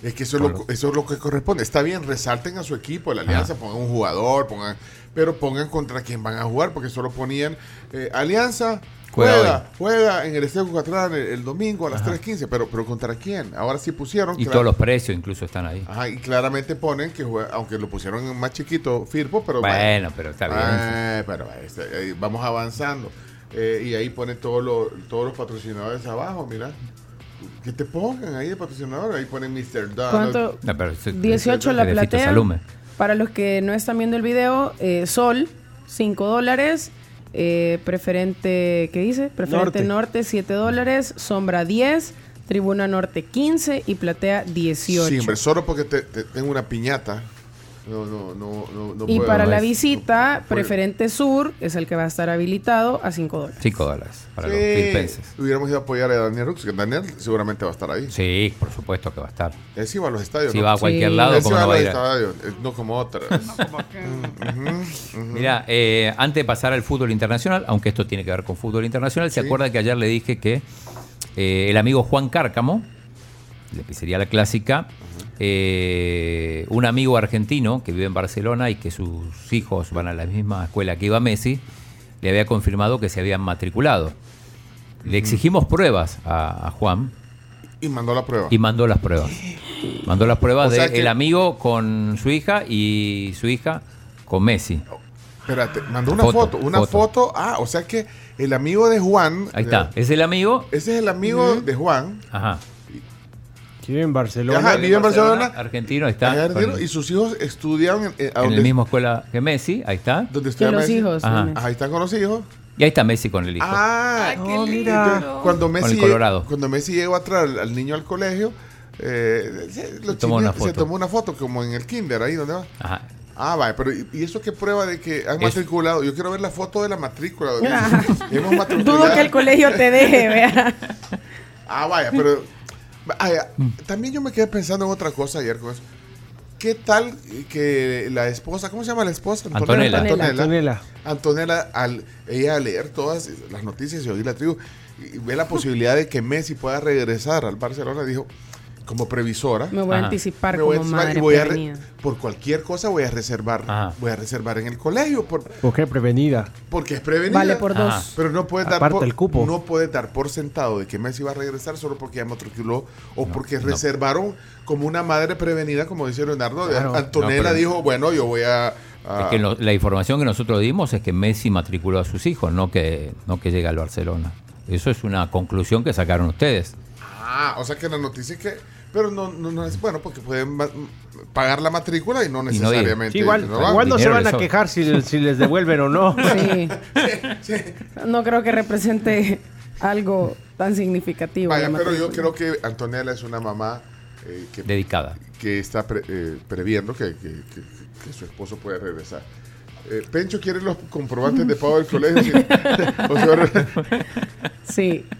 Es que eso es, lo, eso es lo que corresponde. Está bien, resalten a su equipo, la alianza, pongan un jugador, pongan, pero pongan contra quién van a jugar, porque solo ponían eh, Alianza.
Juega
Juega, juega, en el Estadio Cucatlán el, el domingo a las
Ajá.
3.15, pero, pero ¿contra quién? Ahora sí pusieron.
Y todos los precios incluso están ahí.
Ajá, y claramente ponen que juega, aunque lo pusieron más chiquito Firpo, pero
Bueno, pero está bien.
Eh, pero este, eh, vamos avanzando. Eh, y ahí ponen todos los, todos los patrocinadores abajo, mira. Que te pongan ahí de patrocinador, ahí ponen Mr. Donald.
¿Cuánto?
No, pero ese-
18 la platea.
Salume.
Para los que no están viendo el video, eh, Sol, 5 dólares. Eh, preferente, ¿qué dice? Preferente
Norte.
norte, 7 dólares. Sombra 10. Tribuna Norte 15 y Platea 18.
Sí, hombre, solo porque te, te- tengo una piñata. No, no, no, no, no
y
puedo.
para la
Es-
visita,
no.
Preferente Sur es el que va a estar habilitado a 5 dólares.
5 dólares para
Sí,
los filipenses.
Hubiéramos ido a apoyar a Daniel Rux, que Daniel seguramente va a estar ahí.
Sí, por supuesto que va a estar.
Él sí va a los estadios.
Si
¿no?
va a cualquier
Sí.
lado,
Él sí
¿cómo
va a
no va a
los
ir? a-
estadios, eh, no como otras.
Mira, eh, antes de pasar al fútbol internacional, aunque esto tiene que ver con fútbol internacional, ¿se
Sí.
acuerda que ayer le dije que eh, el amigo Juan Cárcamo, de Pizzería La Clásica, eh, un amigo argentino que vive en Barcelona y que sus hijos van a la misma escuela que iba Messi, le había confirmado que se habían matriculado. Le exigimos pruebas a, a Juan
Y mandó la prueba.
y mandó las pruebas. Mandó las pruebas
O sea
del
que-
amigo con su hija y su hija con Messi.
Espérate, mandó una
Foto,
foto, una
foto.
foto. Ah, o sea que el amigo de Juan.
Ahí está. Es el amigo.
Ese es el amigo de Juan.
Ajá.
Vive en Barcelona.
Ajá, vive en Barcelona.
Argentino está. Con-
y sus hijos estudiaron en, eh,
en la misma escuela que Messi, ahí está.
donde estudia
los
Messi.
hijos.
Ajá.
Ahí están con los hijos.
Y ahí está Messi con el hijo.
Ah,
qué
oh,
lindo.
Entonces, cuando Messi,
el Colorado.
cuando Messi llegó a traer al, al niño al colegio, eh, se, los
tomó una
chinos-
foto.
se tomó una foto como en el kinder, ahí donde va.
Ajá.
Ah, vaya, pero ¿y, eso qué prueba de que han
Es-
matriculado? Yo quiero ver la foto de la matrícula. Hemos matriculado.
Dudo que el colegio te deje, vea.
Ah, vaya, pero
Mm.
también yo me quedé pensando en otra cosa ayer con eso. ¿Qué tal que la esposa, ¿cómo se llama la esposa?
Antonella.
Antonella.
Antonella, al ella al leer todas las noticias y oír la tribu y ve la posibilidad de que Messi pueda regresar al Barcelona, dijo, como previsora.
Me voy a anticipar
Me voy a
como
anticipar y
madre
voy a re- por cualquier cosa voy a reservar, voy a reservar en el colegio por,
¿Por qué prevenida?
porque es prevenida.
Vale por dos. Ajá.
Pero no puedes dar
Aparte
por,
el cupo.
no puedes dar por sentado de que Messi va a regresar solo porque ya matriculó o porque reservaron como una madre prevenida, como dice Leonardo.
Claro.
Antonella
No,
dijo, bueno, yo voy a... a-
Es que lo- la información que nosotros dimos es que Messi matriculó a sus hijos, no que, no que llega al Barcelona. Eso es una conclusión que sacaron ustedes.
Ah, o sea que la noticia es que... Pero no, no, no es bueno porque pueden pagar la matrícula y no necesariamente...
Sí, igual,
no van.
igual no se van a quejar si, si les devuelven o no.
Sí. No creo que represente algo tan significativo.
Vaya, pero yo creo que Antonella es una mamá eh, que,
Dedicada.
que está pre- eh, previendo que, que- que- que su esposo puede regresar. Eh, Pencho quiere los comprobantes de pago del colegio. sí.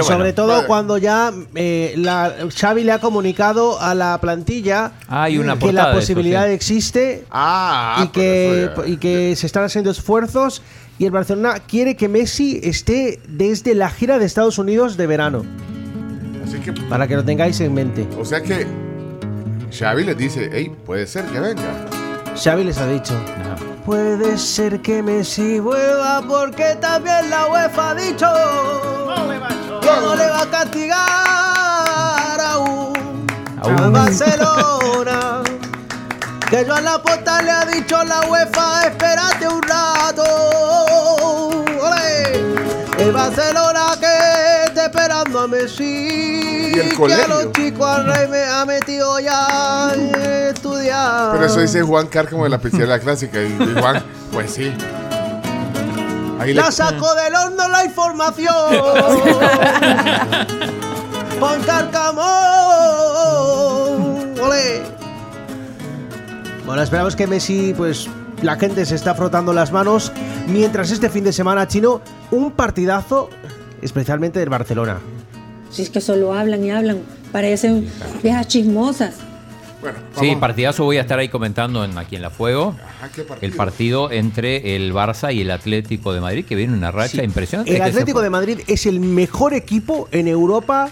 Sobre
bueno,
todo
vale.
cuando ya eh, la, Xavi le ha comunicado a la plantilla
Ah, una
que la
de eso,
posibilidad
sí.
existe
ah,
y,
por
que,
eso ya.
y que se están haciendo esfuerzos y el Barcelona quiere que Messi esté desde la gira de Estados Unidos de verano,
Así que,
para que lo tengáis en mente.
o sea que Xavi les dice, hey, puede ser que venga.
Xavi les ha dicho.
Ajá.
Puede ser que Messi vuelva porque también la UEFA ha dicho que no le va a castigar aún al Barcelona. Que Joan Laporta le ha dicho a la UEFA, espérate un rato. ¡Ole! El Barcelona que está esperando a Messi.
Y el
que
colegio.
los chicos al rey me ha metido ya a estudiar.
Pero eso dice Juan de la piscina de la clásica. Y, y Juan, pues sí. Ahí le-
La saco del horno la información. Juan Carcamón. Ole. Bueno, esperamos que Messi, pues la gente se está frotando las manos. Mientras este fin de semana chino, un partidazo, especialmente del Barcelona.
Si es que solo hablan y hablan, parecen viejas chismosas.
Bueno,
Sí, partidazo voy a estar ahí comentando en, aquí en La Fuego.
Ajá, ¿qué partido?
El partido entre el Barça y el Atlético de Madrid, que viene una racha
Sí.
impresionante.
El
se
Atlético de Madrid es el mejor equipo en Europa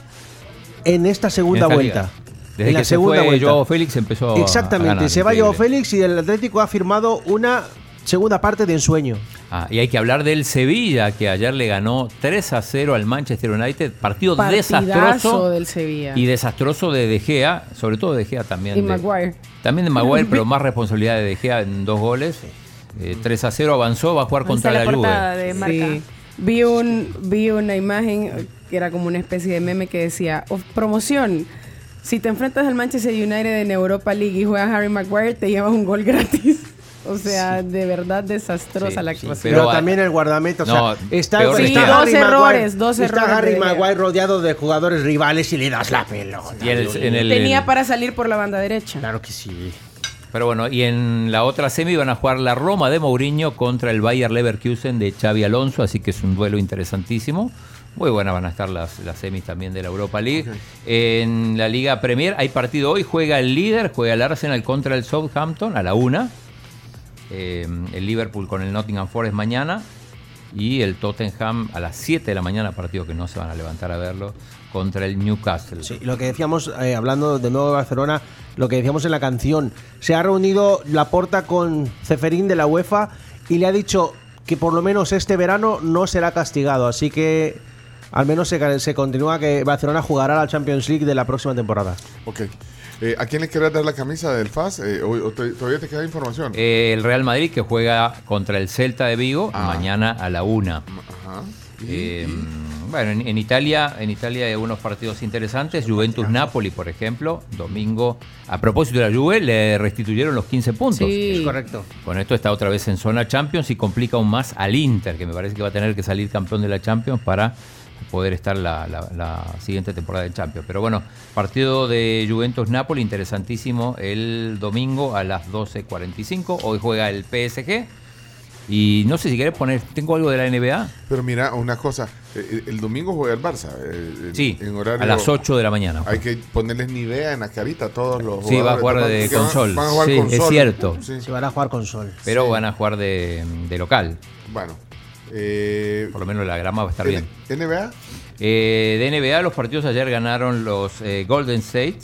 en esta segunda
en esta
vuelta.
liga. Desde
en la
que se
segunda
fue
vuelta.
Joao Félix empezó a- a
Exactamente,
ganar,
se va Joao. Félix y el Atlético ha firmado una segunda parte de ensueño.
Ah, y hay que hablar del Sevilla, que ayer le ganó 3 a 0 al Manchester United. Partido
Partidazo
desastroso.
del Sevilla.
Y desastroso de De Gea, sobre todo de Gea también.
Y
de-
Maguire.
También de Maguire, pero más responsabilidad de De Gea en dos goles. Eh, 3 a 0 avanzó, va a jugar contra la,
la
Juve.
Sí. Vi, un, vi una imagen que era como una especie de meme que decía, "Of- promoción, si te enfrentas al Manchester United en Europa League y juegas Harry Maguire, te llevas un gol gratis. O sea, de verdad desastrosa
Sí,
la
sí,
actuación.
Pero,
Pero,
también el guardameta, o
no,
sea, está, está
Gea.
Dos
Harry
errores, dos
está
errores
Harry. Maguire rodeado de jugadores rivales y le das la pelota.
Y en el- en el-
Tenía para salir por la banda derecha.
Claro que sí.
Pero bueno, y en la otra semi van a jugar la Roma de Mourinho contra el Bayer Leverkusen de Xavi Alonso, así que es un duelo interesantísimo. Muy buenas van a estar las, las semis también de la Europa League. En la Liga Premier hay partido hoy, juega el líder, juega el Arsenal contra el Southampton a la una. Eh, el Liverpool con el Nottingham Forest mañana. Y el Tottenham a las 7 de la mañana, partido que no se van a levantar a verlo, contra el Newcastle.
Sí, lo que decíamos, eh, hablando de nuevo de Barcelona, lo que decíamos en la canción, se ha reunido Laporta con Ceferín de la UEFA y le ha dicho que por lo menos este verano no será castigado, así que al menos se, se continúa que Barcelona jugará la Champions League de la próxima temporada.
Ok. Eh, ¿A quién le querés dar la camisa del FAS? Eh, o- o te- ¿Todavía te queda información?
Eh, el Real Madrid que juega contra el Celta de Vigo
Ah.
mañana a la una.
Ajá.
Eh, Bueno, en, en Italia, en Italia hay algunos partidos interesantes. Juventus Napoli, por ejemplo, domingo. A propósito de la Juve, le restituyeron los 15 puntos.
Sí.
Es correcto.
Con esto está otra vez en zona Champions y complica aún más al Inter, que me parece que va a tener que salir campeón de la Champions para poder estar la, la- la siguiente temporada de Champions. Pero bueno, partido de Juventus-Napoli, interesantísimo el domingo a las 12.45. Hoy juega el PSG. Y no sé si querés poner, tengo algo de la NBA.
Pero mira, una cosa, eh, el domingo juega el Barça. eh,
Sí,
en horario-
a las 8 de la mañana.
Hay que ponerles ni idea en la carita a todos los
Sí, va a jugar de
van-
consol.
van a jugar
Sí, es cierto.
Sí.
Se van a jugar con sol.
Pero van a jugar de, de local.
Bueno, Eh,
Por lo menos la grama va a estar
N-
bien.
NBA.
Eh, de NBA, los partidos ayer ganaron los eh, Golden State.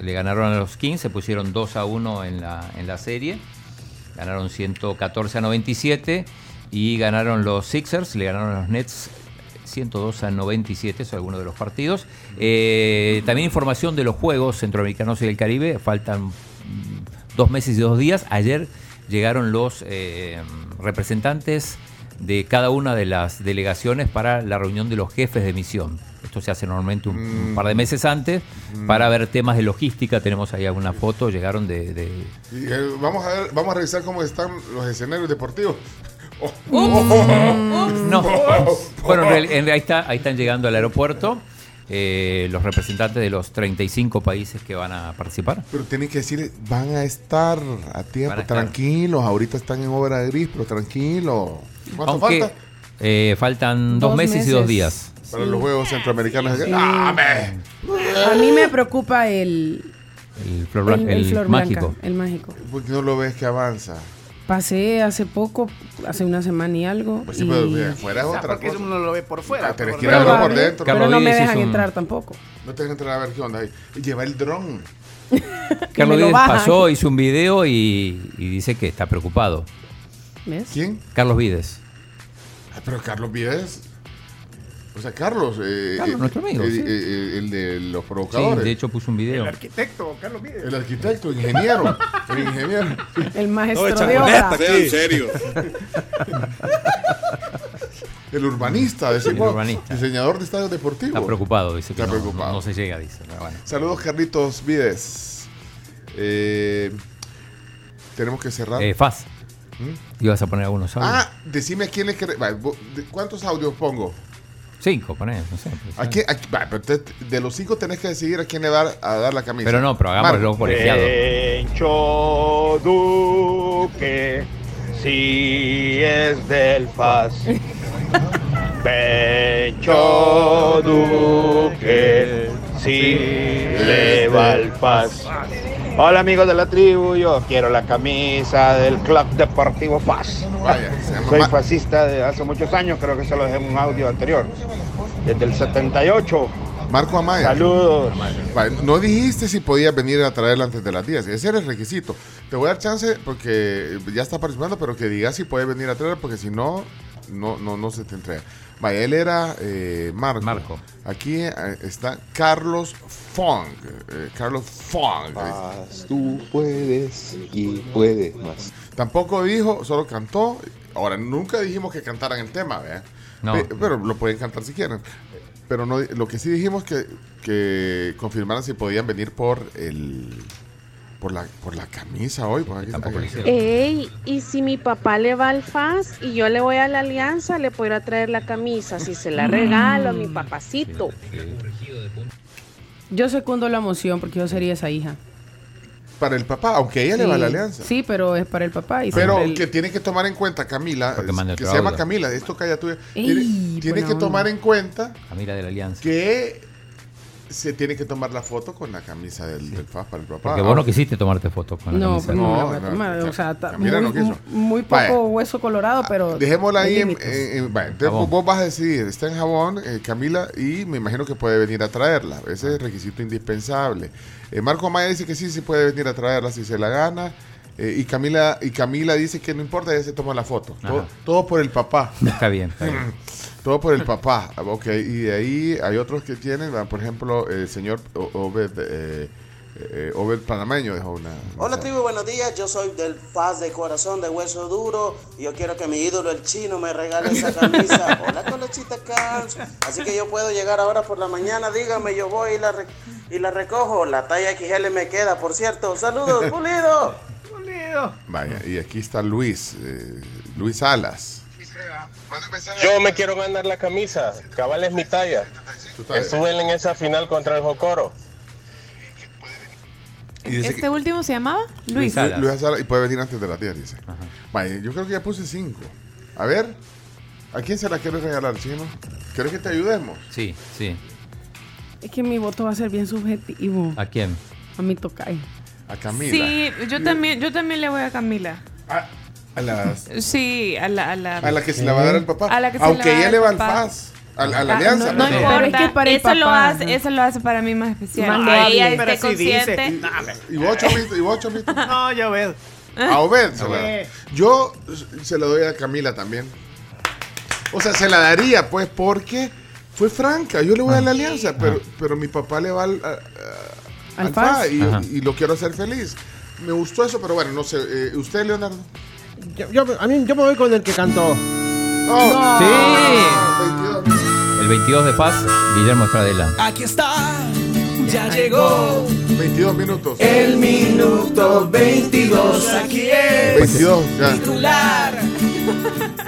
Le ganaron a los Kings, se pusieron 2 a 1 en la, en la serie. Ganaron 114 a 97. Y ganaron los Sixers, le ganaron a los Nets 102 a 97, son algunos de los partidos. También información de los Juegos Centroamericanos y del Caribe. Faltan dos meses y dos días. Ayer llegaron los representantes de cada una de las delegaciones para la reunión de los jefes de misión. Esto se hace normalmente un, un par de meses antes para ver temas de logística. Tenemos ahí alguna foto, llegaron de... de-
Y, eh, vamos, a ver, vamos a revisar cómo están los escenarios deportivos. Oh.
No. Bueno, en real- en real- ahí, está, ahí están llegando al aeropuerto eh, los representantes de los 35 países que van a participar.
Pero tienen que decir, van a estar a tiempo,
estar.
tranquilos. Ahorita están en obra gris, pero tranquilos. ¿Cuánto
Aunque
falta?
eh, faltan dos,
Dos
meses, y dos
meses.
días.
Para los Juegos Centroamericanos.
Sí.
¡Ah, me!
A mí me preocupa el,
El flor,
el,
el
el flor
mágico.
blanca, el mágico.
¿Por qué no lo ves que avanza?
Pasé hace poco, hace una semana y algo.
Pues sí,
y-
pero mira, fuera es
O sea,
otra
porque
cosa.
uno lo ve por fuera.
Tenés
por
que ir a verlo por
Probable,
dentro.
pero
Carlos
no me dejan
un-
entrar tampoco.
No te dejan entrar a ver qué onda ahí. Lleva el dron.
Carlos Vives pasó, hizo un video y, y dice que está preocupado.
¿Ves?
¿Quién?
Carlos Vides.
Ah, pero Carlos Vives. O sea, Carlos. eh,
Carlos,
eh,
nuestro amigo,
eh,
sí.
el de los
Sí,
provocadores.
de hecho puso un video.
El arquitecto, Carlos Vives.
El arquitecto, ingeniero. el ingeniero.
El maestro de obra.
Sean serios. El urbanista, decimos.
El urbanista.
Diseñador de estadios deportivos.
Está preocupado, dice
Está
no,
preocupado.
no- no se llega, dice. bueno.
Saludos, Carlitos Vides. Eh, tenemos que cerrar.
Eh, Faz.
¿Mm?
Ibas a poner algunos audios.
Ah, decime a quién le querés. ¿Cuántos audios pongo?
Cinco, poné, no sé. pues,
¿A quién- a- va, pero te- de los cinco tenés que decidir a quién le va a dar la camisa.
Pero no, pero hagámoslo colegiado.
Pencho Duque, si es del FAS. Pencho Duque, si le va al FAS. Hola amigos de la tribu, yo quiero la camisa del Club Deportivo FAS. Soy fascista de hace muchos años, creo que se lo dejé en un audio anterior. Desde el 78.
Marco Amaya.
Saludos.
No dijiste si podías venir a traerla antes de las 10. Ese era el requisito. Te voy a dar chance porque ya está participando, pero que digas si puedes venir a traerla porque si no, no, no, no se te entrega. Vaya, él era eh, Marco.
Marco.
Aquí eh, está Carlos Fong. eh, Carlos Fong.
Tú puedes y puedes más.
Tampoco dijo, solo cantó. Ahora, nunca dijimos que cantaran el tema, ¿verdad?
No.
Pe- Pero lo pueden cantar si quieren. Pero no, lo que sí dijimos que, que confirmaran si podían venir por el por la por la camisa hoy. pues, aquí-
Ey, y si mi papá le va al FAS y yo le voy a la alianza, le puedo ir a traer la camisa, si se la regalo a mi papacito.
Yo secundo la moción porque yo sería esa hija.
Para el papá, aunque ella le va a la alianza.
Sí, pero es para el papá. Y
Pero
el-
que tiene que tomar en cuenta, Camila, que se llama. Camila, esto calla tuya.
Ey,
Tiene, que
onda.
tomar en cuenta
Camila de la Alianza.
que se tiene que tomar la foto con la camisa del, del FAS para el papá.
Porque vos no quisiste tomarte fotos con la
No,
camisa.
pues no,
no, no,
o sea,
Camila
muy,
quiso.
muy poco
Vaya.
hueso colorado, pero.
Dejémosla ahí. En,
límites.
en- en- vaya, entonces
Jabón.
vos vas a decidir. Está en jabón, eh, Camila, y me imagino que puede venir a traerla. Ese es el requisito indispensable. Eh, Marco Maya dice que sí, sí puede venir a traerla si se la gana. Eh, y Camila y Camila dice que no importa, ella se toma la foto. Todo, todo por el papá.
Está bien, está bien.
Todo por el papá. Ok, y de ahí hay otros que tienen, ah, por ejemplo, el señor Obed, eh, eh, Obed Panameño dejó una...
Hola tribu, buenos días. Yo soy del Paz de Corazón de Hueso Duro. Y yo quiero que mi ídolo, el chino, me regale esa camisa. Hola, Colechita Cans. Así que yo puedo llegar ahora por la mañana. Dígame, yo voy y la, re- y la recojo. La talla XL me queda, por cierto. Saludos, pulido.
Vaya, y aquí está Luis, eh, Luis Alas.
Yo me quiero ganar la camisa. Cabal es mi talla. Estuve en esa final contra el Jocoro.
Y dice
¿Este último se llamaba? Luis.
Luis, Luis Sala, y puede venir antes de las 10, dice. Vaya, yo creo que ya puse 5. A ver, ¿a quién se la quieres regalar, chino? ¿Quieres que te ayudemos?
Sí, sí.
Es que mi voto va a ser bien subjetivo.
¿A quién?
A mi tocayo.
A Camila.
Sí, yo también, yo también le voy a Camila.
A las-
Sí, a la, a la,
A la que se la va a dar el papá.
A la que se
Aunque
va
ella le va al. FAS. A, la- a la
Ah,
alianza.
No, no
¿no?
importa.
Es que para
eso, lo hace,
¿no?
eso lo hace para mí más especial.
Más
que
débil.
ella esté
si dice.
consciente.
Y vos, Chomito, y vos, Chomito.
No, yo veo.
A Obed se la da. Yo se la doy a Camila también. O sea, se la daría, pues, porque fue franca. Yo le voy a la alianza, pero, pero mi papá le va al, a- a-
Al
al FA
FAS.
y lo quiero hacer feliz. Me gustó eso, pero bueno, no sé. eh, ¿Usted, Leonardo?
Yo, yo- a mí, yo me voy con el que cantó.
No.
Sí. El 22 de paz, Guillermo Estradela.
Aquí está, ya llegó
22 minutos.
el minuto 22. Aquí es
22, ya.
titular.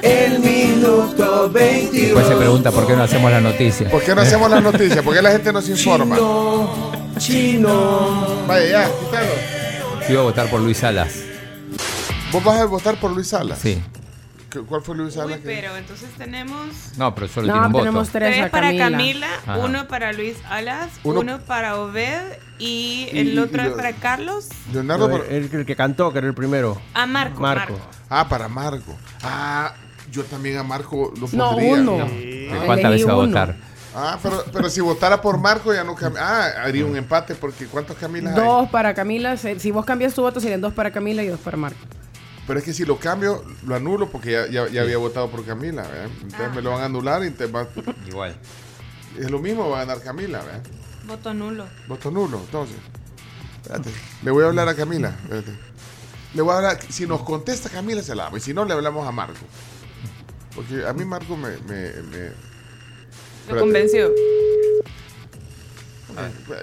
El minuto 22.
Después se pregunta por qué no hacemos la noticia.
¿Por qué no hacemos las noticias? ¿Por qué la gente nos informa?
Chino, chino.
Vaya, ya, quítalo.
Yo iba a votar por Luis Salas.
¿Vos vas a votar por Luis Salas?
Sí.
¿Qué- ¿Cuál fue Luis Salas?
Uy, pero entonces tenemos
No, pero solo
No,
tiene un voto.
tenemos tres,
tres
a
para
Camila.
Uno para Luis Alas,
Uno-
uno, para Obed y
Y-
el
y-
otro
y
es
lo-
para Carlos.
Leonardo, por-
El, el que cantó, que era el primero.
A Marco.
Marco.
Marco.
Ah, para Marco. Ah, yo también a Marco lo
No,
pondría.
uno.
¿De ¿Cuántas
Elegí
veces va a
uno.
votar?
Ah, pero, pero si votara por Marco ya no cambia. Ah, haría un empate porque ¿cuántos Camilas hay?
Dos para Camila. Si vos cambias tu voto, serían dos para Camila y dos para Marco.
Pero es que si lo cambio, lo anulo porque ya, ya, ya había votado por Camila. ¿verdad? Entonces me lo van a anular y entonces va-
Igual.
es lo mismo, va a ganar Camila. ¿verdad?
Voto nulo.
Voto nulo, entonces. Espérate, le voy a hablar a Camila. espérate. Le voy a hablar, si nos contesta Camila se la damos, y si no le hablamos a Marco. Porque a mí Marco me... me- me-
Lo convenció.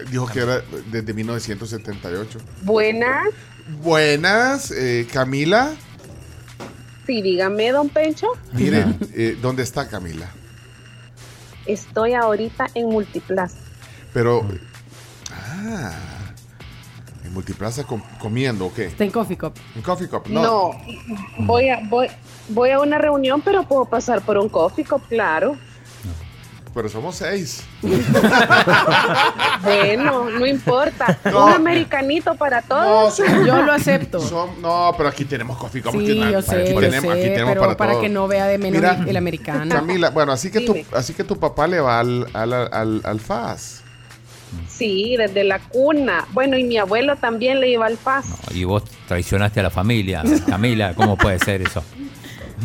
Dijo que era desde 1978.
Buenas.
Buenas, eh, Camila.
Sí, dígame, don Pencho.
Mire, eh, ¿dónde está Camila?
Estoy ahorita en Multiplaza.
Pero... Ah, en Multiplaza com- comiendo, ¿o qué?
Está en Coffee Cup.
En Coffee Cup, no.
No, voy a voy voy a una reunión, pero puedo pasar por un coffee cup, claro.
Pero somos seis.
Bueno, no importa.
No.
Un americanito para todos.
Yo lo acepto.
Son- no, pero aquí tenemos Coffee Cup.
Sí,
aquí,
yo
aquí
sé, yo
tenemos, aquí
sé,
tenemos
pero
para,
para,
todos.
que no vea de menos
Mira,
el americano.
Camila, bueno, así que, tu, así que tu papá le va al, al, al, al FAS.
Sí, desde la cuna. Bueno, y mi abuelo también le iba al FAS.
Y vos traicionaste a la familia. Camila, ¿cómo puede ser eso?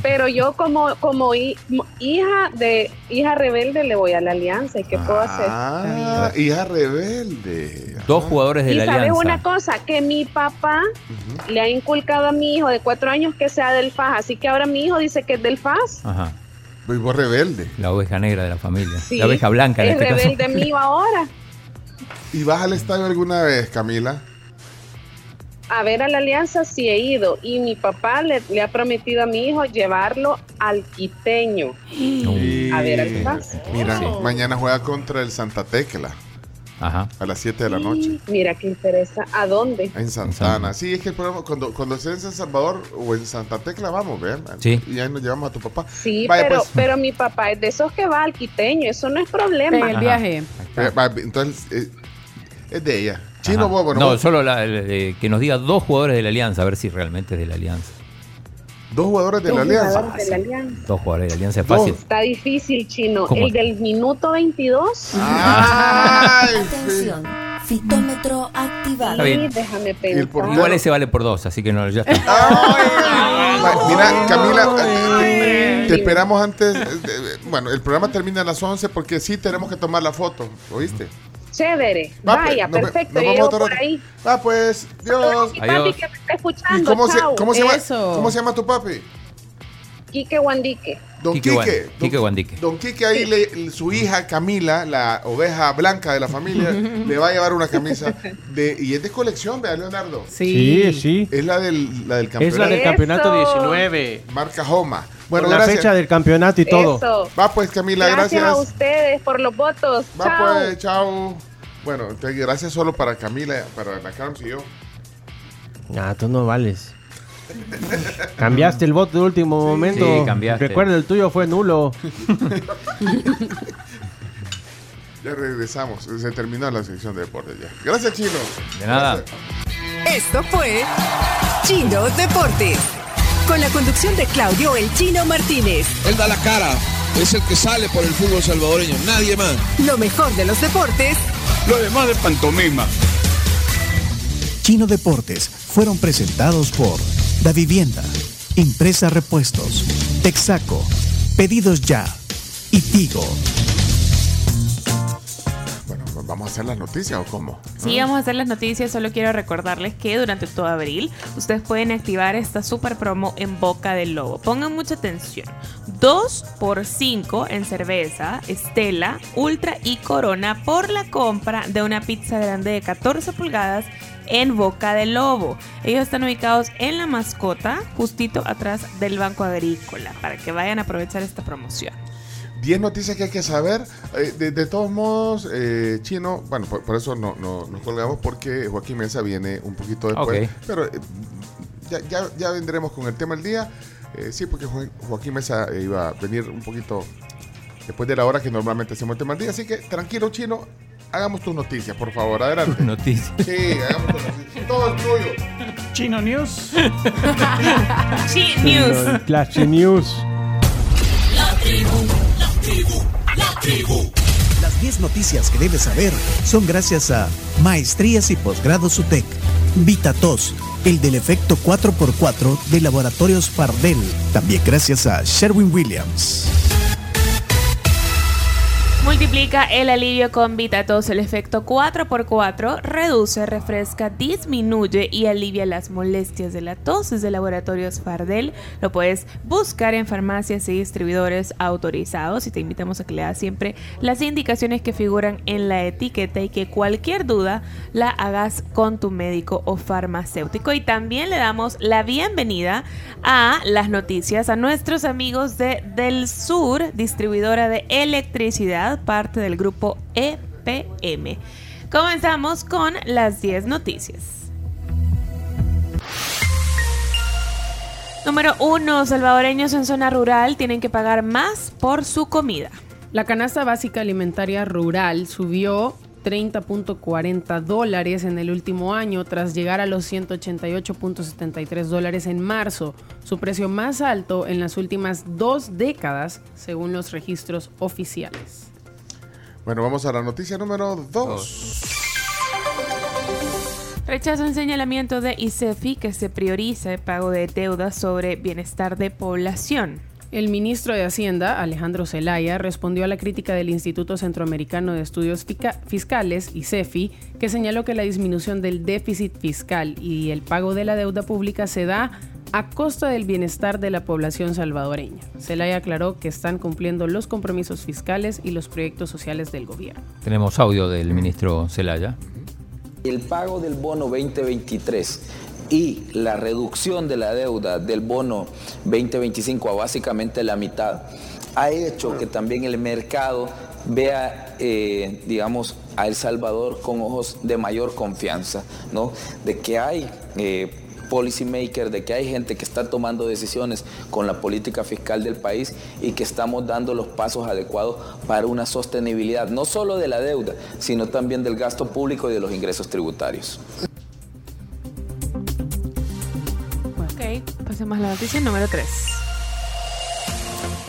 Pero yo como como hi- mo- hija de hija rebelde le voy a la alianza. ¿Y qué puedo hacer?
Ah, hija rebelde.
Dos jugadores de
Y
la
sabes
Alianza.
una cosa, que mi papá le ha inculcado a mi hijo de cuatro años que sea del FAS. Así que ahora mi hijo dice que es del FAS.
Ajá.
Pues vos rebelde.
La oveja negra de la familia.
Sí,
la oveja blanca en
es
este caso.
rebelde mío ahora.
¿Y vas al estadio alguna vez, Camila?
A ver a la alianza sí he ido. Y mi papá le, le ha prometido a mi hijo llevarlo al quiteño. A ver al FAS.
Mira, mañana juega contra el Santa Tecla.
Ajá.
A las 7 de la noche.
Mira qué interesa. ¿A dónde?
En Santana. Sí, es que el programa, cuando, cuando esté en San Salvador o en Santa Tecla, vamos, ¿ver?
Sí.
Y ahí nos llevamos a tu papá.
Sí,
Vaya,
pero,
pues.
pero mi papá es de esos que va al quiteño. Eso no es problema.
En el viaje.
Eh, Entonces, eh, es de ella. Chino, vos,
no, solo la- eh, que nos diga dos jugadores de la Alianza, a ver si realmente es de la Alianza.
dos jugadores de la
Dos
alianza.
jugadores de la alianza.
Dos jugadores de la Alianza es fácil.
Está difícil, chino.
¿Cómo?
El del minuto 22.
Ay,
Atención, fitómetro activado.
Está bien.
Déjame pensar.
Igual ese vale por dos, así que no, ya está.
Mira, Camila, te esperamos antes. eh, de- bueno, el programa termina a las 11 porque sí tenemos que tomar la foto. ¿Oíste?
Chévere.
Va,
Vaya,
pues, ve-
perfecto.
vamos
llego
otro
por ahí.
Va, pues, Dios.
Y papi
Adiós.
que me está
¿Y
escuchando.
cómo se,
Chao.
cómo, se llama,
Eso.
cómo se llama tu papi?
Quique Guandique.
Don
Quique
Quique. Don,
Quique Guandique.
Don Quique, ahí le- su hija Camila, la oveja blanca de la familia, le va a llevar una camisa de y es de colección, vea Leonardo.
Sí, sí.
Es la del, la del
Es
campeonato.
la del campeonato
Eso.
19.
Marca Homa. Bueno,
la
gracias.
fecha del campeonato y todo.
Eso.
Va pues Camila,
Gracias,
gracias.
a ustedes por los votos.
Va
Chao.
pues, chao. Bueno, entonces gracias solo para Camila, para la Carms y yo.
Ah, tú no vales. Cambiaste el voto de último momento.
Sí, cambiaste.
Recuerda, el tuyo fue nulo.
Ya regresamos. Se terminó la sección de deportes ya. Gracias, Chino.
De nada.
Gracias.
Esto fue Chino Deportes. con la conducción de Claudio El Chino Martínez.
Él da la cara, es el que sale por el fútbol salvadoreño, nadie más.
Lo mejor de los deportes.
Lo demás de pantomima.
Chino Deportes fueron presentados por Da Vivienda, Impresa Repuestos, Texaco, Pedidos Ya y Tigo.
Bueno, pues vamos a hacer las noticias o cómo.
Sí, vamos a hacer las noticias. Solo quiero recordarles que durante todo abril ustedes pueden activar esta super promo en Boca del Lobo. Pongan mucha atención. 2 por 5 en cerveza, Estela, Ultra y Corona por la compra de una pizza grande de 14 pulgadas en Boca del Lobo. Ellos están ubicados en la mascota, justito atrás del Banco Agrícola, para que vayan a aprovechar esta promoción.
10 noticias que hay que saber. Eh, de, de todos modos, eh, Chino, bueno, por, por eso no, no- nos colgamos porque Joaquín Mesa viene un poquito después.
Ok.
Pero eh, ya, ya, ya vendremos con el tema del día. Eh, sí, porque Jo- Joaquín Mesa iba a venir un poquito después de la hora que normalmente hacemos el tema del día. Así que tranquilo, Chino, hagamos tus noticias, por favor. Adelante.
Noticias.
Sí, hagamos tus noticias. Todo es tuyo.
Chino News.
Chi News.
Clase News.
La tribu, la tribu, la tribu. Las 10 noticias que debes saber son gracias a Maestrías y Posgrados UTEC, VitaTos, el del efecto 4x4 de Laboratorios Fardel. También gracias a Sherwin Williams.
Multiplica el alivio con VitaTos. El efecto 4x4 reduce, refresca, disminuye y alivia las molestias de la tos. De Laboratorios Fardel. Lo puedes buscar en farmacias y distribuidores autorizados. Y te invitamos a que leas siempre las indicaciones que figuran en la etiqueta y que cualquier duda la hagas con tu médico o farmacéutico. Y también le damos la bienvenida a las noticias a nuestros amigos de Del Sur, distribuidora de electricidad, parte del grupo EPM. Comenzamos con las 10 noticias. Número 1. Salvadoreños en zona rural tienen que pagar más por su comida.
La canasta básica alimentaria rural subió 30.40 dólares en el último año tras llegar a los 188.73 dólares en marzo, su precio más alto en las últimas dos décadas según los registros oficiales.
Bueno, vamos a la noticia número 2.
Rechazo el señalamiento de ICEFI que se prioriza el pago de deudas sobre bienestar de población.
El ministro de Hacienda, Alejandro Zelaya, respondió a la crítica del Instituto Centroamericano de Estudios Fica- Fiscales, ICEFI, que señaló que la disminución del déficit fiscal y el pago de la deuda pública se da a costa del bienestar de la población salvadoreña. Zelaya aclaró que están cumpliendo los compromisos fiscales y los proyectos sociales del gobierno.
Tenemos audio del ministro Celaya.
El pago del bono 2023 y la reducción de la deuda del bono 2025 a básicamente la mitad ha hecho que también el mercado vea, eh, digamos, a El Salvador con ojos de mayor confianza, ¿no? De que hay eh, policy maker, de que hay gente que está tomando decisiones con la política fiscal del país y que estamos dando los pasos adecuados para una sostenibilidad, no solo de la deuda, sino también del gasto público y de los ingresos tributarios.
Ok, pasemos a la noticia número 3.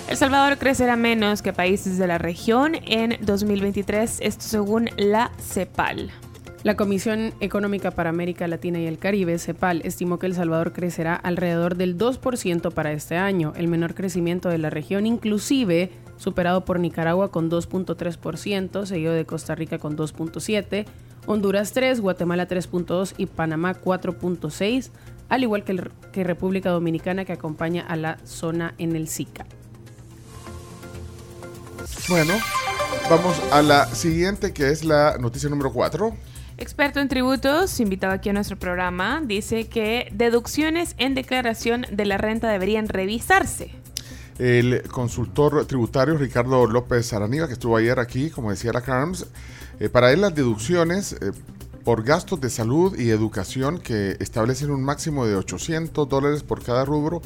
El Salvador crecerá menos que países de la región en 2023, esto según la CEPAL.
La Comisión Económica para América Latina y el Caribe, CEPAL, estimó que El Salvador crecerá alrededor del 2% para este año, el menor crecimiento de la región, inclusive superado por Nicaragua con 2.3%, seguido de Costa Rica con 2.7%, Honduras 3, Guatemala 3.2 y Panamá 4.6, al igual que, República Dominicana que acompaña a la zona en el SICA.
Bueno, vamos a la siguiente que es la noticia número 4.
Experto en tributos, invitado aquí a nuestro programa, dice que deducciones en declaración de la renta deberían revisarse.
El consultor tributario Ricardo López Araniga, que estuvo ayer aquí, como decía la Carms, eh, para él las deducciones eh, por gastos de salud y educación que establecen un máximo de 800 dólares por cada rubro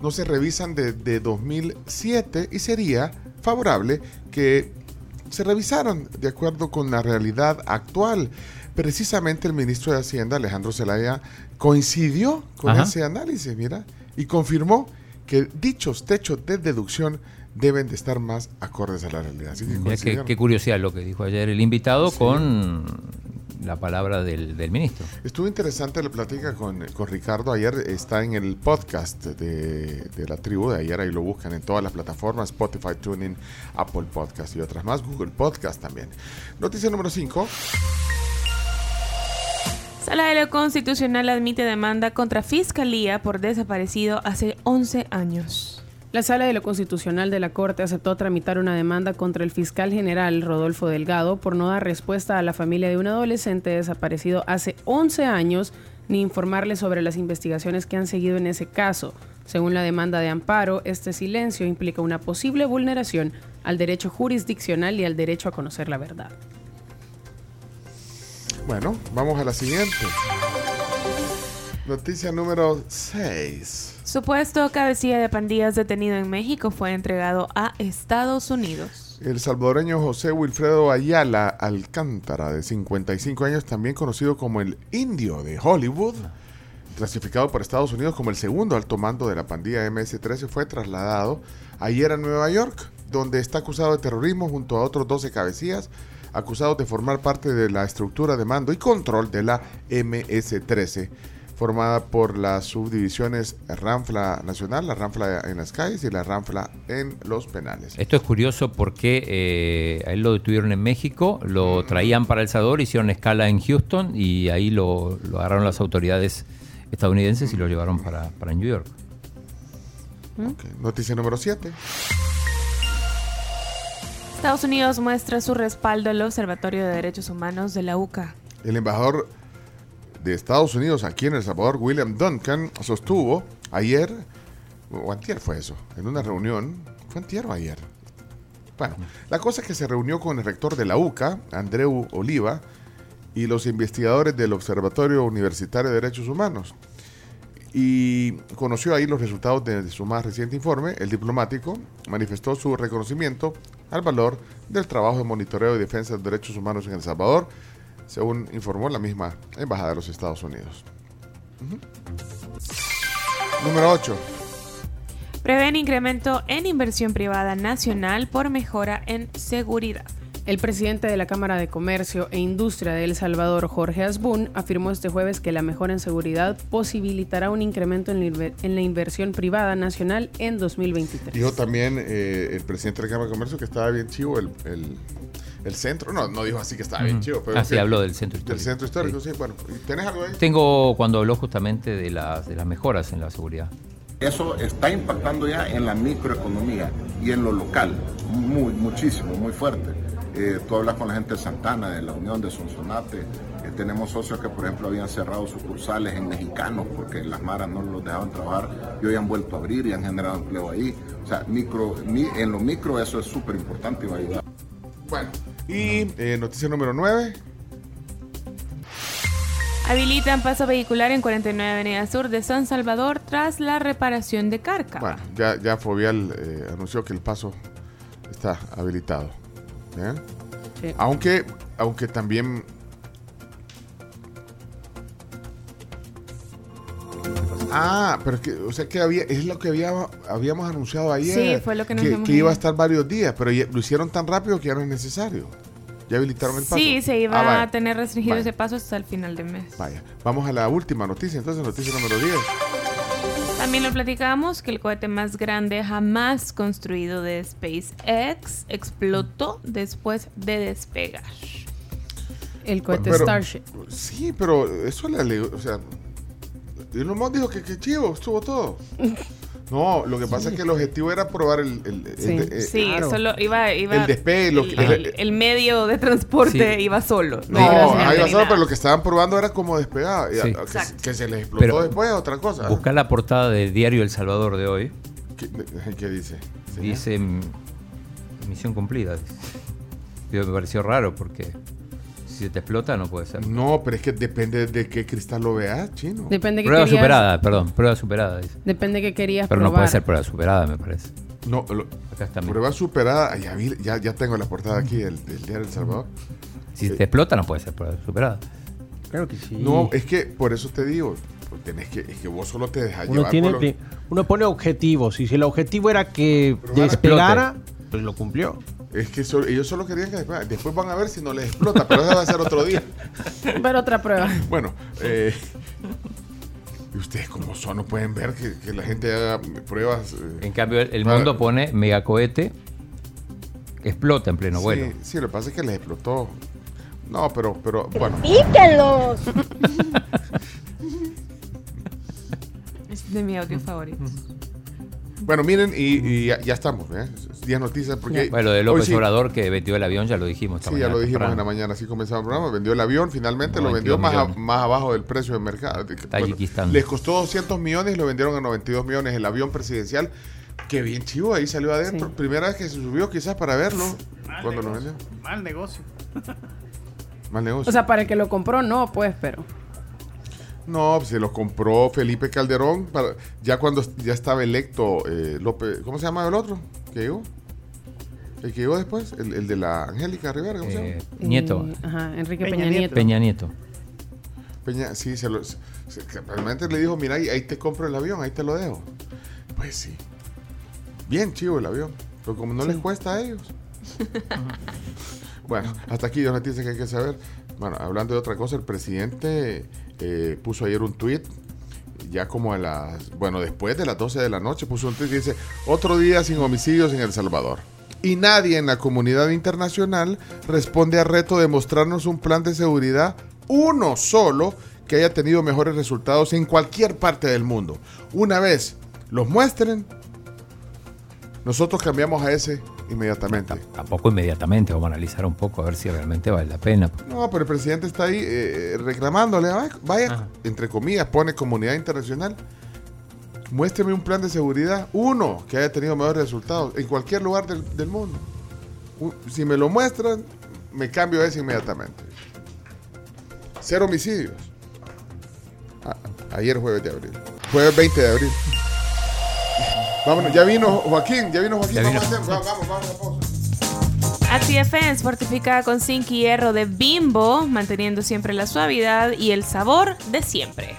no se revisan desde 2007 y sería favorable que se revisaran de acuerdo con la realidad actual. Precisamente el ministro de Hacienda, Alejandro Zelaya, coincidió con
Ajá.
ese análisis, mira. y confirmó que dichos techos de deducción deben de estar más acordes a la realidad. Así que
Mira qué, curiosidad lo que dijo ayer el invitado con la palabra del, del ministro.
Estuvo interesante la plática con, con Ricardo. Ayer está en el podcast de, de la tribu de ayer. Ahí lo buscan en todas las plataformas: Spotify, TuneIn, Apple Podcast y otras más. Google Podcast también. Noticia número 5.
Sala de lo Constitucional admite demanda contra Fiscalía por desaparecido hace 11 años.
La Sala de lo Constitucional de la Corte aceptó tramitar una demanda contra el fiscal general Rodolfo Delgado por no dar respuesta a la familia de un adolescente desaparecido hace 11 años ni informarle sobre las investigaciones que han seguido en ese caso. Según la demanda de amparo, este silencio implica una posible vulneración al derecho jurisdiccional y al derecho a conocer la verdad.
Bueno, vamos a la siguiente. Noticia número 6.
Supuesto cabecilla de pandillas detenido en México fue entregado a Estados Unidos.
El salvadoreño José Wilfredo Ayala Alcántara, de 55 años, también conocido como el Indio de Hollywood, clasificado por Estados Unidos como el segundo alto mando de la pandilla MS-13, fue trasladado ayer a Nueva York, donde está acusado de terrorismo junto a otros 12 cabecillas, acusados de formar parte de la estructura de mando y control de la MS-13 formada por las subdivisiones Ranfla Nacional, la Ranfla en las calles y la Ranfla en los penales.
Esto es curioso porque eh, a él lo detuvieron en México, lo traían para El Salvador, hicieron escala en Houston y ahí lo, lo agarraron las autoridades estadounidenses y lo llevaron para, para New York.
Noticia número 7.
Estados Unidos muestra su respaldo al Observatorio de Derechos Humanos de la UCA.
El embajador de Estados Unidos aquí en El Salvador, William Duncan, sostuvo ayer, o antier fue eso, en una reunión, ¿fue antier o ayer? Bueno, la cosa es que se reunió con el rector de la UCA, Andreu Oliva, y los investigadores del Observatorio Universitario de Derechos Humanos. Y conoció ahí los resultados de su más reciente informe. El diplomático manifestó su reconocimiento al valor del trabajo de monitoreo y defensa de derechos humanos en El Salvador, según informó la misma Embajada de los Estados Unidos. Número 8.
Prevén incremento en inversión privada nacional por mejora en seguridad.
El presidente de la Cámara de Comercio e Industria de El Salvador, Jorge Asbun, afirmó este jueves que la mejora en seguridad posibilitará un incremento en la, inver- en la inversión privada nacional en 2023.
Dijo también eh, el presidente de la Cámara de Comercio que estaba bien chivo el, el- el centro. No, no dijo así que estaba bien
Ujú.
chivo. Pero
Ah, sí,
que-
habló del centro
Del
histórico.
centro histórico, sí. Bueno, ¿tenés algo ahí?
Tengo cuando habló justamente de las, de las mejoras en la seguridad.
Eso está impactando ya en la microeconomía y en lo local, muy, muchísimo, muy fuerte. Eh, tú hablas con la gente de Santana, de la Unión de Sonsonate, eh, tenemos socios que por ejemplo habían cerrado sucursales en mexicanos porque las maras no los dejaban trabajar y hoy han vuelto a abrir y han generado empleo ahí. O sea, micro, mi- en lo micro eso es súper importante y va a ayudar.
Bueno, y eh, noticia número 9.
Habilitan paso vehicular en 49 Avenida Sur de San Salvador tras la reparación de Carca.
Bueno, ya, ya Fovial eh, anunció que el paso está habilitado. ¿Eh?
Sí.
Aunque, aunque también. Ah, pero es que, o sea que había, es lo que había, habíamos anunciado ayer.
Sí, fue lo que nos
que, que iba a estar varios días, pero ya- lo hicieron tan rápido que ya no es necesario. Ya habilitaron el paso.
Sí, se iba
Ah,
a tener restringido
Vaya.
ese paso hasta el final de mes.
Vaya, vamos a la última noticia, entonces, noticia número 10.
También lo platicamos que el cohete más grande jamás construido de SpaceX explotó después de despegar.
El cohete
Pero-
Starship.
Sí, pero eso le alegó, o sea, Elon Musk dijo que, que chivo, estuvo todo. No, lo que pasa es que el objetivo era probar el, el- el-
Sí,
eh,
sí, solo iba, iba
el despegue, lo
el,
que-
el- el medio de transporte
Sí.
iba solo.
No,
iba
va
nada.
solo, pero lo que estaban probando era como
Sí.
Que, que se les explotó
Pero-
después, otra cosa.
Buscar la portada del diario El Salvador de hoy.
¿Qué, qué dice?
Dice misión cumplida. Yo me pareció raro porque si se te explota no puede ser.
No, pero es que depende de qué cristal lo veas, chino.
Depende que
Prueba
querías-
superada, perdón, prueba superada. Dice.
Depende que querías
Pero no puede ser prueba superada, me parece.
No, lo-
Acá está.
prueba superada. Ya, vi- ya, ya tengo la portada aquí del, del diario El Salvador.
Si te explota no puede ser prueba superada.
Claro que sí.
No, es que por eso te digo, pues tenés que, es que vos solo te dejas
Uno,
llevar
tiene, uno pone objetivos y si el objetivo era que despegara, pues lo cumplió.
Es que so- ellos solo querían que después, después van a ver si no les explota, pero eso va a ser otro día.
Pero otra prueba.
Bueno, eh, y ustedes como son, no pueden ver que, que la gente haga pruebas. eh,
En cambio, el, el
para-
mundo pone megacohete explota en pleno
sí,
vuelo.
Sí, lo que pasa es que les explotó. No, pero, pero bueno.
¡Píquelos!
Es de mi audio favorito.
Bueno, miren, y, y ya, ya estamos, ¿eh? 10 noticias porque...
Bueno, lo de López
sí-
Obrador que vendió el avión, ya lo dijimos. esta
Sí, ya lo dijimos en la mañana, así comenzaba el programa. Vendió el avión, finalmente lo
92
vendió más, a- más abajo del precio de mercado.
Tayikistán.
les costó 200 millones y lo vendieron a 92 millones el avión presidencial. Qué bien chivo, ahí salió adentro. Primera vez que se subió quizás para verlo cuando lo vendió.
Mal negocio.
Mal negocio.
O sea, para el que lo compró, no, pues, pero.
No, pues, se lo compró Felipe Calderón para, ya cuando ya estaba electo eh, López. ¿Cómo se llama el otro? ¿Que llegó? ¿El que llegó después? El, el de la Angélica Rivera, ¿cómo se llama?
Eh, Nieto.
Eh, ajá, Enrique
Peña
Peña,
Nieto.
Peña Nieto.
Peña, sí, se lo. se- realmente le dijo, mira, ahí, ahí te compro el avión, ahí te lo dejo. Pues sí. Bien chivo el avión. Pero como no les cuesta a ellos. bueno, hasta aquí dos noticias que hay que saber. Bueno, hablando de otra cosa, el presidente eh, puso ayer un tuit. Ya como a las. Bueno, después de las 12 de la noche puso un tuit que dice: Otro día sin homicidios en El Salvador. Y nadie en la comunidad internacional responde al reto de mostrarnos un plan de seguridad, uno solo, que haya tenido mejores resultados en cualquier parte del mundo. Una vez los muestren, nosotros cambiamos a ese inmediatamente.
Tampoco inmediatamente, vamos a analizar un poco a ver si realmente vale la pena.
No, pero el presidente está ahí eh, reclamándole, "Ay, vaya, entre comillas, pone comunidad internacional. Muéstreme un plan de seguridad, uno, que haya tenido mejores resultados en cualquier lugar del, del mundo. Si me lo muestran, me cambio a ese inmediatamente. Cero homicidios. A- ayer jueves de abril. Jueves 20 de abril. Vámonos, ya vino Joaquín, ya vino Joaquín.
Ya
vamos,
vino.
a hacer- va- vamos, vamos a pausa.
Actifens, fortificada con zinc y hierro de Bimbo, manteniendo siempre la suavidad y el sabor de siempre.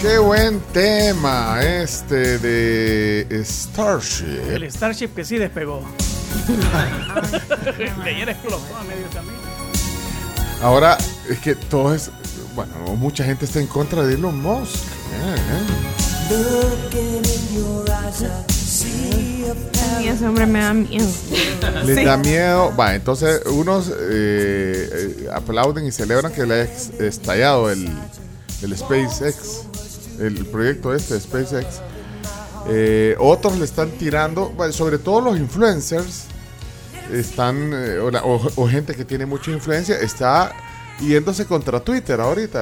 Qué buen tema este de Starship.
El Starship que sí despegó. que ayer explotó a medio camino.
Ahora es que todo es. Bueno, mucha gente está en contra de Elon Musk.
A
Y ese hombre me da miedo.
Les
Sí.
da miedo. Va, entonces unos eh, eh, aplauden y celebran que le haya ex- estallado el, el SpaceX, el proyecto este de SpaceX. Eh, otros le están tirando, sobre todo los influencers, están, eh, o, la- o- o gente que tiene mucha influencia, está yéndose contra Twitter ahorita.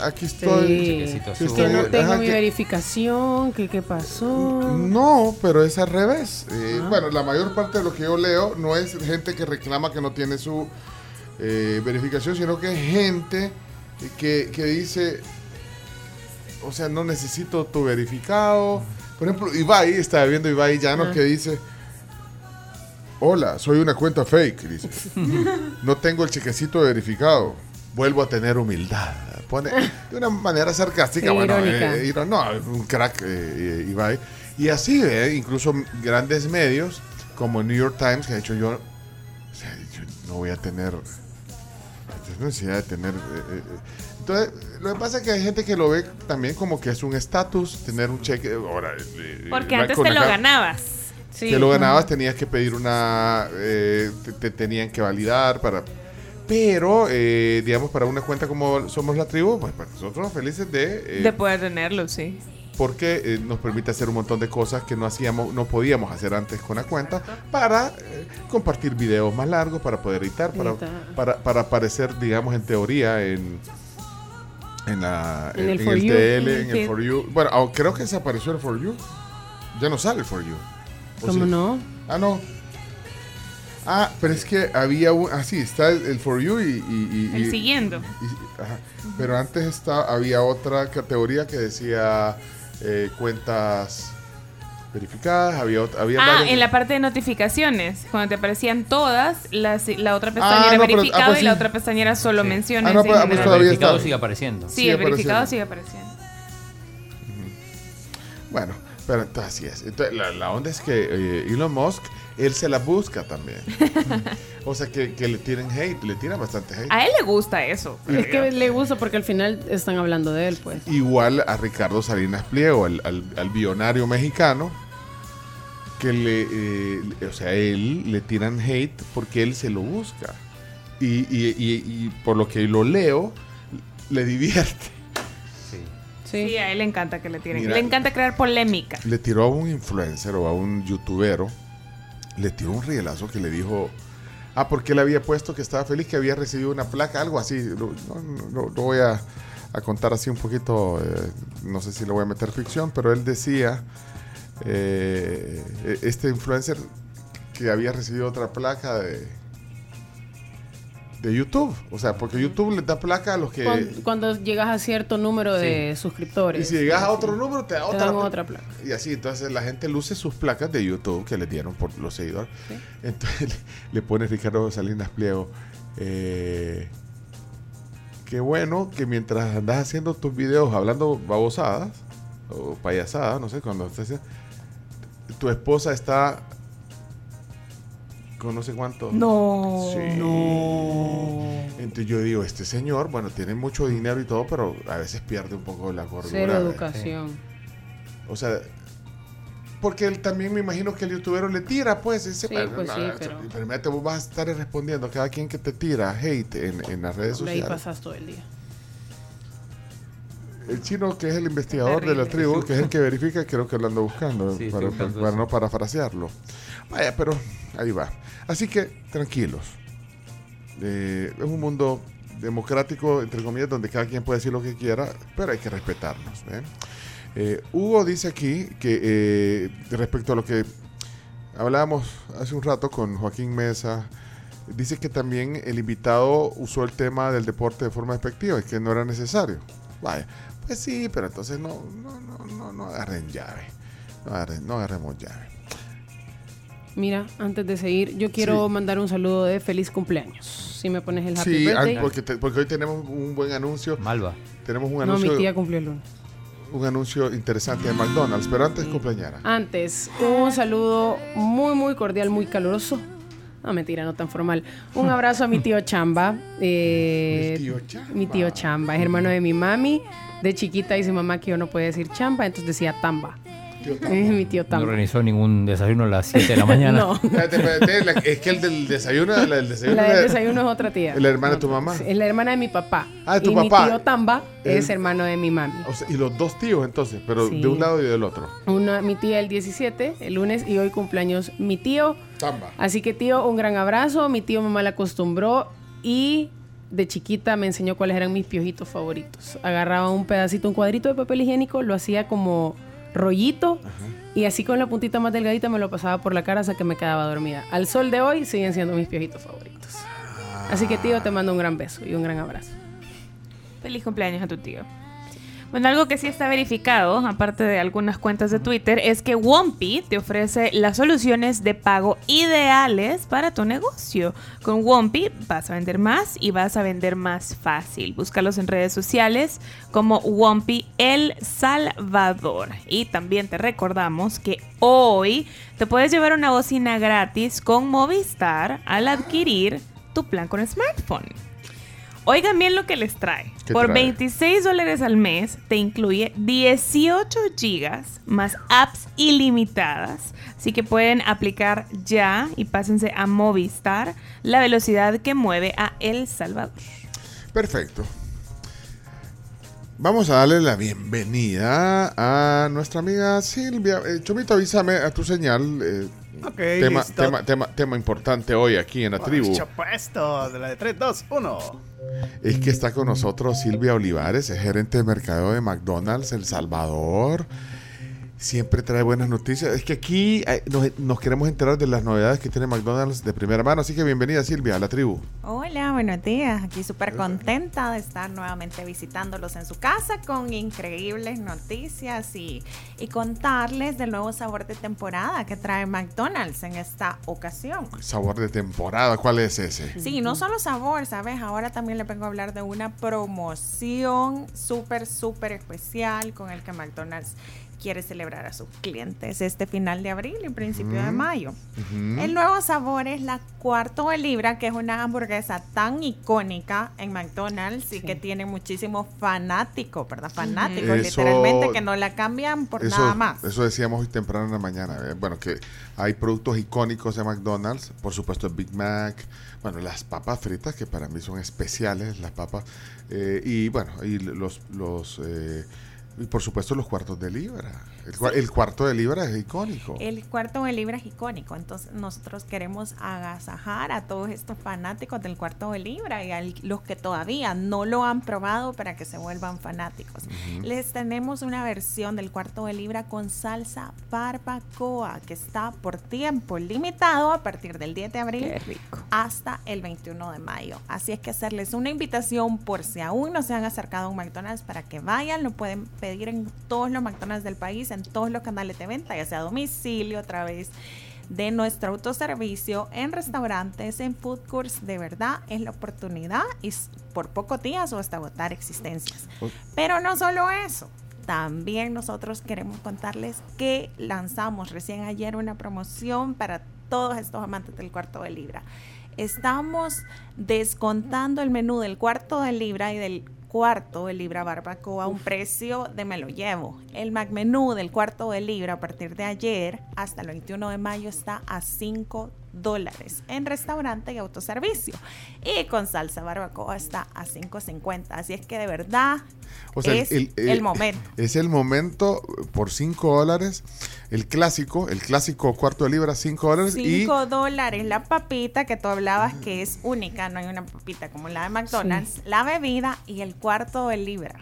Ah, Aquí estoy.
Sí. Que no tengo
ajá,
mi
que-
verificación, que qué pasó.
no, pero es al revés. Eh, Bueno, la mayor parte de lo que yo leo no es gente que reclama que no tiene su eh, verificación, sino que es gente que, que dice, o sea, no necesito tu verificado. Por ejemplo, Ibai, estaba viendo Ibai Llano
Ah.
que dice, hola, soy una cuenta fake, dice. No tengo el chequecito verificado. Vuelvo a tener humildad. Pone de una manera sarcástica,
Sí,
bueno, eh, no, un crack eh, eh, Ibai. Y así, eh, incluso grandes medios como New York Times, que ha dicho yo, o sea, yo no voy a tener necesidad de tener. Entonces, lo que pasa es que hay gente que lo ve también como que es un estatus tener un cheque. Ahora, eh,
Porque
eh,
antes
con
te lo ganabas.
que lo ganabas tenías que pedir una eh, te, te tenían que validar para pero eh, digamos para una cuenta como somos la tribu pues para nosotros felices de, eh,
De poder tenerlo, sí.
porque eh, nos permite hacer un montón de cosas que no hacíamos no podíamos hacer antes con la cuenta para eh, compartir videos más largos para poder editar para, para, para aparecer digamos en teoría en en la
En el
en
For
el
You.
TL en el for you bueno creo que desapareció el for you ya no sale el for you ¿O
¿Cómo
sí?
no?
Ah, no. Ah, pero es que había un. Ah, sí, está el, el For You y. y- y-
El siguiendo.
y- ajá. Pero antes está, había otra categoría que decía eh, cuentas verificadas. Había, había
Ah,
varias-
en la parte de notificaciones, cuando te aparecían todas, las- la otra pestaña
Ah,
era
no, pero-
verificado
ah, pues
y la
sí.
otra pestaña era solo menciones.
Ah, no, pues- ah, pues todavía
verificado
está.
sigue apareciendo.
Sí,
Sigue
el verificado sigue apareciendo.
Bueno, pero entonces así es. Entonces, la, la onda es que eh, Elon Musk, él se la busca también. o sea, que, que le tienen hate, le tiran bastante hate.
A él le gusta eso.
Es que le gusta porque al final están hablando de él, pues.
Igual a Ricardo Salinas Pliego, al, al, al billonario mexicano, que le, eh, o sea, a él le tiran hate porque él se lo busca. Y, y- y- y por lo que lo leo, le divierte.
Sí. a él le encanta que le tiren.
Mira.
le encanta crear polémica.
Le tiró a un influencer o a un youtubero, le tiró un rielazo que le dijo, ah, porque él había puesto que estaba feliz que había recibido una placa, algo así. Lo, no, no- no- lo voy a, a contar así un poquito, eh, no sé si le voy a meter ficción, pero él decía, eh, este influencer que había recibido otra placa de, de YouTube. O sea, porque YouTube le da placa a los que...
Cuando, cuando llegas a cierto número de suscriptores.
Y si llegas a otro número, te da
Te
otra,
dan otra placa.
Y así, entonces la gente luce sus placas de YouTube que le dieron por los seguidores. Entonces le, le pone Ricardo Salinas Pliego. eh, qué bueno que mientras andas haciendo tus videos hablando babosadas o payasadas, no sé, cuando estás haciendo- tu esposa está con no sé cuánto.
No.
Sí. Entonces yo digo, este señor, bueno, tiene mucho dinero y todo, pero a veces pierde un poco la cordura.
Cero educación.
O sea, porque él también me imagino que el youtubero le tira, pues. Ese,
Sí, pues sí, pero-
pero imagínate, vos vas a estar respondiendo a cada quien que te tira hate en, en las redes
Hombre, ahí
sociales.
pasas todo el día.
El chino, que es el investigador de la tribu, que es el que verifica, creo que lo ando buscando,
Sí,
para, para
eso.
no parafrasearlo. Vaya, pero ahí va. Así que, tranquilos. Eh, es un mundo democrático, entre comillas, donde cada quien puede decir lo que quiera, pero hay que respetarnos. ¿eh? Eh, Hugo dice aquí que eh, respecto a lo que hablábamos hace un rato con Joaquín Mesa, dice que también el invitado usó el tema del deporte de forma despectiva y que no era necesario. Vaya, pues sí, pero entonces no, no, no, no, no agarren llave. No, agarren- no agarremos llave.
Mira, antes de seguir, yo quiero
Sí.
mandar un saludo de feliz cumpleaños. Si me pones el happy
Sí,
birthday.
porque, te- porque hoy tenemos un buen anuncio.
Malva.
Tenemos un
no,
anuncio,
mi tía cumplió el lunes.
un anuncio interesante de McDonald's, pero antes cumpleañera.
Antes, un saludo muy, muy cordial, muy caluroso. No, mentira, no tan formal. Un abrazo a mi tío Chamba. eh,
Mi tío Chamba.
mi tío Chamba, es hermano de mi mami. De chiquita dice mamá que yo no podía decir Chamba, entonces decía Tamba. Es mi tío
No
Tamba.
organizó ningún desayuno a las 7 de la mañana.
No.
Espérate, espérate, la- es que el del desayuno, la del desayuno,
La del
de-
desayuno es otra tía.
la hermana de tu mamá.
Es la hermana de mi papá.
Ah, de tu
y
papá.
mi tío Tamba es
El-
hermano de mi mami.
O sea, y los dos tíos entonces, pero
Sí.
de un lado y del otro.
Una, mi tía el 17, el lunes, y hoy cumpleaños mi tío.
Tamba.
Así que tío, un gran abrazo. Mi tío mamá la acostumbró y de chiquita me enseñó cuáles eran mis piojitos favoritos. Agarraba un pedacito, un cuadrito de papel higiénico, lo hacía como rollito y así con la puntita más delgadita me lo pasaba por la cara hasta que me quedaba dormida. Al sol de hoy siguen siendo mis piojitos favoritos. Así que tío, te mando un gran beso y un gran abrazo.
Feliz cumpleaños a tu tío. Bueno, algo que sí está verificado, aparte de algunas cuentas de Twitter, es que Wompi te ofrece las soluciones de pago ideales para tu negocio. Con Wompi vas a vender más y vas a vender más fácil. Búscalos en redes sociales como Wompi El Salvador. Y también te recordamos que hoy te puedes llevar una bocina gratis con Movistar al adquirir tu plan con smartphone. Oigan bien lo que les trae.
¿Qué
Por
trae?
26 dólares al mes te incluye 18 gigas más apps ilimitadas. Así que pueden aplicar ya y pásense a Movistar la velocidad que mueve a El Salvador.
Perfecto. Vamos a darle la bienvenida a nuestra amiga Silvia. Eh, Chomito, avísame a tu señal. eh,
Ok,
tema, tema, tema, tema importante hoy aquí en la tribu.
Por supuesto, de la de 3, 2, 1.
Es que está con nosotros Silvia Olivares, es gerente de mercadeo de McDonald's El Salvador. Siempre trae buenas noticias. Es que aquí eh, nos, nos queremos enterar de las novedades que tiene McDonald's de primera mano. Así que bienvenida Silvia a la tribu.
Hola, buenos días. Aquí súper contenta de estar nuevamente visitándolos en su casa con increíbles noticias y, y contarles del nuevo sabor de temporada que trae McDonald's en esta ocasión.
Sabor de temporada, ¿cuál es ese?
Sí, no solo sabor, ¿sabes? Ahora también le vengo a hablar de una promoción súper, súper especial con el que McDonald's quiere celebrar a sus clientes este final de abril y principio de
Mm.
mayo. El nuevo sabor es la cuarto de libra, que es una hamburguesa tan icónica en McDonald's y que tiene muchísimos fanáticos, ¿verdad? Fanáticos,
Eso-
literalmente, que no la cambian por
eso,
nada más.
Eso decíamos hoy temprano en la mañana. eh. Bueno, que hay productos icónicos de McDonald's. Por supuesto, el Big Mac. Bueno, las papas fritas, que para mí son especiales, las papas. eh, y bueno, y los... los eh, y por supuesto los cuartos de libra. El, cua- el cuarto de libra es icónico.
El cuarto de libra es icónico, entonces nosotros queremos agasajar a todos estos fanáticos del cuarto de libra y a los que todavía no lo han probado para que se vuelvan fanáticos. Les tenemos una versión del cuarto de libra con salsa barbacoa que está por tiempo limitado a partir del 10 de abril hasta el 21 de mayo. Así es que hacerles una invitación por si aún no se han acercado a un McDonald's para que vayan, lo pueden pedir en todos los McDonald's del país, en todos los canales de venta, ya sea a domicilio, a través de nuestro autoservicio, en restaurantes, en food courts. De verdad es la oportunidad y por pocos días o hasta agotar existencias. Pero no solo eso. También nosotros queremos contarles que lanzamos recién ayer una promoción para todos estos amantes del cuarto de libra. Estamos descontando el menú del cuarto de libra y del cuarto de libra barbacoa a un precio de me lo llevo. El menú del cuarto de libra a partir de ayer hasta el 21 de mayo está a 5 dólares en restaurante y autoservicio. Y con salsa barbacoa está a 5.50. Así es que de verdad
O sea,
es el, momento.
Es el momento por 5 dólares. El clásico, el clásico cuarto de libra, 5 dólares. Y
5 dólares la papita que tú hablabas que es única, no hay una papita como la de McDonald's, la bebida y el cuarto de libra.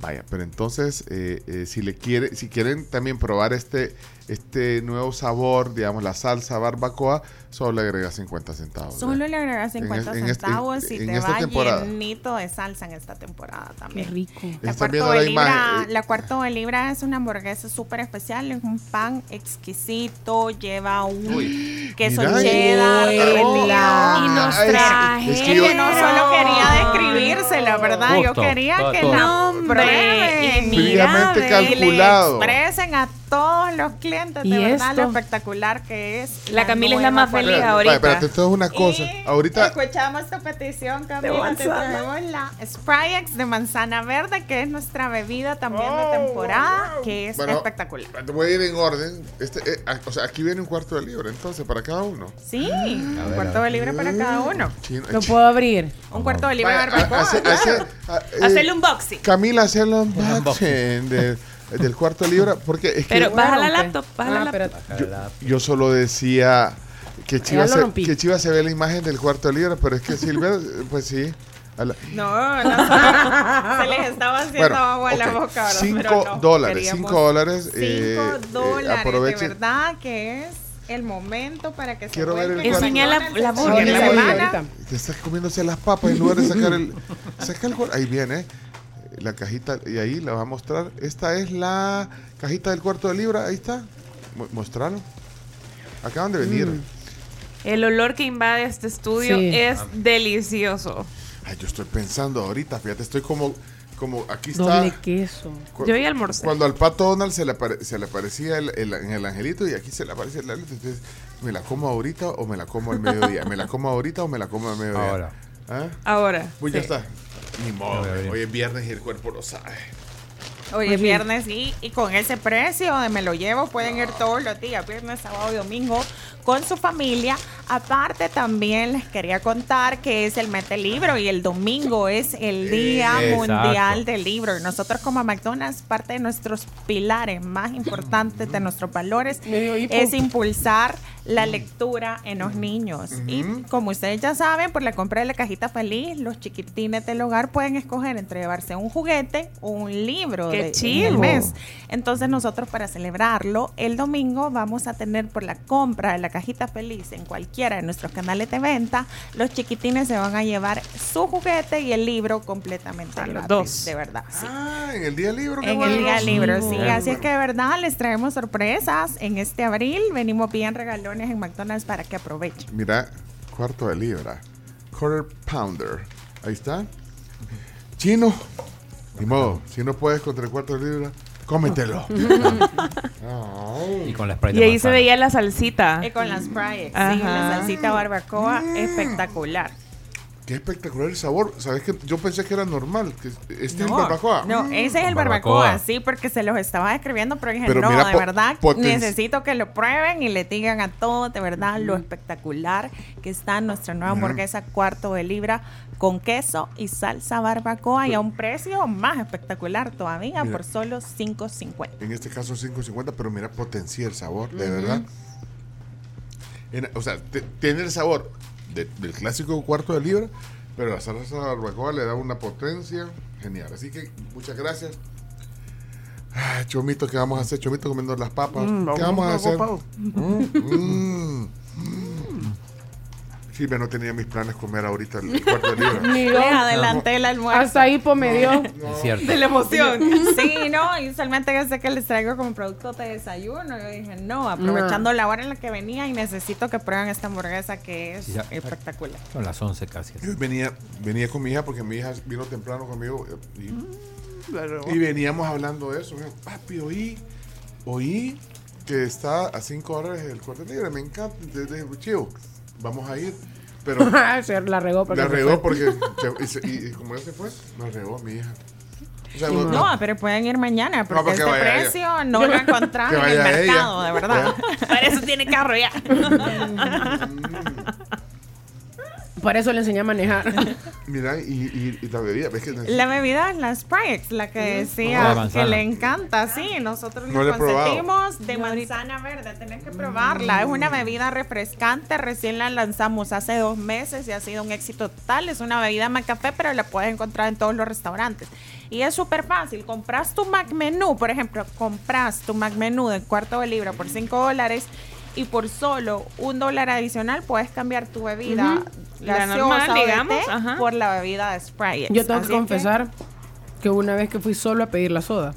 Vaya, pero entonces, eh, eh, si le quiere, si quieren también probar este, este nuevo sabor, digamos, la salsa barbacoa, solo le agrega 50 centavos.
Solo le agregas 50
en este-
centavos y
en
te
esta
va
temporada.
llenito de salsa en esta temporada también.
Qué rico.
La cuarto,
viendo
de
la
libra,
imagen, eh.
la cuarto de libra es una hamburguesa súper especial, es un pan exquisito, lleva un queso
mira.
cheddar
Uy, hola.
y nos
es-
traje.
es que yo-
no solo quería describírsela, ¿verdad?
Justo,
yo quería
todo,
que
todo.
la prueben
y
y
calculado.
le expresen a todos los clientes de
¿Y
verdad
esto?
lo espectacular que es.
La Camila es la más feliz
cuarto.
ahorita.
Espérate, esto es una cosa.
Y
Ahorita,
Escuchamos tu petición, Camila. Te traemos la Spritex de manzana verde, que es nuestra bebida también de temporada, que es
Bueno,
espectacular.
te voy a ir en orden. Este, eh, ah, o sea, aquí viene un cuarto de libra, entonces, para cada uno.
Sí, un cuarto de libra para cada uno.
Chino-
Lo puedo abrir.
Un cuarto de libra de
Vaya,
barbacoa.
Hacerle un boxing.
Camila, hace el unboxing de- del cuarto de libra, porque es que
Pero baja la laptop, baja la
Ah,
laptop.
espérate.
yo solo decía que Chiva, se, que Chiva se ve la imagen del cuarto de libra, pero es que Silvia, eh, pues sí. la-
No, no, se les estaba haciendo
Bueno,
agua en la boca, ¿verdad?
Cinco
Pero no,
dólares,
queríamos
cinco dólares,
Cinco
eh, eh,
dólares,
aprovechen.
de verdad que es el momento para que
Quiero
se
ver el.
Enseña la- la burger, la
ahorita.
Te estás comiéndose las papas en lugar de sacar el. saca el Ahí viene. La cajita, y ahí la va a mostrar. Esta es la cajita del cuarto de libra. Ahí está. Mostralo. Acaban de venir.
Mm.
El olor que invade este estudio
Sí.
es delicioso.
Ay, yo estoy pensando ahorita, fíjate, estoy como. como aquí está.
Doble queso.
cu-
Yo ya almorcé.
Cuando al pato Donald se le, apare- se le aparecía el, el- en el angelito y aquí se le aparece el angelito. Entonces, ¿me la como ahorita o me la como al mediodía? ¿Me la como ahorita o me la como al mediodía?
Ahora.
¿Ah?
Ahora.
Pues ya está. Ni modo. Hoy es viernes y el cuerpo lo sabe.
Hoy es
bien.
viernes y, y con ese precio de me lo llevo pueden ir todos los días, viernes, sábado y domingo, con su familia Aparte también les quería contar que es el mes del libro y el domingo es el Día
Exacto.
Mundial del Libro. Y nosotros como McDonald's, parte de nuestros pilares más importantes de nuestros valores es impulsar la lectura en los niños. Y como ustedes ya saben, por la compra de la cajita feliz, los chiquitines del hogar pueden escoger entre llevarse un juguete o un libro
¡Qué
de, en
chivo!
el mes. Entonces nosotros para celebrarlo, el domingo vamos a tener por la compra de la cajita feliz en cualquiera de nuestros canales de venta, los chiquitines se van a llevar su juguete y el libro completamente gratis,
dos.
de verdad. sí.
Ah, en el día libro.
En el día libro, sí. Así es que de verdad les traemos sorpresas en este abril. Venimos bien regalones en McDonald's para que aprovechen.
Mira, cuarto de libra. Quarter pounder. Ahí está. Chino. Ni modo. Si no puedes contra el cuarto de libra, cómetelo.
Y con la Sprite
Y
de
ahí se
manzana.
veía la salsita.
Y con las Sprite, sí,
Ajá.
la salsita barbacoa, espectacular.
Qué espectacular el sabor. ¿Sabes que Yo pensé que era normal. Que este es el barbacoa.
No, ese es el
Barbacoa.
barbacoa, sí, porque se los estaba describiendo, pero dije,
Pero
no,
mira,
de verdad, necesito que lo prueben y le digan a todos, de verdad, lo espectacular que está nuestra nueva hamburguesa cuarto de libra con queso y salsa barbacoa y a un precio más espectacular todavía,
Mira.
por solo 5.50.
En este caso 5.50, pero mira, potencia el sabor, de verdad. En- o sea, tiene el sabor de- del clásico cuarto de libra, pero la salsa barbacoa le da una potencia genial. Así que muchas gracias. Ah, chomito, ¿qué vamos a hacer? Chomito comiendo las papas.
Mm,
¿Qué
vamos,
a hacer?
vamos,
Mm, mm. Sí, pero no tenía mis planes comer ahorita el cuarto de libra.
Ni yo.
Les adelanté el almuerzo.
Hasta ahí po me dio.
Es cierto.
De la emoción.
Sí, no, y usualmente yo sé que les traigo como producto de desayuno. Yo dije, no, aprovechando la hora en la que venía y necesito que prueben esta hamburguesa que es
Ya.
espectacular.
Son las 11 casi.
Yo venía, venía con mi hija porque mi hija vino temprano conmigo eh, y, y veníamos hablando de eso. Papi, oí, oí que está a 5 dólares el cuarto de libra. Me encanta. Entonces dije, chivo, vamos a ir. Pero
Se la regó porque
la regó porque, se- y, se- y- y como ya se fue, la regó mi hija. O sea, no-
No, pero pueden ir mañana porque
porque
este
ella.
precio no lo encontrás
Que
en el mercado,
ella.
de verdad.
Para eso tiene carro ya.
Por eso le enseñé a manejar.
Mira, y, y, y la bebida, ves que
La bebida es la Sprite, la que decía
manzana.
que le encanta, sí, nosotros
No
le
la
consentimos de manzana verde, tenés que probarla, es una bebida refrescante, recién la lanzamos hace dos meses y ha sido un éxito total, es una bebida café, pero la puedes encontrar en todos los restaurantes. Y es súper fácil, compras tu Mac Menú, por ejemplo, compras tu Mac Menú de cuarto de libra por 5 dólares y por solo un dólar adicional puedes cambiar tu bebida.
La
gaseosa
normal,
o de
digamos,
té
ajá.
por la bebida de Sprite.
Yo tengo
Así
que
es
confesar que una vez que fui solo a pedir la soda.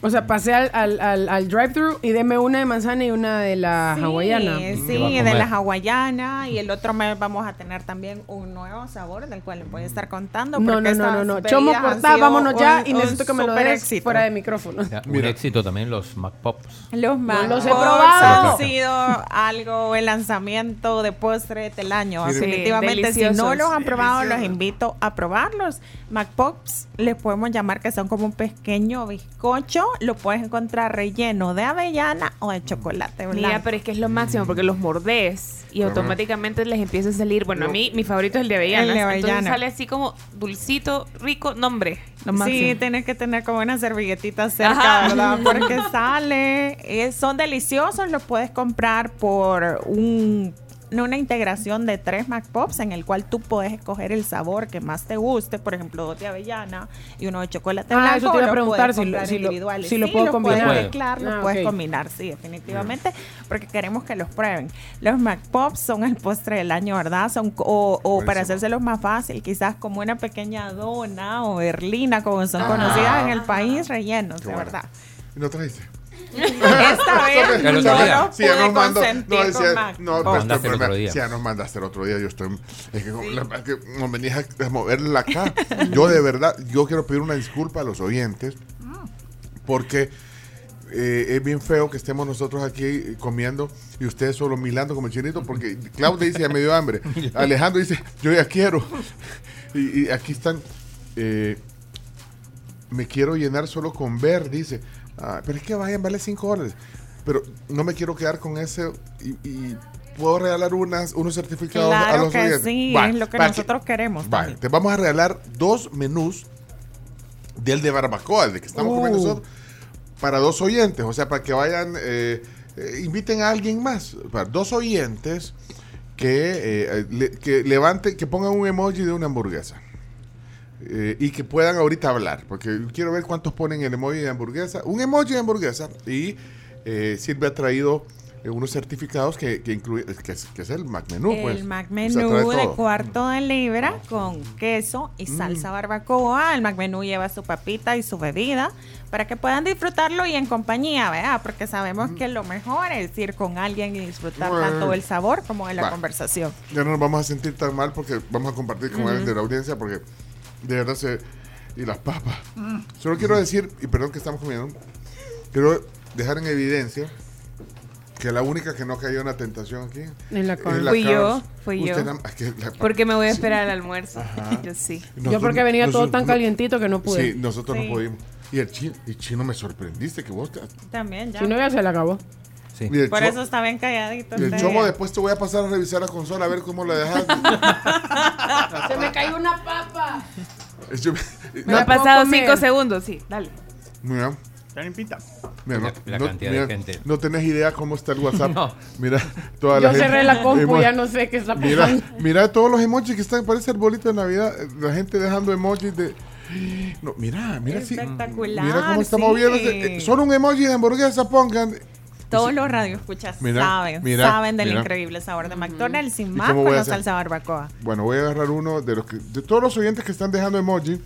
O sea, pasé al, al, al, al drive-thru y deme una de manzana y una de la
Sí,
hawaiana.
Sí,
¿Qué va a
de la hawaiana y el otro mes vamos a tener también un nuevo sabor del cual les voy a estar contando.
No, no, no, no, no. Chomo cortá, vámonos ya
un-
y necesito que me lo des
éxito.
fuera de micrófono.
Ya, Un
Mira.
éxito también los McPops.
Los
No los he
Macpops
probado.
han sido algo, el lanzamiento de postre del año. Definitivamente, si no los han probado, los invito a probarlos. McPops les podemos llamar que son como un pequeño bizcocho. Lo puedes encontrar relleno de avellana o de chocolate blanco.
Mira, pero es que es lo máximo porque los mordés y automáticamente les empieza a salir. Bueno, a mí mi favorito es el de avellanas.
El de
Entonces
avellana.
sale así como dulcito, rico, nombre. Lo
Sí, tienes que tener como una servilletita cerca,
Ajá.
¿verdad? Porque sale, eh, son deliciosos, los puedes comprar por un una integración de tres Mac Pops en el cual tú puedes escoger el sabor que más te guste, por ejemplo, dos de avellana y uno de chocolate
Ah,
blanco.
eso te iba a preguntar si lo- si lo- si lo
Sí,
puedo
los
combinar.
puedes
Puede.
mezclar, los
Ah,
puedes combinar, sí, definitivamente, porque queremos que los prueben. Los Mac Pops son el postre del año, ¿verdad? Son o, o para hacérselos más fácil, quizás como una pequeña dona o berlina, como son
Ah.
conocidas en el país, rellenos, de
bueno.
verdad.
¿Y no trajiste?
Esta vez
El
no
otro día.
los
Sí, ya nos mandó. No, decía-
Mac
no,
mandaste el
pero-
otro día.
Sí, ya nos mandaste el otro día. Yo estoy. Es que, como- la verdad que como venís a, moverla acá. yo de verdad, yo quiero pedir una disculpa a los oyentes. Porque eh, es bien feo que estemos nosotros aquí comiendo y ustedes solo milando como el chinito. Porque Claudia dice, ya me dio hambre. Alejandro dice, yo ya quiero. y, y aquí están. eh, me quiero llenar solo con ver, dice. Ah, pero es que vayan, vale 5 dólares. Pero no me quiero quedar con ese y, y puedo regalar unas, unos certificados a los
que
oyentes.
sí,
Va,
es lo que nosotros queremos.
Va,
también.
te vamos a regalar dos menús del de barbacoa, el de que estamos
Uh.
comiendo nosotros, para dos oyentes. O sea, para que vayan, eh, eh, inviten a alguien más. Para dos oyentes que, eh, le- que levanten, que pongan un emoji de una hamburguesa. Eh, y que puedan ahorita hablar, porque quiero ver cuántos ponen el emoji de hamburguesa. Un emoji de hamburguesa y eh, Silvia ha traído eh, unos certificados que, que incluye, que es, que es el Mac Menú.
el
pues.
Mac
O sea,
Menú de cuarto de libra con queso y salsa
Mm.
barbacoa. El Mac Menú lleva su papita y su bebida para que puedan disfrutarlo y en compañía, ¿verdad? Porque sabemos que lo mejor es ir con alguien y disfrutar
Bueno.
tanto del sabor como de la conversación.
Ya no nos vamos a sentir tan mal porque vamos a compartir con
Ujú.
alguien de la audiencia porque de verdad se... Y las papas. Solo quiero decir, y perdón que estamos comiendo, quiero dejar en evidencia que la única que no cayó en la tentación aquí
En la
es
Carms.
Fui yo, fui
Usted
yo.
la-
Porque me voy a
Sí.
esperar al almuerzo.
Ajá.
Yo sí.
Yo porque venía todo tan
no-
calientito que no pude.
Sí, nosotros
Sí.
no pudimos. Y el chino, y chino me sorprendiste que vos te...
También, ya.
Si no, ya se le acabó.
El
Por eso está bien calladito.
y el chomo después te voy a pasar a revisar la consola a ver cómo la dejaste.
Se me cayó una papa.
Yo-
Me ha pasado cinco segundos, sí, dale.
Mira.
Está limpita.
Mira, no,
La-
no-
cantidad de gente.
No tenés idea cómo está el WhatsApp.
No.
Mira, toda
Yo
la gente.
cerré la compu,
Emo-
ya no sé qué está
Mira,
pasando.
mira todos los emojis que están, parece el bolito de Navidad. eh, La gente dejando emojis de. No, mira, mira sí.
Espectacular.
Mira cómo está
sí.
moviéndose. Eh, Solo un emoji de hamburguesa pongan.
Todos los radioescuchas
Mira,
saben,
mira,
saben del
mira.
increíble sabor de McDonald's sin
¿Y
más con la salsa barbacoa.
Bueno, voy a agarrar uno de los que. De todos los oyentes que están dejando emoji.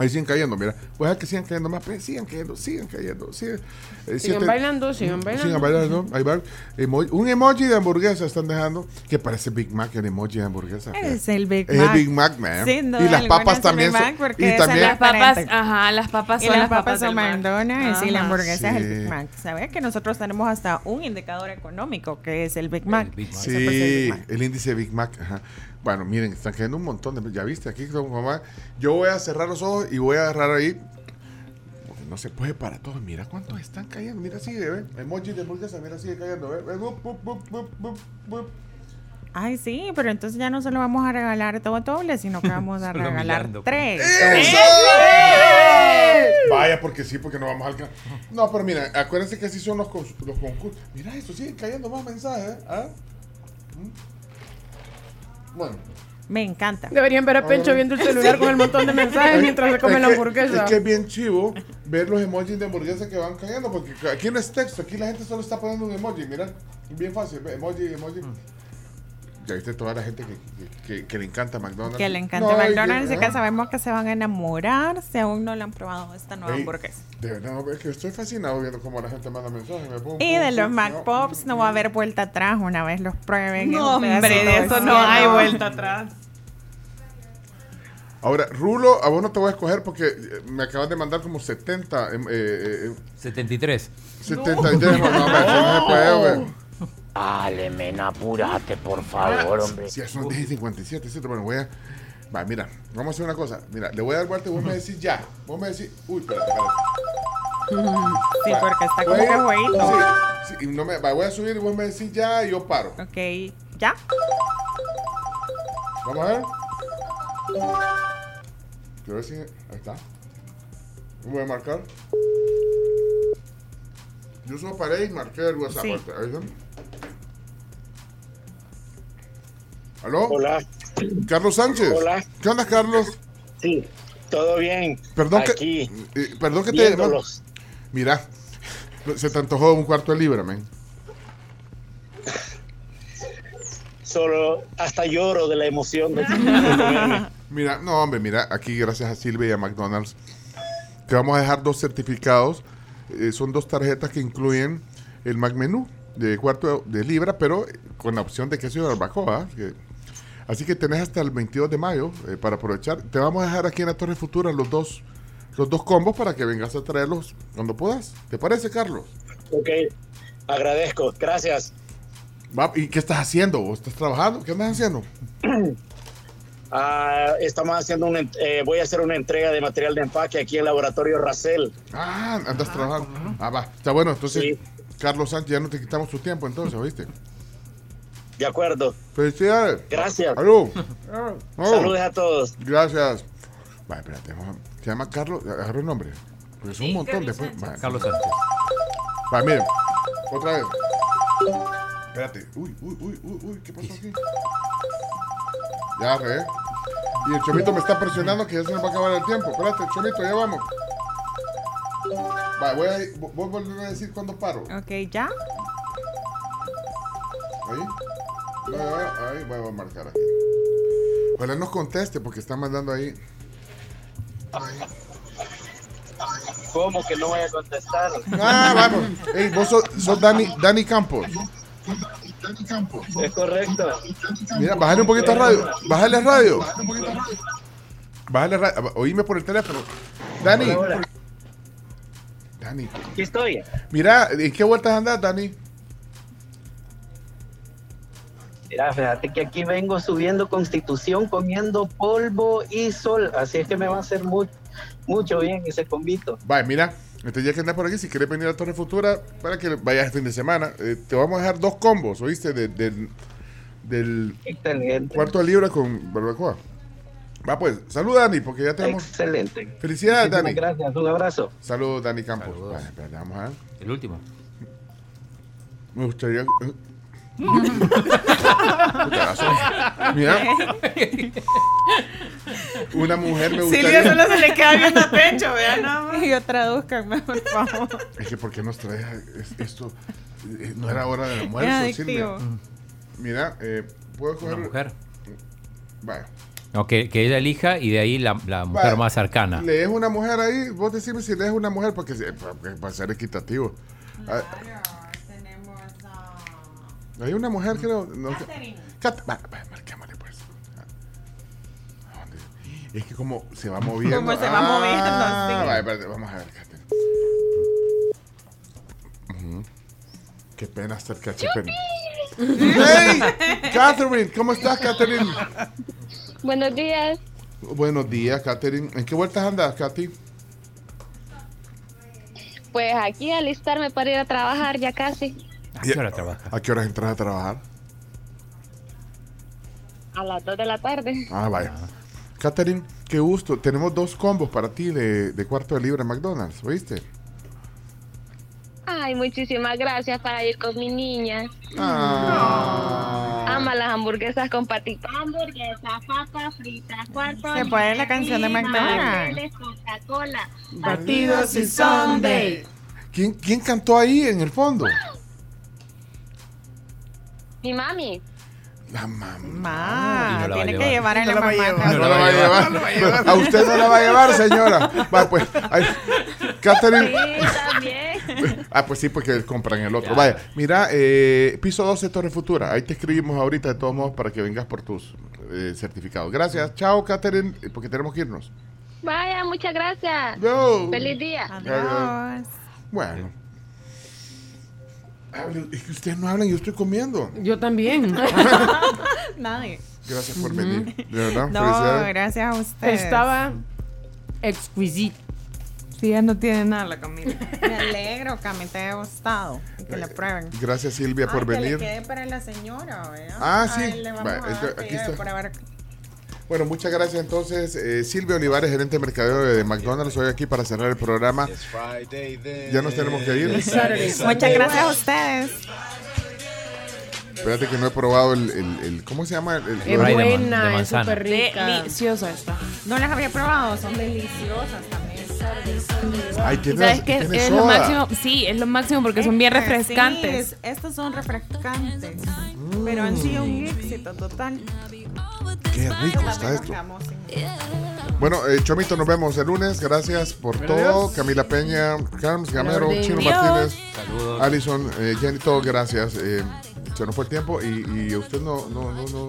Ahí siguen cayendo, mira. A dejar que sigan cayendo más, pero sigan cayendo, sigan cayendo. Sigan, eh,
Sigan
siete-
bailando, sigan bailando.
Sigan bailando. Ahí va. Emo- un emoji de hamburguesa están dejando. Que parece Big Mac el emoji de hamburguesa.
Es el Big
Es
Mac.
el Big Mac, man.
Sin duda
y las papas
es el
también
Big
son.
Mac
Y
es
también.
Las papas, ajá, las papas
Y
son
las
las
papas
papas
son
Mac.
McDonald's y la hamburguesa es el
Sí.
Big Mac. ¿Sabes que nosotros tenemos hasta un indicador económico que es el Big Mac? Ese pues,
Sí,
el Big Mac.
el índice Big Mac. Ajá. Bueno, miren, están cayendo un montón de. Ya viste, aquí con mamá. Yo voy a cerrar los ojos y voy a agarrar ahí. Porque no se puede para todos. Mira cuántos están cayendo. Mira, sigue, ve. Emoji de hamburguesa, mira, sigue cayendo, ve. ve. Bup, bup, bup, bup, bup, bup.
Ay, sí, pero entonces ya no se lo vamos a regalar todo doble, sino que vamos a
Solo
regalar
mirando,
tres.
¡Eso! Vaya, porque sí, porque no vamos a alcanzar. No, pero mira, acuérdense que así son los, concursos. Mira, eso sigue cayendo más mensajes. ¿ah? ¿Mm? Bueno.
Me encanta.
Deberían ver a Pencho viendo el celular con el montón de mensajes mientras se come
Es
la
que-
hamburguesa.
Es que es bien chivo ver los emojis de hamburguesa que van cayendo, porque aquí no es texto, aquí la gente solo está poniendo un emoji, mira, bien fácil, emoji, emoji. Ya viste toda la gente que, que- le encanta McDonald's.
Que le encanta
No,
McDonald's y que
ah,
sabemos que se van a enamorar si aún no le han probado esta nueva
ey,
hamburguesa.
De verdad, no, es que estoy fascinado viendo cómo la gente manda mensajes. me pongo-
Y de los Mac Pops no va a haber vuelta atrás una vez los prueben.
No, hombre, de eso no hay vuelta atrás.
Ahora, Rulo, a vos no te voy a escoger porque eh, me acabas de mandar como 70. em, eh, eh,
73.
73, no, no, no se puede, hombre.
Dale, men, apúrate, por favor, hombre.
Si son 10 y 57, ¿cierto? Bueno, voy a. Va, mira, vamos a hacer una cosa. Mira, le voy a dar vuelta y vos me decís ya. Vos me decís. Uy, espérate, espérate.
Sí, porque está como que jueguito.
Sí, sí, y no me, va, voy a subir y vos me decís ya y yo paro.
Ok, ¿ya?
Vamos a ver. Quiero ver si. Ahí está. Voy a marcar. Yo solo paré y marqué el WhatsApp.
Sí.
Ahí está. ¿Aló?
Hola.
Carlos Sánchez.
Hola.
¿Qué onda, Carlos?
Sí, todo bien.
Perdón
Aquí,
que, eh, perdón que te.
viéndolos.
Mira, se te antojó un cuarto de libra, men.
Solo hasta lloro de la emoción de.
Mira, no, hombre, mira, aquí gracias a Silvia y a McDonald's, que vamos a dejar dos certificados. eh, son dos tarjetas que incluyen el Mac Menú de cuarto de libra, pero con la opción de queso y barbacoa. que- así que tenés hasta el 22 de mayo eh, para aprovechar. Te vamos a dejar aquí en la Torre Futura los dos, los dos combos para que vengas a traerlos cuando puedas. ¿Te parece, Carlos?
Ok, agradezco, gracias.
Va, ¿Y qué estás haciendo? ¿Vos estás trabajando? ¿Qué andas haciendo?
Ah, estamos haciendo una, ent- eh, voy a hacer una entrega de material de empaque aquí en el laboratorio Racel.
Ah, andas trabajando. Ah, va. Está bueno, entonces, Carlos Sánchez, ya no te quitamos tu tiempo entonces, ¿oíste?
De acuerdo.
Felicidades.
Gracias.
Salud. Salud.
Saludos a todos.
Gracias. Vale, espérate. Se llama Carlos. Agarró el nombre. Porque son un montón después. Vale.
Carlos Sánchez.
Vale, miren. Otra vez. Espérate. Uy, uy, uy, uy, uy. ¿Qué pasó aquí? Ya, ve. Y el chomito me está presionando que ya se nos va a acabar el tiempo. Espérate, chomito, ya vamos. Vale, voy a, voy a volver a decir cuándo paro.
Ok, ¿ya?
Ahí. Ah, Ahí, voy a marcar aquí. Ojalá nos conteste porque está mandando ahí.
¿Cómo que no voy a contestar?
Ah, vamos. Ey, vos sos, sos Dani, Dani Campos.
Es correcto.
Mira, bájale un poquito a radio. Bájale a radio. Bájale a radio. Oíme por el teléfono. Dani.
Hola, hola.
Dani.
Aquí estoy.
Mira, ¿en qué vueltas andas, Dani?
Mira, fíjate que aquí vengo subiendo Constitución, comiendo polvo y sol. Así es que me va a hacer muy, mucho bien ese convito.
Vaya, mira. Entonces ya que andas por aquí, si quieres venir a Torre Futura para que vayas el fin de semana, eh, te vamos a dejar dos combos, ¿oíste? De- del, del
Excelente.
cuarto de libra con barbacoa. Va pues, salud Dani, porque ya tenemos...
Excelente.
Felicidades,
Muchísimas
Dani.
Gracias, un abrazo.
Saludos, Dani Campos. Vale, espérate, vamos a ver.
El último.
Me gustaría... Mira. Una mujer me gustaría...
Silvia solo se le queda viendo a Pencho, vean nada más. Y yo traduzcanme, por favor.
Es que ¿por qué nos traes es- esto? Eh, No era hora del almuerzo. Silvia. Mira, eh, puedo coger...
Una mujer.
Vaya.
No, que, que ella elija y de ahí la, la mujer
Vale.
más cercana.
¿Lees una mujer ahí? Vos decime si lees una mujer porque se- para, para ser equitativo. Ah, Hay una mujer que no... no Cat- va, va, marquémosle, pues. ¿A dónde? Es que como se va moviendo.
Como se va moviendo, sí.
vaya, espérate, vamos a ver, Catherine. Ujú. Qué pena estar cachipén. ¡Hey! Catherine, ¿cómo estás, Catherine?
Buenos días.
Buenos días, Catherine. ¿En qué vueltas andas, Katy?
Pues aquí alistarme para ir a trabajar ya casi.
¿A qué hora trabaja?
¿A qué horas entras a trabajar?
A las 2 de la tarde.
Ah, vaya. Catherine, qué gusto. Tenemos dos combos para ti de, de cuarto de libra en McDonald's, ¿oíste?
Ay, muchísimas gracias para ir con mi niña.
Ah.
Ama las hamburguesas con patitas. Hamburguesas, papas fritas, cuarto.
Se puede la canción de McDonald's.
McDonald's. Coca-Cola.
Batidos y Sunday.
¿Quién, ¿Quién cantó ahí en el fondo?
Mi mami.
La mamá.
No la
tiene que llevar a la mamá.
No la va a llevar.
A
usted no la va a llevar, señora. Va, pues. ay, Catherine.
Sí, también.
Ah, pues sí, porque compran el otro. Vaya, mira, eh, piso 12 Torre Futura. Ahí te escribimos ahorita de todos modos para que vengas por tus eh, certificados. Gracias. Chao, Catherine, eh, porque tenemos que irnos.
Vaya, muchas gracias.
No.
Feliz día.
Adiós.
Bueno. Hable- Es que ustedes no hablan, yo estoy comiendo.
Yo también.
Nadie.
Gracias por venir. De verdad,
No, gracias a ustedes.
Estaba exquisito.
Sí, ya no tiene nada la Camila.
Me alegro que a mí te haya gustado y que la prueben.
Gracias, Silvia, por
que
venir.
le quede para la señora, ¿verdad?
Ah, sí.
Ay, le vamos
Va,
a dar que
aquí está.
para ver-
Bueno, muchas gracias entonces. Eh, Silvia Olivares, gerente de mercadeo de McDonald's, hoy aquí para cerrar el programa. Ya nos tenemos que ir.
Muchas gracias a ustedes.
Espérate que no he probado el, el- el- ¿cómo se llama? El, el-
Es
Fry de man- de
buena, es
manzana.
súper rica.
Deliciosa esta.
No las había probado, son deliciosas también.
Ay,
¿Y
tiene,
¿Sabes qué?
tiene
Es lo máximo. Sí, es lo máximo porque son bien
Este,
refrescantes.
sí, es- estos son refrescantes, pero han sido un éxito total.
Qué rico está esto. Bueno, eh, Chomito, nos vemos el lunes. Gracias por todo. Camila Peña, Carms, Gamero. Chino
Adiós.
Martínez,
Saludos.
Alison, eh, Jenny, todos gracias. Eh, se nos fue el tiempo y, y usted no, no, no, no.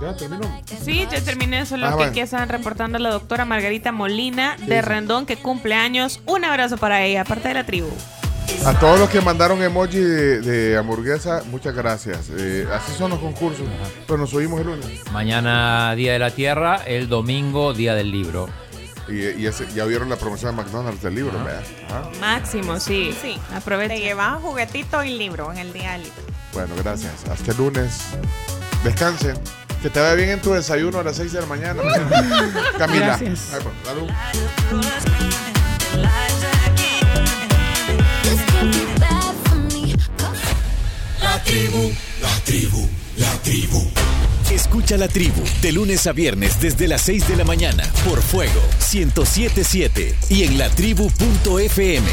Ya terminó.
Sí, ya terminé, solo
Ah,
que
bueno.
aquí están reportando a la doctora Margarita Molina de Rendón que cumple años. Un abrazo para ella, aparte de la tribu.
A todos los que mandaron emoji de, de hamburguesa, muchas gracias. Eh, así son los concursos. Pero nos oímos el lunes.
Mañana Día de la Tierra, el domingo Día del Libro.
Y, y ese- ya vieron la promoción de McDonald's del libro, ¿verdad? Ah.
Máximo, sí.
Sí,
Aprovecha.
te llevan juguetito y libro en el día del libro.
Bueno, gracias. Hasta el lunes. Descansen. Que te vaya bien en tu desayuno a las 6 de la mañana. Camila.
Gracias.
Ay, bueno, salud.
La tribu, la tribu, la tribu. Escucha la tribu de lunes a viernes desde las 6 de la mañana por Fuego 1077 y en latribu.fm.